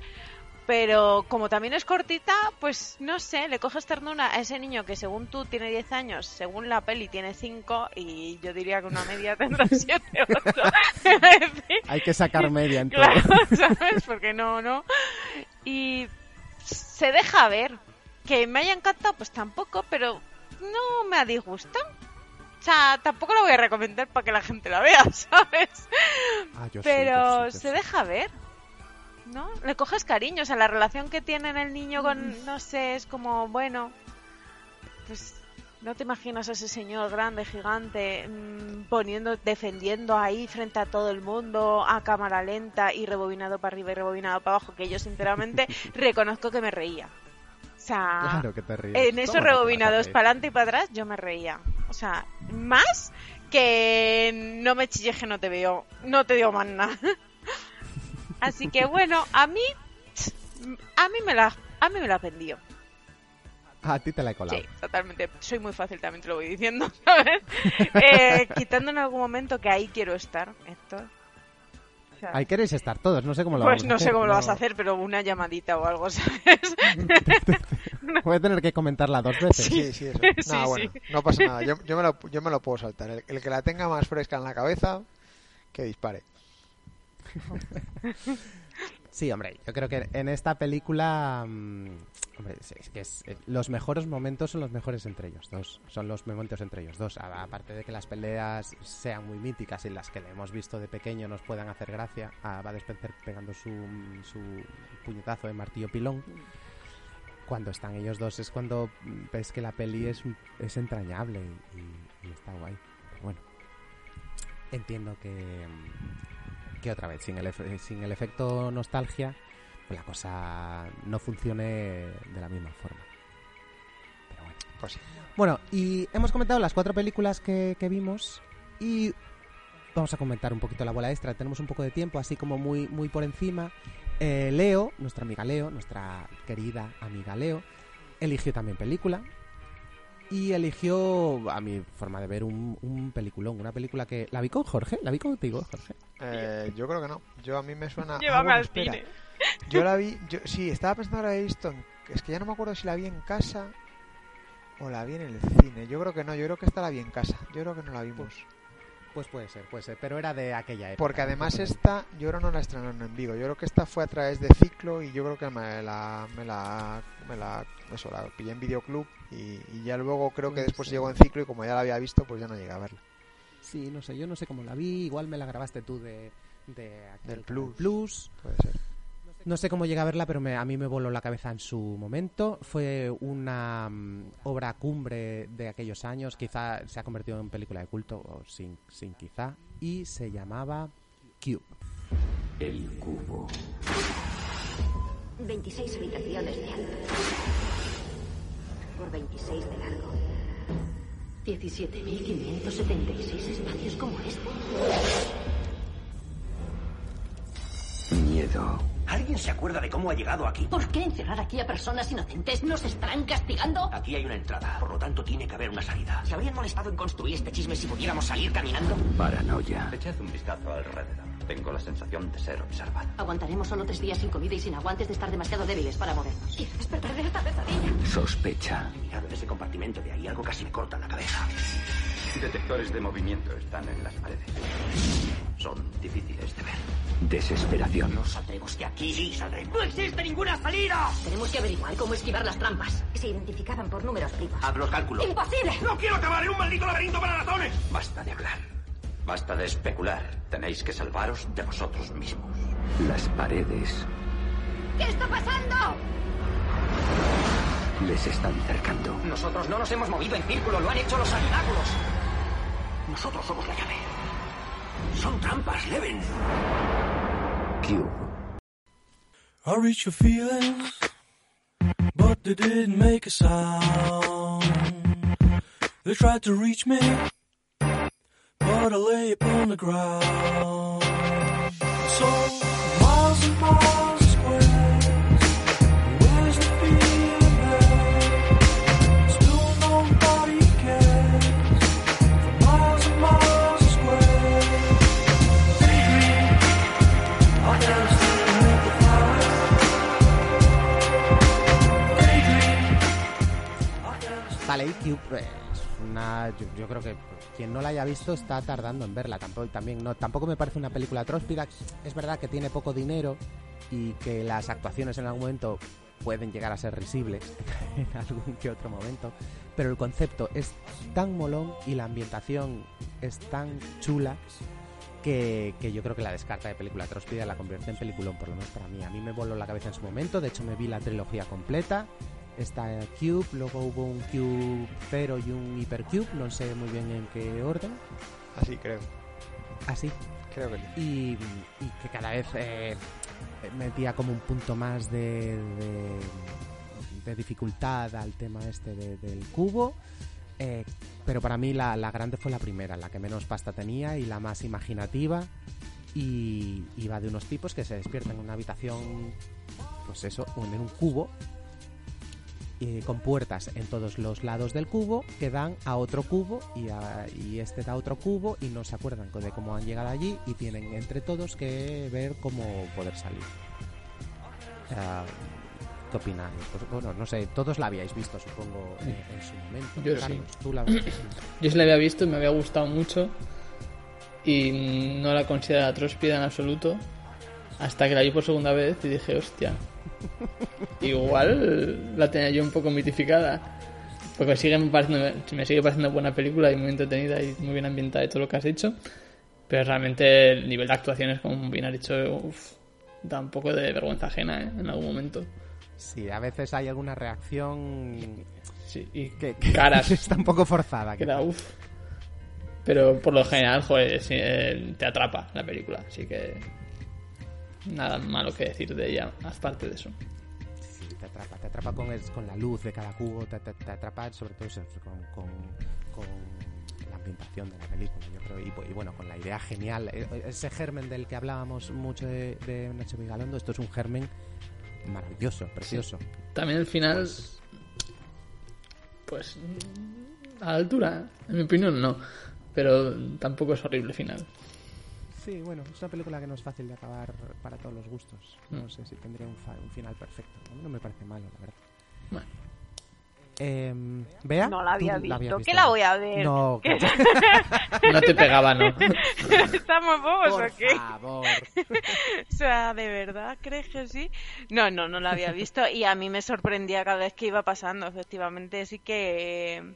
Pero como también es cortita, pues no sé, le coges ternura a ese niño que según tú tiene 10 años, según la peli tiene 5 y yo diría que una media tendrá 7 8. Hay que sacar media en todo. Claro, ¿sabes? Porque no, no. Y se deja ver. Que me haya encantado, pues tampoco, pero no me ha disgustado. O sea, tampoco la voy a recomendar para que la gente la vea, ¿sabes? Ah, yo sí, pero yo sí, yo se sí. deja ver. ¿No? Le coges cariño, o sea, la relación que tiene el niño con, no sé, es como, bueno, pues no te imaginas a ese señor grande, gigante, mm, poniendo, defendiendo ahí frente a todo el mundo, a cámara lenta y rebobinado para arriba y rebobinado para abajo, que yo sinceramente reconozco que me reía. O sea, Claro que te ríes. en ¿Cómo esos rebobinados para adelante y para atrás yo me reía. O sea, más que no me chilles que no te veo, no te digo más nada. Así que bueno, a mí, a mí me la, a mí me la vendió. A ti te la he colado. Sí, totalmente. Soy muy fácil, también te lo voy diciendo, ¿sabes? Eh, quitando en algún momento que ahí quiero estar, Héctor. Ahí queréis estar todos, no sé cómo lo pues vamos a no sé hacer, cómo lo vas a no- hacer, pero una llamadita o algo, ¿sabes? Voy a tener que comentarla dos veces. Sí, sí, eso. Sí, no, sí. bueno, no pasa nada. Yo, yo, me lo, yo me lo puedo saltar. El, el que la tenga más fresca en la cabeza, que dispare. Sí, hombre, yo creo que en esta película, mm, hombre, eh, los mejores momentos son los mejores entre ellos dos, son los momentos entre ellos dos. Aparte de que las peleas sean muy míticas y las que le hemos visto de pequeño nos puedan hacer gracia, a Bud Spencer pegando su, su puñetazo de martillo pilón. Cuando están ellos dos es cuando ves que la peli es, es entrañable y, y- y está guay. Pero bueno, entiendo que, mm, que otra vez, sin el, efe- sin el efecto nostalgia, pues la cosa no funcione de la misma forma. Pero bueno. Pues sí. Bueno, y hemos comentado las cuatro películas que, que vimos y vamos a comentar un poquito la bola extra. Tenemos un poco de tiempo, así como muy, muy por encima. Eh, Leo, nuestra amiga Leo, nuestra querida amiga Leo, eligió también película. Y eligió, a mi forma de ver, un, un peliculón. Una película que. ¿La vi con Jorge? ¿La vi contigo, Jorge? Eh, yo creo que no. Yo a mí me suena. Llévame ah, bueno, al espera. cine. Yo la vi. Yo, sí, estaba pensando ahora en- Es que ya no me acuerdo si la vi en casa o la vi en el cine. Yo creo que no. Yo creo que esta la vi en casa. Yo creo que no la vimos. Pues puede ser, puede ser. Pero era de aquella época. Porque además esta, yo creo no la estrenaron en Vigo. Yo creo que esta fue a través de Ciclo y yo creo que me la, me la, me la, eso, la pillé en Videoclub y, y ya luego creo que después llegó en Ciclo y como ya la había visto, pues ya no llegué a verla. Sí, no sé, yo no sé cómo la vi. Igual me la grabaste tú de. de aquel Del Plus. Plus. Puede ser. No sé cómo llegué a verla, pero me- a mí me voló la cabeza en su momento. Fue una mm, obra cumbre de aquellos años. Quizá se ha convertido en película de culto, o sin, sin quizá. Y se llamaba Cube. El cubo. 26 habitaciones de alto. Por 26 de largo. 17.576 espacios como este. Miedo. ¿Alguien se acuerda de cómo ha llegado aquí? ¿Por qué encerrar aquí a personas inocentes? ¿Nos estarán castigando? Aquí hay una entrada, por lo tanto tiene que haber una salida. ¿Se habrían molestado en construir este chisme si pudiéramos salir caminando? Paranoia. Echad un vistazo alrededor. Tengo la sensación de ser observado. Aguantaremos solo tres días sin comida y sin agua antes de estar demasiado débiles para movernos. Quiero despertar de esta pesadilla. Sospecha. Mirad en ese compartimento de ahí, algo casi me corta la cabeza. Detectores de movimiento están en las paredes. Son difíciles de ver. Desesperación. No saldremos de aquí, sí, saldremos. ¡No existe ninguna salida! Tenemos que averiguar cómo esquivar las trampas. Se identificaban por números primos. Haz los cálculos. ¡Imposible! ¡No quiero acabar en un maldito laberinto para ratones! Basta de hablar. Basta de especular. Tenéis que salvaros de vosotros mismos. Las paredes ¿Qué está pasando? les están cercando. Nosotros no nos hemos movido en círculo, lo han hecho los habitáculos. Nosotros somos la llave. Son trampas, Leven. Cube. I reach your feelings, but they didn't make a sound. They tried to reach me, but I lay upon the ground. So miles and miles Vale, y Cube es una. Yo, yo creo que quien no la haya visto está tardando en verla. Tampoco, también no, tampoco me parece una película tróspida. Es verdad que tiene poco dinero y que las actuaciones en algún momento pueden llegar a ser risibles en algún que otro momento. Pero el concepto es tan molón y la ambientación es tan chula que, que yo creo que la descarta de película tróspida la convierte en peliculón, por lo menos para mí. A mí me voló la cabeza en su momento, de hecho me vi la trilogía completa. Está Cube, luego hubo un Cube Zero y un Hypercube, no sé muy bien en qué orden. Así creo. Así. Creo que sí. Y, y que cada vez eh, metía como un punto más de, de, de dificultad al tema este de- del cubo. Eh, pero para mí la, la grande fue la primera, la que menos pasta tenía y la más imaginativa. Y iba de unos tipos que se despiertan en una habitación, pues eso, en un cubo, eh, con puertas en todos los lados del cubo que dan a otro cubo y, a- y este da a otro cubo y no se acuerdan de cómo han llegado allí y tienen entre todos que ver cómo poder salir. ¿Qué opináis? Pues, bueno, no sé, todos la habíais visto, supongo, en, en su momento. Yo sí. Carlos, tú la Yo sí la había visto y me había gustado mucho. Y no la considero tróspida en absoluto. Hasta que la vi por segunda vez y dije, hostia. Igual la tenía yo un poco mitificada. Porque sigue me, pareciendo, me sigue pareciendo buena película y muy entretenida y muy bien ambientada y todo lo que has hecho. Pero realmente el nivel de actuaciones, como bien has dicho, uf, da un poco de vergüenza ajena ¿eh? en algún momento. Sí, a veces hay alguna reacción sí, y que, que caras. está un poco forzada. Que da, uf. Pero por lo general, joder, sí, eh, te atrapa la película. Así que nada malo que decir de ella, aparte de eso. Sí, te atrapa, te atrapa con, el- con la luz de cada cubo, te, te- te atrapa sobre todo eso, con, con- con la ambientación de la película, yo creo. Y, y bueno, con la idea genial, e- ese germen del que hablábamos mucho de, de Nacho Vigalondo, esto es un germen maravilloso, precioso. También el final, pues, a la altura, en mi opinión no, pero tampoco es horrible final. Sí, bueno, es una película que no es fácil de acabar para todos los gustos. No Mm. sé si tendría un, fa- un final perfecto. A mí no me parece malo, la verdad. Bueno. Eh, ¿Bea? No la había ¿Tú visto. ¿Qué la voy a ver? No, ¿Qué- que- No te pegaba, ¿no? ¿Estamos bobos Por o qué? favor. o sea, ¿de verdad crees que sí? No, no, no la había visto y a mí me sorprendía cada vez que iba pasando, efectivamente. Sí que eh,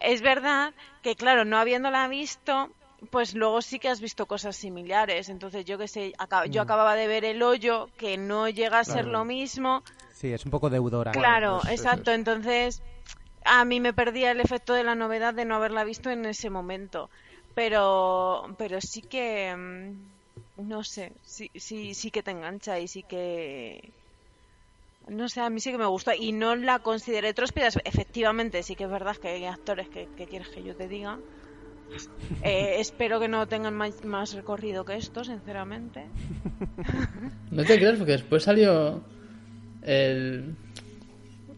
es verdad que, claro, no habiéndola visto, pues luego sí que has visto cosas similares. Entonces, yo que sé, acá- yo Mm. acababa de ver El Hoyo, que no llega a ser lo mismo. Sí, es un poco deudora. Claro, Pues, exacto. es. Entonces, a mí me perdía el efecto de la novedad de no haberla visto en ese momento. Pero, pero sí que, mm, no sé, sí, sí, sí que te engancha y sí que, no sé, a mí sí que me gusta y no la consideré tróspida. Efectivamente, sí que es verdad que hay actores que, que quieres que yo te diga. Eh, espero que no tengan más, más recorrido que esto, sinceramente. No te creas, porque después salió el,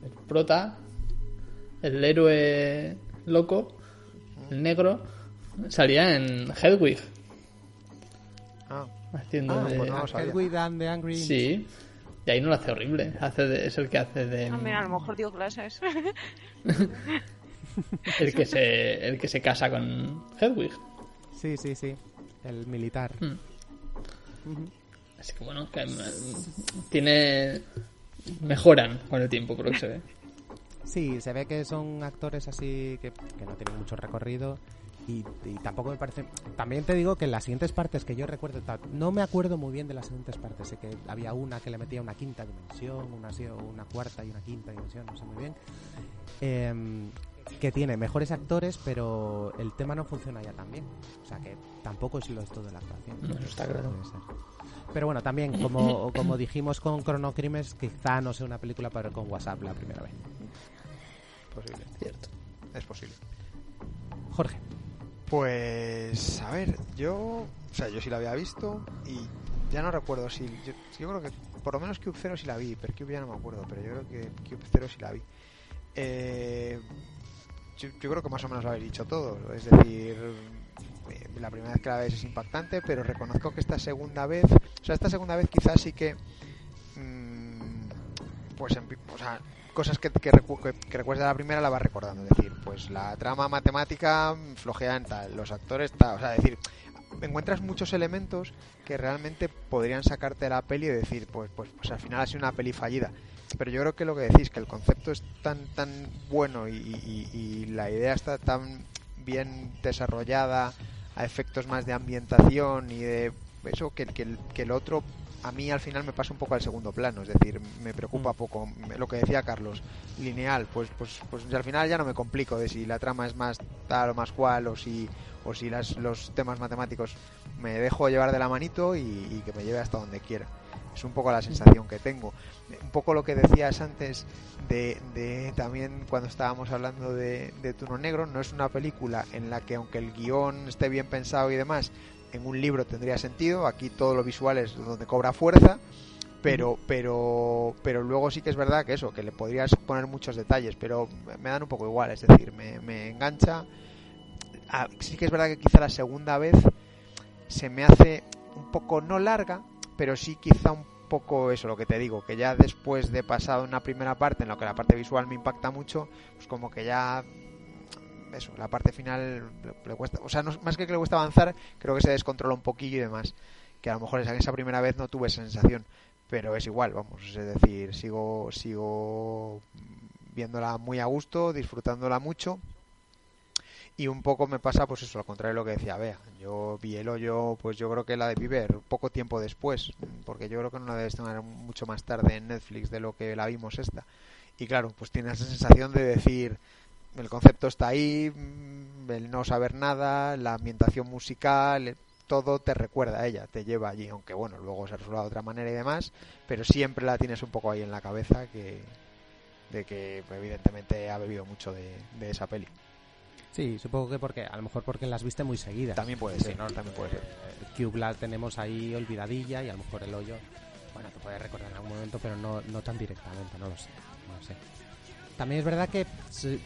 el prota, el héroe loco, el negro, salía en Hedwig. Ah. Haciendo Ah, de... pues no. Hedwig and the Angry. Sí, y ahí no lo hace horrible. Hace de- es el que hace de. Ah, mira, a lo mejor dio clases. El que se, el que se casa con Hedwig. Sí, sí, sí. El militar. Mm. Ujú. Así que bueno, que, mm, tiene. Mejoran con el tiempo, por lo que se ve. Sí, se ve que son actores así que, que no tienen mucho recorrido y, y tampoco me parece... También te digo que en las siguientes partes que yo recuerdo, no me acuerdo muy bien de las siguientes partes, sé que había una que le metía una quinta dimensión, una, una cuarta y una quinta dimensión, no sé muy bien, Em, que tiene mejores actores, pero el tema no funciona ya tan bien. O sea que tampoco es lo es todo de la actuación. No, eso está claro. Pero bueno, también, como, como dijimos con Chrono Crimes, quizá no sea una película para ver con WhatsApp la primera vez. Posible. Cierto. Es posible. Jorge. Pues, a ver, yo, o sea, yo sí la había visto y ya no recuerdo si, yo, yo creo que por lo menos Cube Zero sí la vi, pero Cube ya no me acuerdo, pero yo creo que Cube Zero sí la vi. Eh, yo, creo que más o menos lo habéis dicho todo, es decir, eh, la primera vez que la ves es impactante, pero reconozco que esta segunda vez, o sea, esta segunda vez quizás sí que, mm, pues, en- o sea, cosas que, que, recu- que, de la primera la vas recordando. Es decir, pues la trama matemática flojea en tal, los actores tal. O sea, es decir, encuentras muchos elementos que realmente podrían sacarte de la peli y decir, pues, pues, pues al final ha sido una peli fallida. Pero yo creo que lo que decís, que el concepto es tan, tan bueno y, y- y la idea está tan bien desarrollada a efectos más de ambientación y de eso que, que, el- que el otro a mí al final me pasa un poco al segundo plano, es decir, me preocupa poco Me- lo que decía Carlos, lineal, pues pues pues al final ya no me complico de si la trama es más tal o más cual o si o si las, los temas matemáticos me dejo llevar de la manito y, y que me lleve hasta donde quiera. Es un poco la sensación que tengo. Un poco lo que decías antes de, de también cuando estábamos hablando de, de Turno Negro, no es una película en la que aunque el guion esté bien pensado y demás, en un libro tendría sentido, aquí todo lo visual es donde cobra fuerza, pero pero pero luego sí que es verdad que eso, que le podrías poner muchos detalles, pero me dan un poco igual, es decir, me, me engancha. Ah, sí que es verdad que quizá la segunda vez se me hace un poco no larga, pero sí quizá un poco eso, lo que te digo, que ya después de pasado una primera parte en la que la parte visual me impacta mucho, pues como que ya eso, la parte final le, cuesta, o sea, no- más que que le cuesta avanzar, creo que se descontrola un poquillo y demás, que a lo mejor esa, esa primera vez no tuve esa sensación, pero es igual, vamos, es decir, sigo sigo viéndola muy a gusto, disfrutándola mucho y un poco me pasa pues eso, al contrario de lo que decía Bea. Yo vi el hoyo, pues yo creo que la de Viver poco tiempo después, porque yo creo que no la debes tener mucho más tarde en Netflix de lo que la vimos esta. Y claro, pues tiene esa sensación de decir, el concepto está ahí, mm, el no saber nada, la ambientación musical, eh, todo te recuerda a ella, te lleva allí, aunque bueno, luego se resuelve de otra manera y demás, pero siempre la tienes un poco ahí en la cabeza que de que evidentemente ha bebido mucho de, de esa peli. Sí, supongo que porque a lo mejor porque las viste muy seguidas. También puede Sí, ser, también puede ser. eh, Cube la tenemos ahí olvidadilla y a lo mejor el hoyo, bueno, te puedes recordar en algún momento, pero no, no tan directamente, no lo sé, no lo sé. También es verdad que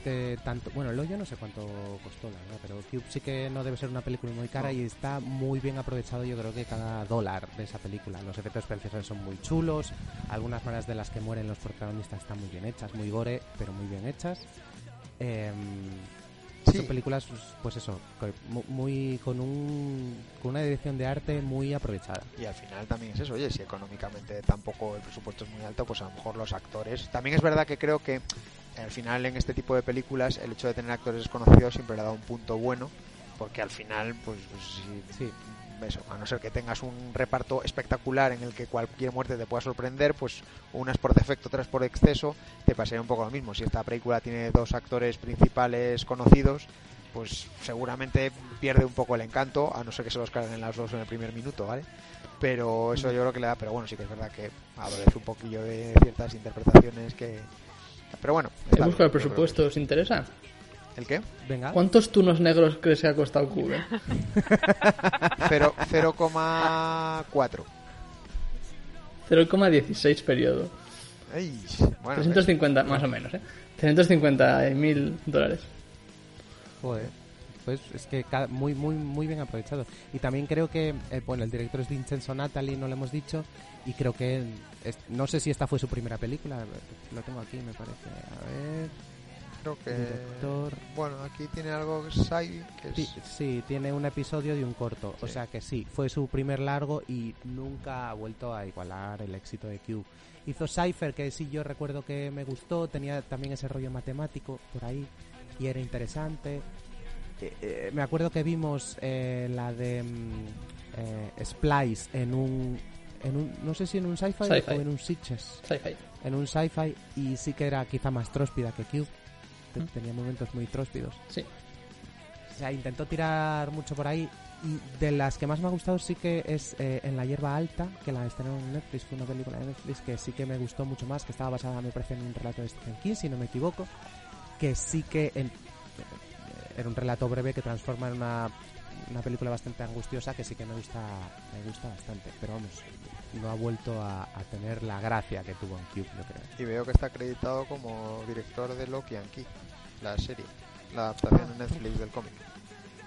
te- tanto, bueno, el hoyo no sé cuánto costó, la verdad, pero Cube sí que no debe ser una película muy cara No. y está muy bien aprovechado yo creo que cada dólar de esa película. Los efectos especiales son muy chulos, algunas maneras de las que mueren los protagonistas están muy bien hechas, muy gore, pero muy bien hechas. Em, Son películas, pues, eso, muy con un con una dirección de arte muy aprovechada. Y al final también es eso, oye, si económicamente tampoco el presupuesto es muy alto, pues a lo mejor los actores. También es verdad que creo que al final en este tipo de películas el hecho de tener actores desconocidos siempre le da un punto bueno, porque al final, pues, pues si, eso, a no ser que tengas un reparto espectacular en el que cualquier muerte te pueda sorprender, pues unas por defecto, otras por exceso, te pasaría un poco lo mismo. Si esta película tiene dos actores principales conocidos, pues seguramente pierde un poco el encanto, a no ser que se los carguen las dos en el primer minuto, ¿vale? Pero eso yo creo que le da, pero bueno, sí que es verdad que adolece un poquillo de ciertas interpretaciones que... Pero bueno, está buscado el presupuesto, ¿os interesa? ¿El qué? Venga. ¿Cuántos tunos negros crees que ha costado Cube? Cero- 0,4. 0,16 periodo. Ay, bueno, 350, más o menos, ¿eh? 350.000 dólares. Joder. Pues es que muy muy muy bien aprovechado. Y también creo que eh, bueno, el director es Vincenzo Natali, no lo hemos dicho, y creo que es- no sé si esta fue su primera película, lo tengo aquí, me parece. A ver. Creo que... Bueno, aquí tiene algo que es... Sí, sí, tiene un episodio de un corto. O sea que sí, fue su primer largo y nunca ha vuelto a igualar el éxito de Cube. Hizo Cypher, que sí yo recuerdo que me gustó, tenía también ese rollo matemático por ahí y era interesante. Eh, eh, me acuerdo que vimos eh, la de mm, eh, Splice en un, en un. No sé si en un sci-fi Sci-fi. o en un Sitches. Sci-fi. En un sci-fi y sí que era quizá más tróspida que Cube. Te- Mm. Tenía momentos muy tróspidos. Sí. O sea, intentó tirar mucho por ahí. Y de las que más me ha gustado sí que es eh, En la hierba alta, que la estrenaron en Netflix, fue una película de Netflix que sí que me gustó mucho más, que estaba basada, me parece, en un relato de Stephen King, si no me equivoco. Que sí que en- eh, era un relato breve que transforma en una, una película bastante angustiosa que sí que me gusta, me gusta bastante. Pero vamos, no ha vuelto a, a tener la gracia que tuvo en Cube, yo creo. Y veo que está acreditado como director de Loki and Key, la serie, la adaptación en Netflix del cómic.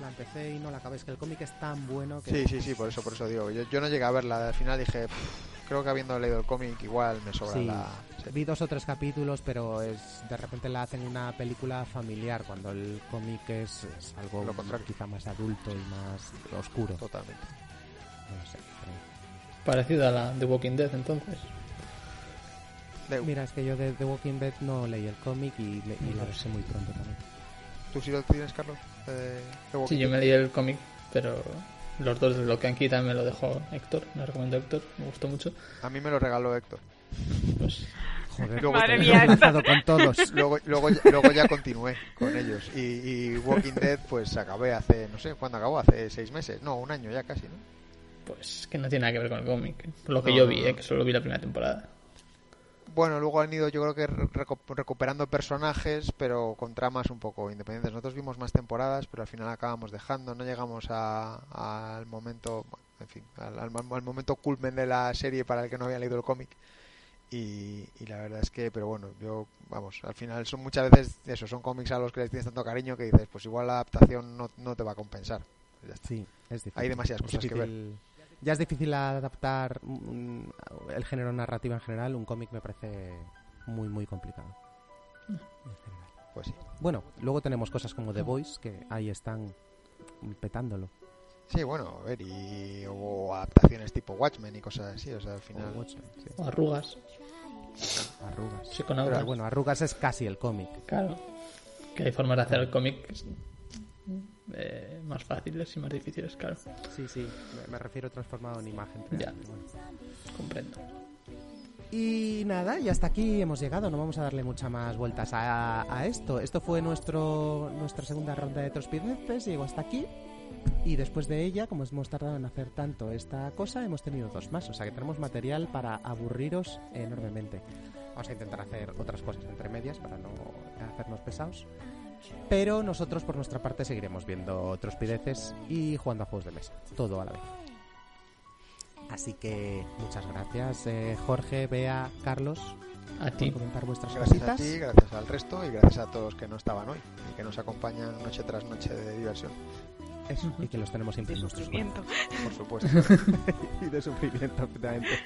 La empecé y no la acabé, es que el cómic es tan bueno que... Sí, sí, sí, por eso, por eso digo. Yo, yo no llegué a verla, al final dije, "Pff, creo que habiendo leído el cómic igual me sobra Sí, la... vi dos o tres capítulos, pero es de repente la hacen una película familiar cuando el cómic es, es algo Lo contrario. quizá más adulto y más oscuro. Totalmente. No sé, Parecido a la de Walking Dead, entonces. Mira, es que yo de The Walking Dead no leí el cómic y, le- y la muy pronto también. ¿Tú sí lo tienes, Carlos? Eh, Sí, yo me leí el cómic, pero los dos de lo que aquí también me lo dejó Héctor, me recomendó Héctor, me gustó mucho. A mí me lo regaló Héctor. Pues, Joder, luego, Madre mía, con todos. luego, luego, luego ya continué con ellos. Y, y Walking Dead, pues acabé hace, no sé, ¿cuándo acabó? Hace seis meses. No, un año ya casi, ¿no? Pues que no tiene nada que ver con el cómic. Por lo que No, yo vi, no. eh, que solo vi la primera temporada. Bueno, luego han ido yo creo que recu- recuperando personajes, pero con tramas un poco independientes. Nosotros vimos más temporadas, pero al final acabamos dejando, no llegamos a- al momento, en fin, al, al- al momento culmen de la serie para el que no había leído el cómic. Y, y la verdad es que, pero bueno, yo, vamos, al final son muchas veces eso, son cómics a los que les tienes tanto cariño que dices, pues igual la adaptación no, no te va a compensar. Ya está. Sí, es difícil. Hay demasiadas Es cosas que ver. Ya es difícil adaptar el género narrativo en general. Un cómic me parece muy, muy complicado. En general. Pues sí. Bueno, luego tenemos cosas como The Voice, que ahí están petándolo. Sí, bueno, a ver, y o adaptaciones tipo Watchmen y cosas así, o sea, al final... O Watchmen, sí. O arrugas. Arrugas. Psiconautas. Pero bueno, Arrugas es casi el cómic. Claro. Que hay formas de hacer el cómic eh, más fáciles y más difíciles, claro. Sí, sí, me, me refiero transformado en imagen. Ya. bueno. Comprendo. Y nada, y hasta aquí hemos llegado. No vamos a darle muchas más vueltas a, a esto. Esto fue nuestro nuestra segunda ronda de Trospideces. Llegó hasta aquí. Y después de ella, como hemos tardado en hacer tanto esta cosa, hemos tenido dos más. O sea que tenemos material para aburriros enormemente. Vamos a intentar hacer otras cosas entre medias para no hacernos pesados. Pero nosotros por nuestra parte seguiremos viendo otros pideces y jugando a juegos de mesa, todo a la vez. Así que muchas gracias eh, Jorge, Bea, Carlos. A ti. Por comentar vuestras Gracias a cositas. ti, gracias al resto y gracias a todos que no estaban hoy y que nos acompañan noche tras noche de diversión. Eso, y que los tenemos siempre en nuestros. Por supuesto. y de sufrimiento, efectivamente.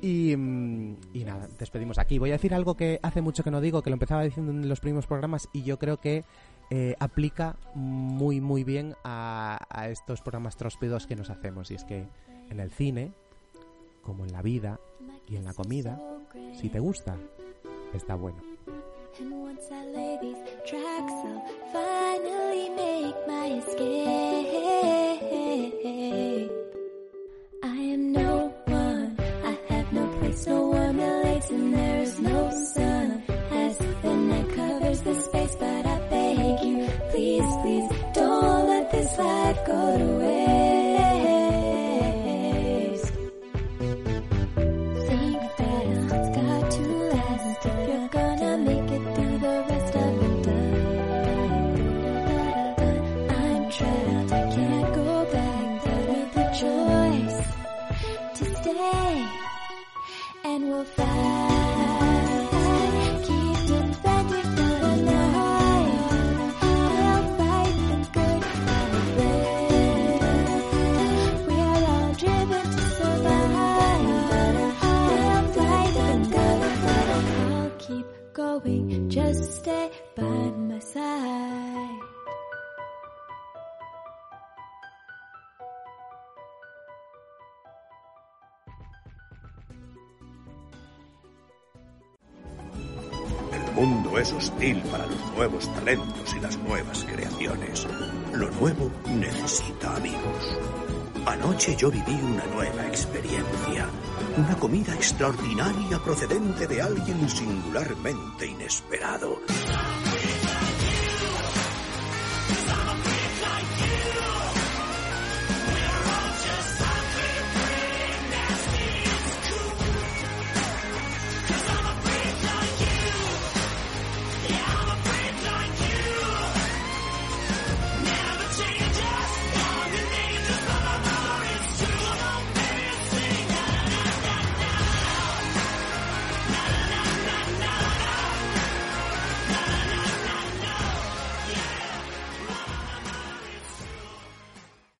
Y, mm, y nada, despedimos aquí. Voy a decir algo que hace mucho que no digo, que lo empezaba diciendo en los primeros programas y yo creo que eh, aplica muy, muy bien a, estos programas tróspidos que nos hacemos. Y es que en el cine, como en la vida y en la comida, si te gusta, está bueno. I lay these have no relates, and there's no sun. As the night covers the space, but I beg you, please, please, don't let this life go to waste. And es hostil para los nuevos talentos y las nuevas creaciones. Lo nuevo necesita amigos. Anoche yo viví una nueva experiencia. Una comida extraordinaria procedente de alguien singularmente inesperado.